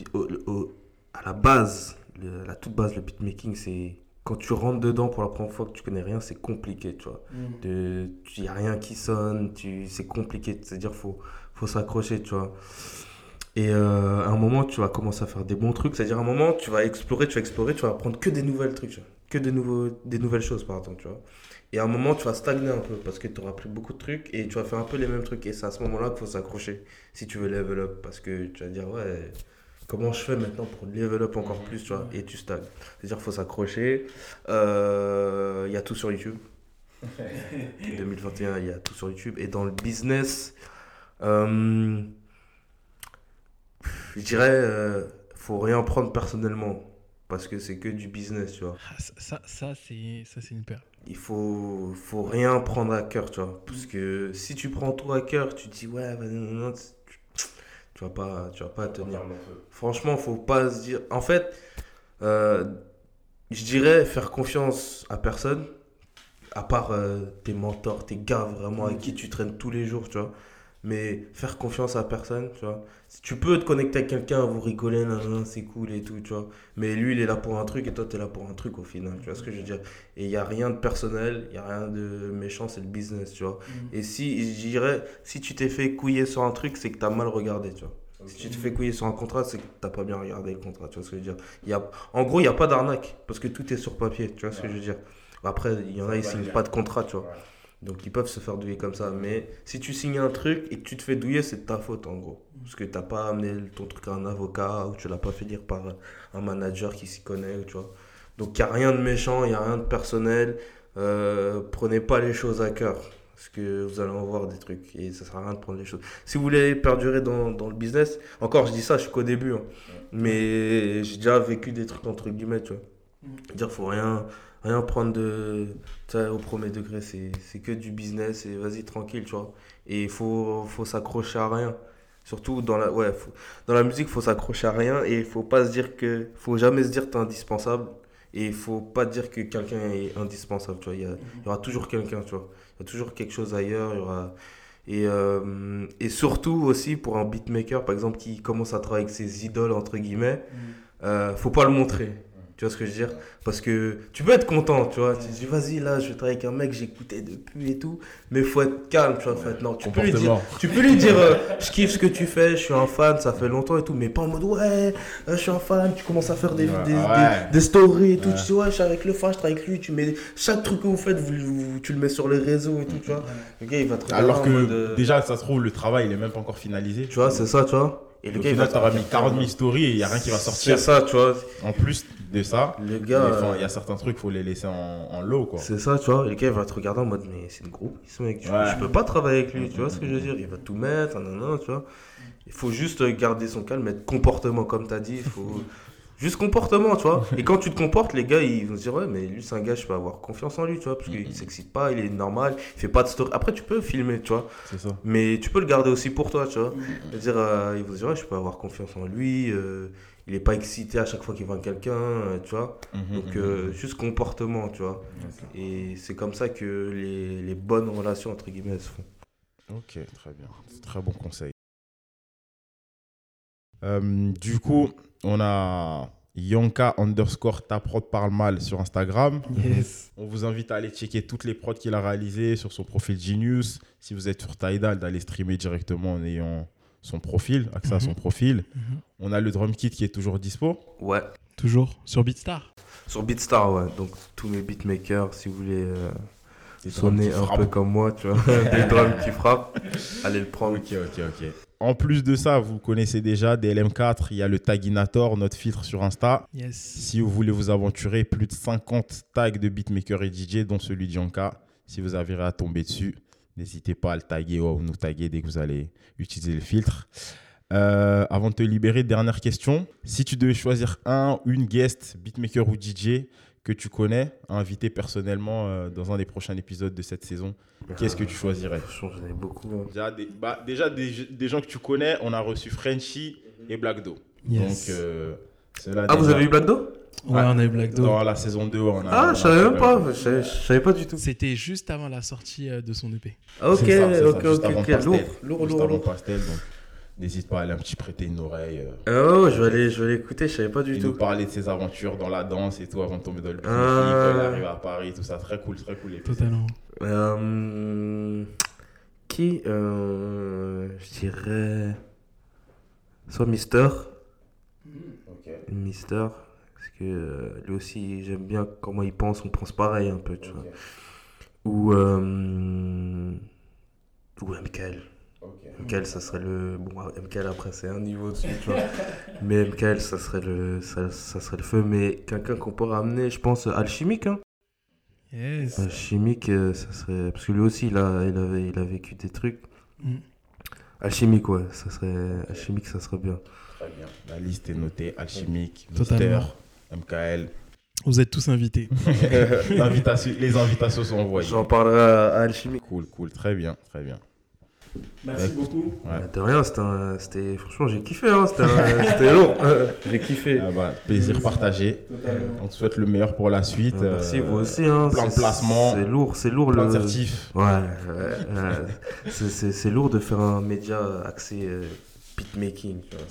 à la base, la toute base, le beatmaking, c'est quand tu rentres dedans pour la première fois que tu connais rien, c'est compliqué, tu vois. Il n'y a rien qui sonne, tu, c'est compliqué. C'est-à-dire faut faut s'accrocher, tu vois. Et euh, à un moment, tu vas commencer à faire des bons trucs. C'est-à-dire à un moment, tu vas explorer, tu vas explorer, tu vas apprendre que des nouvelles trucs, tu vois. que des, nouveaux, des nouvelles choses, pardon, tu vois. Et à un moment, tu vas stagner un peu parce que tu auras appris beaucoup de trucs et tu vas faire un peu les mêmes trucs. Et c'est à ce moment-là qu'il faut s'accrocher si tu veux level up parce que tu vas dire, ouais, comment je fais maintenant pour level up encore plus, tu vois, et tu stagnes. C'est-à-dire qu'il faut s'accrocher. Euh, Il y a tout sur YouTube. 2021, il y a tout sur YouTube. Et dans le business, euh, je dirais, euh, faut rien prendre personnellement. Parce que c'est que du business, tu vois. Ah, ça, ça, ça, c'est ça, c'est une perle. Il faut, faut rien prendre à cœur, tu vois. Parce que si tu prends tout à cœur, tu te dis, ouais, vas-y, non, non, tu, vas pas, tu vas pas tenir. Franchement, faut pas se dire. En fait, euh, je dirais faire confiance à personne, à part euh, tes mentors, tes gars vraiment avec qui tu traînes tous les jours, tu vois. Mais faire confiance à personne, tu vois. Tu peux te connecter avec quelqu'un, vous nan, c'est cool et tout, tu vois. Mais lui, il est là pour un truc et toi, tu es là pour un truc au final, tu vois ce que je veux dire. Et il n'y a rien de personnel, il n'y a rien de méchant, c'est le business, tu vois. Et si, je dirais, si tu t'es fait couiller sur un truc, c'est que tu as mal regardé, tu vois. Si tu te fais couiller sur un contrat, c'est que tu pas bien regardé le contrat, tu vois ce que je veux dire. Il y a, en gros, il n'y a pas d'arnaque, parce que tout est sur papier, tu vois ce que je veux dire. Après, il y en a, ils signent pas de contrat, tu vois. Donc ils peuvent se faire douiller comme ça. Mais si tu signes un truc et que tu te fais douiller, c'est de ta faute en gros. Parce que t'as pas amené ton truc à un avocat ou tu l'as pas fait dire par un manager qui s'y connaît, tu vois. Donc il n'y a rien de méchant, il n'y a rien de personnel. Euh, prenez pas les choses à cœur. Parce que vous allez en voir des trucs et ça sert à rien de prendre les choses. Si vous voulez perdurer dans, dans le business, encore je dis ça, je suis qu'au début. hein. Mais j'ai déjà vécu des trucs entre guillemets, tu vois. Dire faut rien, rien prendre de, tu au premier degré, c'est c'est que du business et vas-y tranquille, tu vois. Et il faut, faut s'accrocher à rien. Surtout dans la, ouais, faut- dans la musique, il faut s'accrocher à rien et il faut pas se dire que, faut jamais se dire que t'es indispensable et il faut pas dire que quelqu'un est indispensable, tu vois. Il y, a- il y aura toujours quelqu'un, tu vois. Il y a toujours quelque chose ailleurs, il y aura. Et, euh, et surtout aussi pour un beatmaker, par exemple, qui commence à travailler avec ses idoles, entre guillemets, euh, faut pas le montrer. Tu vois ce que je veux dire? Parce que tu peux être content, tu vois. Tu te dis, vas-y, là, je vais travailler avec un mec, j'écoutais depuis et tout. Mais faut être calme, tu vois. Faut être- non, tu peux lui dire, tu peux lui dire euh, je kiffe ce que tu fais, je suis un fan, ça fait longtemps et tout. Mais pas en mode, ouais, euh, je suis un fan, tu commences à faire des, Ouais, des, des- ouais. des stories et tout. Ouais. Tu dis, ouais, je suis avec le fan, je travaille avec lui. Tu mets chaque truc que vous faites, vous, vous- tu le mets sur les réseaux et tout, tu vois. Le gars, il va te Alors que mode, euh, déjà, ça se trouve, le travail, il est même pas encore finalisé. Tu vois, c'est ça, tu vois. Et Et au final, t'auras mis 40 000 stories et il n'y a rien qui va sortir. C'est ça, tu vois. En plus de ça, Le gars, euh, il y a certains trucs, faut les laisser en, en lot, quoi. C'est ça, tu vois. Le gars, il va te regarder en mode, mais c'est une groupe. Ce mec, tu- Ouais. je peux pas travailler avec lui, tu vois ce que je veux dire. Il va tout mettre, nanana, tu vois. Il faut juste garder son calme, être comportement, comme tu as dit. Il faut juste comportement, tu vois. Et quand tu te comportes, les gars, ils vont se dire, ouais, mais lui, c'est un gars, je peux avoir confiance en lui, tu vois, parce qu'il s'excite pas, il est normal, il fait pas de story. Après, tu peux filmer, tu vois. C'est ça. Mais tu peux le garder aussi pour toi, tu vois. C'est-à-dire, euh, ils vont se dire, ouais, je peux avoir confiance en lui. euh, il est pas excité à chaque fois qu'il voit quelqu'un, euh, tu vois. Mhm, Donc, mhm, euh, juste comportement, tu vois. Et c'est comme ça que les, les bonnes relations, entre guillemets, se font. Ok, très bien. C'est Très bon conseil. Euh, du coup, on a Yonka underscore ta prod parle mal sur Instagram. Yes. On vous invite à aller checker toutes les prods qu'il a réalisées sur son profil Genius. Si vous êtes sur Tidal, d'aller streamer directement en ayant son profil, accès à son Mhm. profil. Mhm. On a le drum kit qui est toujours dispo. Ouais. Toujours sur Beatstar. Sur Beatstar, ouais. Donc, tous mes beatmakers, si vous voulez euh, sonner un frappent. peu comme moi, tu vois. Des drums qui frappent. Allez le prendre. Ok, ok, ok. En plus de ça, vous connaissez déjà des LM4, il y a le Taginator, notre filtre sur Insta. Yes. Si vous voulez vous aventurer, plus de 50 tags de beatmakers et DJ, dont celui de Yanka. Si vous avez à tomber dessus, n'hésitez pas à le taguer ou à nous taguer dès que vous allez utiliser le filtre. Euh, avant de te libérer, dernière question. Si tu devais choisir un ou une guest, beatmaker ou DJ que tu connais, à inviter personnellement euh, dans un des prochains épisodes de cette saison, qu'est-ce que tu choisirais? J'en ai beaucoup. hein. Déjà, des, bah, déjà des, des gens que tu connais, on a reçu Frenchy et Black Do. Yes. Donc, euh, Ah, vous avez eu Black Do Ouais, on a eu Black Dog. Dans la saison 2, on a. Ah, je savais même pas. Je savais- pas du tout. C'était juste avant la sortie euh, de son EP. Ah, Ok, ça, c'est ça, ok, juste ok, avant ok. Pastel. Lourd, lourd, Juste lourd, avant lourd. Pastel, donc n'hésite pas à aller un petit prêter une oreille. ouais, je vais aller, je vais aller écouter, je savais pas du et nous tout. parler de ses aventures dans la danse et tout avant de tomber dans le public, Ah. quand il arrive à Paris, tout ça. Très cool, très cool. Totalement. Euh, qui euh, Je dirais. Soit Mister. Ok. Mister. Que euh, lui aussi, j'aime bien comment il pense. On pense pareil un peu, tu vois. Ou. Euh, ou MKL. MKL, ça serait le. Bon, MKL après, c'est un niveau dessus, tu vois. Mais MKL, ça serait le, ça, ça serait le feu. Mais quelqu'un qu'on peut ramener, je pense, Alchimique, hein. Yes. Alchimique, euh, ça serait. Parce que lui aussi, il a, il avait, il a vécu des trucs. Mm. Alchimique, ouais, ça serait. Alchimique, ça serait bien. Très bien. La liste est notée. Alchimique, Totalement. Mister, MKL. Vous êtes tous invités. Les invitations sont envoyées. J'en parlerai à, Alchimique. Cool, cool. Très bien, très bien. Merci beaucoup. Ouais. De rien, c'était. Franchement, j'ai kiffé, hein. C'était lourd. j'ai kiffé. Ah bah, plaisir partagé. On te souhaite le meilleur pour la suite. Ah, Merci, Euh, vous aussi, hein. plein de C'est- placements. C'est lourd, c'est lourd Plein le. Ouais, c'est lourd de faire un média axé euh, beatmaking, tu vois.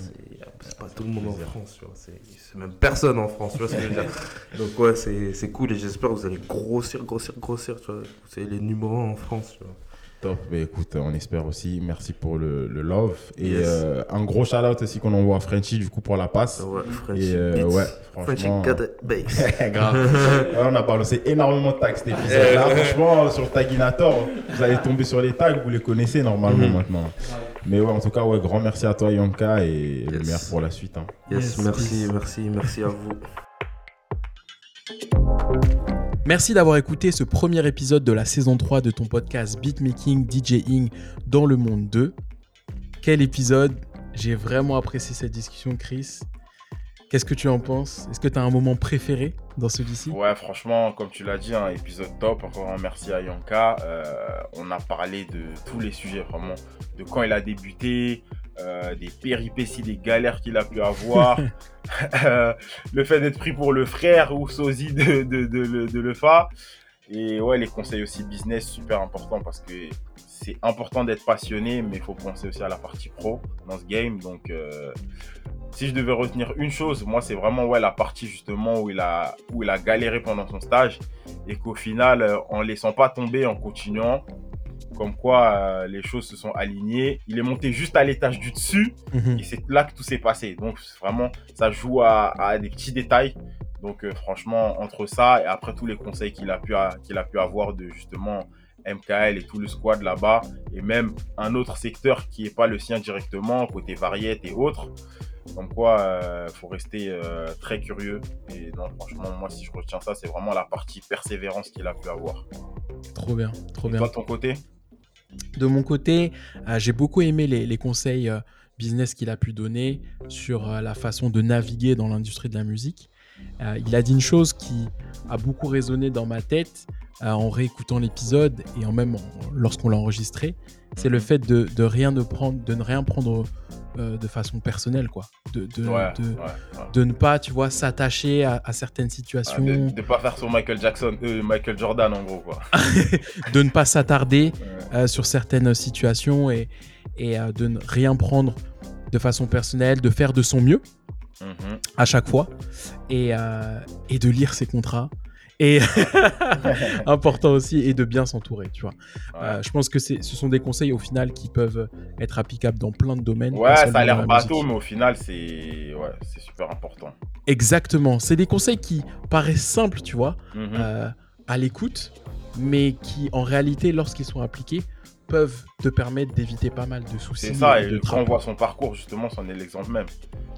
C'est pas tout le monde en. France, tu vois. C'est même personne en France, tu vois ce que je veux dire. Donc ouais, c'est c'est cool et j'espère que vous allez grossir, grossir, grossir, tu vois. Vous allez les numéros en France, tu vois. Top. Bah, écoute, on espère aussi. Merci pour le, le love. Et Yes. euh, un gros shout out aussi qu'on envoie à Frenchy du coup pour la passe. Ouais, Frenchy Et euh, Beats, ouais, Frenchy got bass. Grave. Ouais, on a balancé énormément de tags cet épisode. Là, franchement, sur Taginator, vous allez tomber sur les tags, vous les connaissez normalement Mhm. maintenant. Mais ouais, en tout cas, ouais, grand merci à toi, Yonka, et le Yes. meilleur pour la suite. hein. Yes, Yes, merci, merci, merci à vous. Merci d'avoir écouté ce premier épisode de la saison 3 de ton podcast Beatmaking DJing dans le monde 2. Quel épisode? J'ai vraiment apprécié cette discussion, Chris. Qu'est-ce que tu en penses? Est-ce que tu as un moment préféré dans celui-ci? Ouais, franchement, comme tu l'as dit, un épisode top. Encore un merci à Yanka. Euh, on a parlé de tous les sujets, vraiment. De quand il a débuté, euh, des péripéties, des galères qu'il a pu avoir. Euh, le fait d'être pris pour le frère ou sosie de, de, de, Lefa. Et ouais, les conseils aussi business, super important parce que c'est important d'être passionné, mais il faut penser aussi à la partie pro dans ce game. Donc, euh, si je devais retenir une chose, moi, c'est vraiment ouais, la partie justement où il, a, où il a galéré pendant son stage et qu'au final, euh, en laissant pas tomber, en continuant, comme quoi euh, les choses se sont alignées. Il est monté juste à l'étage du dessus Mhm. et c'est là que tout s'est passé. Donc, vraiment, ça joue à, à des petits détails. Donc, euh, franchement, entre ça et après tous les conseils qu'il a, qu'il a pu avoir de justement MKL et tout le squad là-bas, et même un autre secteur qui n'est pas le sien directement, côté variette et autres. Comme quoi, euh, faut rester euh, très curieux. Et non, franchement, moi, si je retiens ça, c'est vraiment la partie persévérance qu'il a pu avoir. Trop bien, trop Et bien. toi, de ton côté? De mon côté, euh, j'ai beaucoup aimé les, les conseils euh, business qu'il a pu donner sur la façon de naviguer dans l'industrie de la musique. Il a dit une chose qui a beaucoup résonné dans ma tête en réécoutant l'épisode et en même lorsqu'on l'a enregistré. C'est le fait de, de rien ne prendre, de ne rien prendre euh, de façon personnelle, quoi. De, de, Ouais, de, ouais, ouais. de ne pas, tu vois, s'attacher à, à certaines Ah, situations, de ne pas faire sur Michael Jackson, euh, Michael Jordan en gros quoi. de ne pas s'attarder euh, sur certaines situations et, et de ne rien prendre de façon personnelle, de faire de son mieux Mhm. à chaque fois et, et de lire ses contrats. Et important aussi, et de bien s'entourer, tu vois. Ouais. Euh, je pense que ce sont des conseils au final qui peuvent être applicables dans plein de domaines. Ouais, ça a l'air la bateau, mais au final, c'est ouais, c'est super important. Exactement. C'est des conseils qui paraissent simples, tu vois, Mhm. euh, à l'écoute, mais qui en réalité, lorsqu'ils sont appliqués, peuvent te permettre d'éviter pas mal de soucis. C'est ça, de et quand on voit son parcours, justement, c'en est l'exemple même.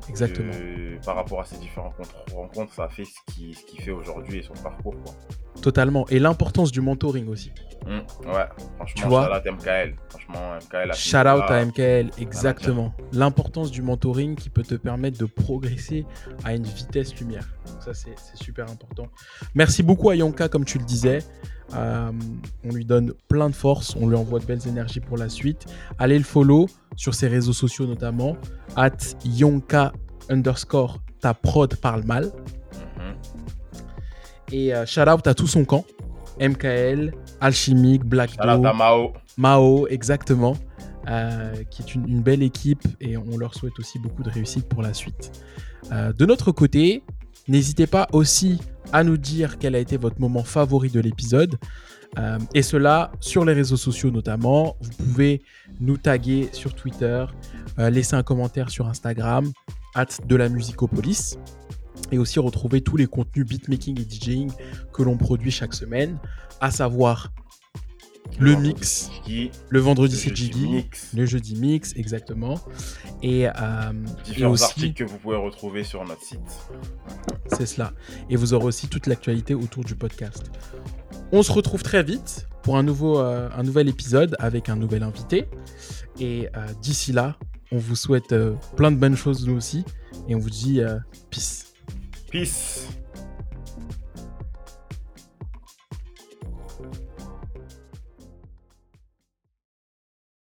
Exactement. Euh, par rapport à ces différentes rencontres- ça a fait ce qu'il fait aujourd'hui et son parcours. Quoi. Totalement. Et l'importance du mentoring aussi. Hum, ouais, franchement, Tu vois? shout out MKL. Franchement, MKL a Shout out à MKL, exactement. L'importance du mentoring qui peut te permettre de progresser à une vitesse lumière. Donc ça, c'est c'est super important. Merci beaucoup à Yonka, comme tu le disais. Euh, on lui donne plein de force, on lui envoie de belles énergies pour la suite. Allez le follow sur ses réseaux sociaux notamment, at Yonka underscore ta prod parle mal. Mhm. Et euh, shout out à tout son camp, MKL, Alchimique, Black Shout Mao. Mao, exactement, euh, qui est une, une belle équipe et on leur souhaite aussi beaucoup de réussite pour la suite. Euh, de notre côté, n'hésitez pas aussi à nous dire quel a été votre moment favori de l'épisode. Euh, et cela sur les réseaux sociaux notamment. Vous pouvez nous taguer sur Twitter, euh, laisser un commentaire sur Instagram, at de la musicopolis. Et aussi retrouver tous les contenus beatmaking et DJing que l'on produit chaque semaine, à savoir le mix, le vendredi c'est Jiggy, mix. le jeudi mix, exactement. Et, euh, et Différents aussi, articles que vous pouvez retrouver sur notre site. c'est cela. Et vous aurez aussi toute l'actualité autour du podcast. On se retrouve très vite pour euh, un nouvel épisode avec un nouvel invité. Et euh, d'ici là, on vous souhaite euh, plein de bonnes choses nous aussi. Et on vous dit peace. Peace.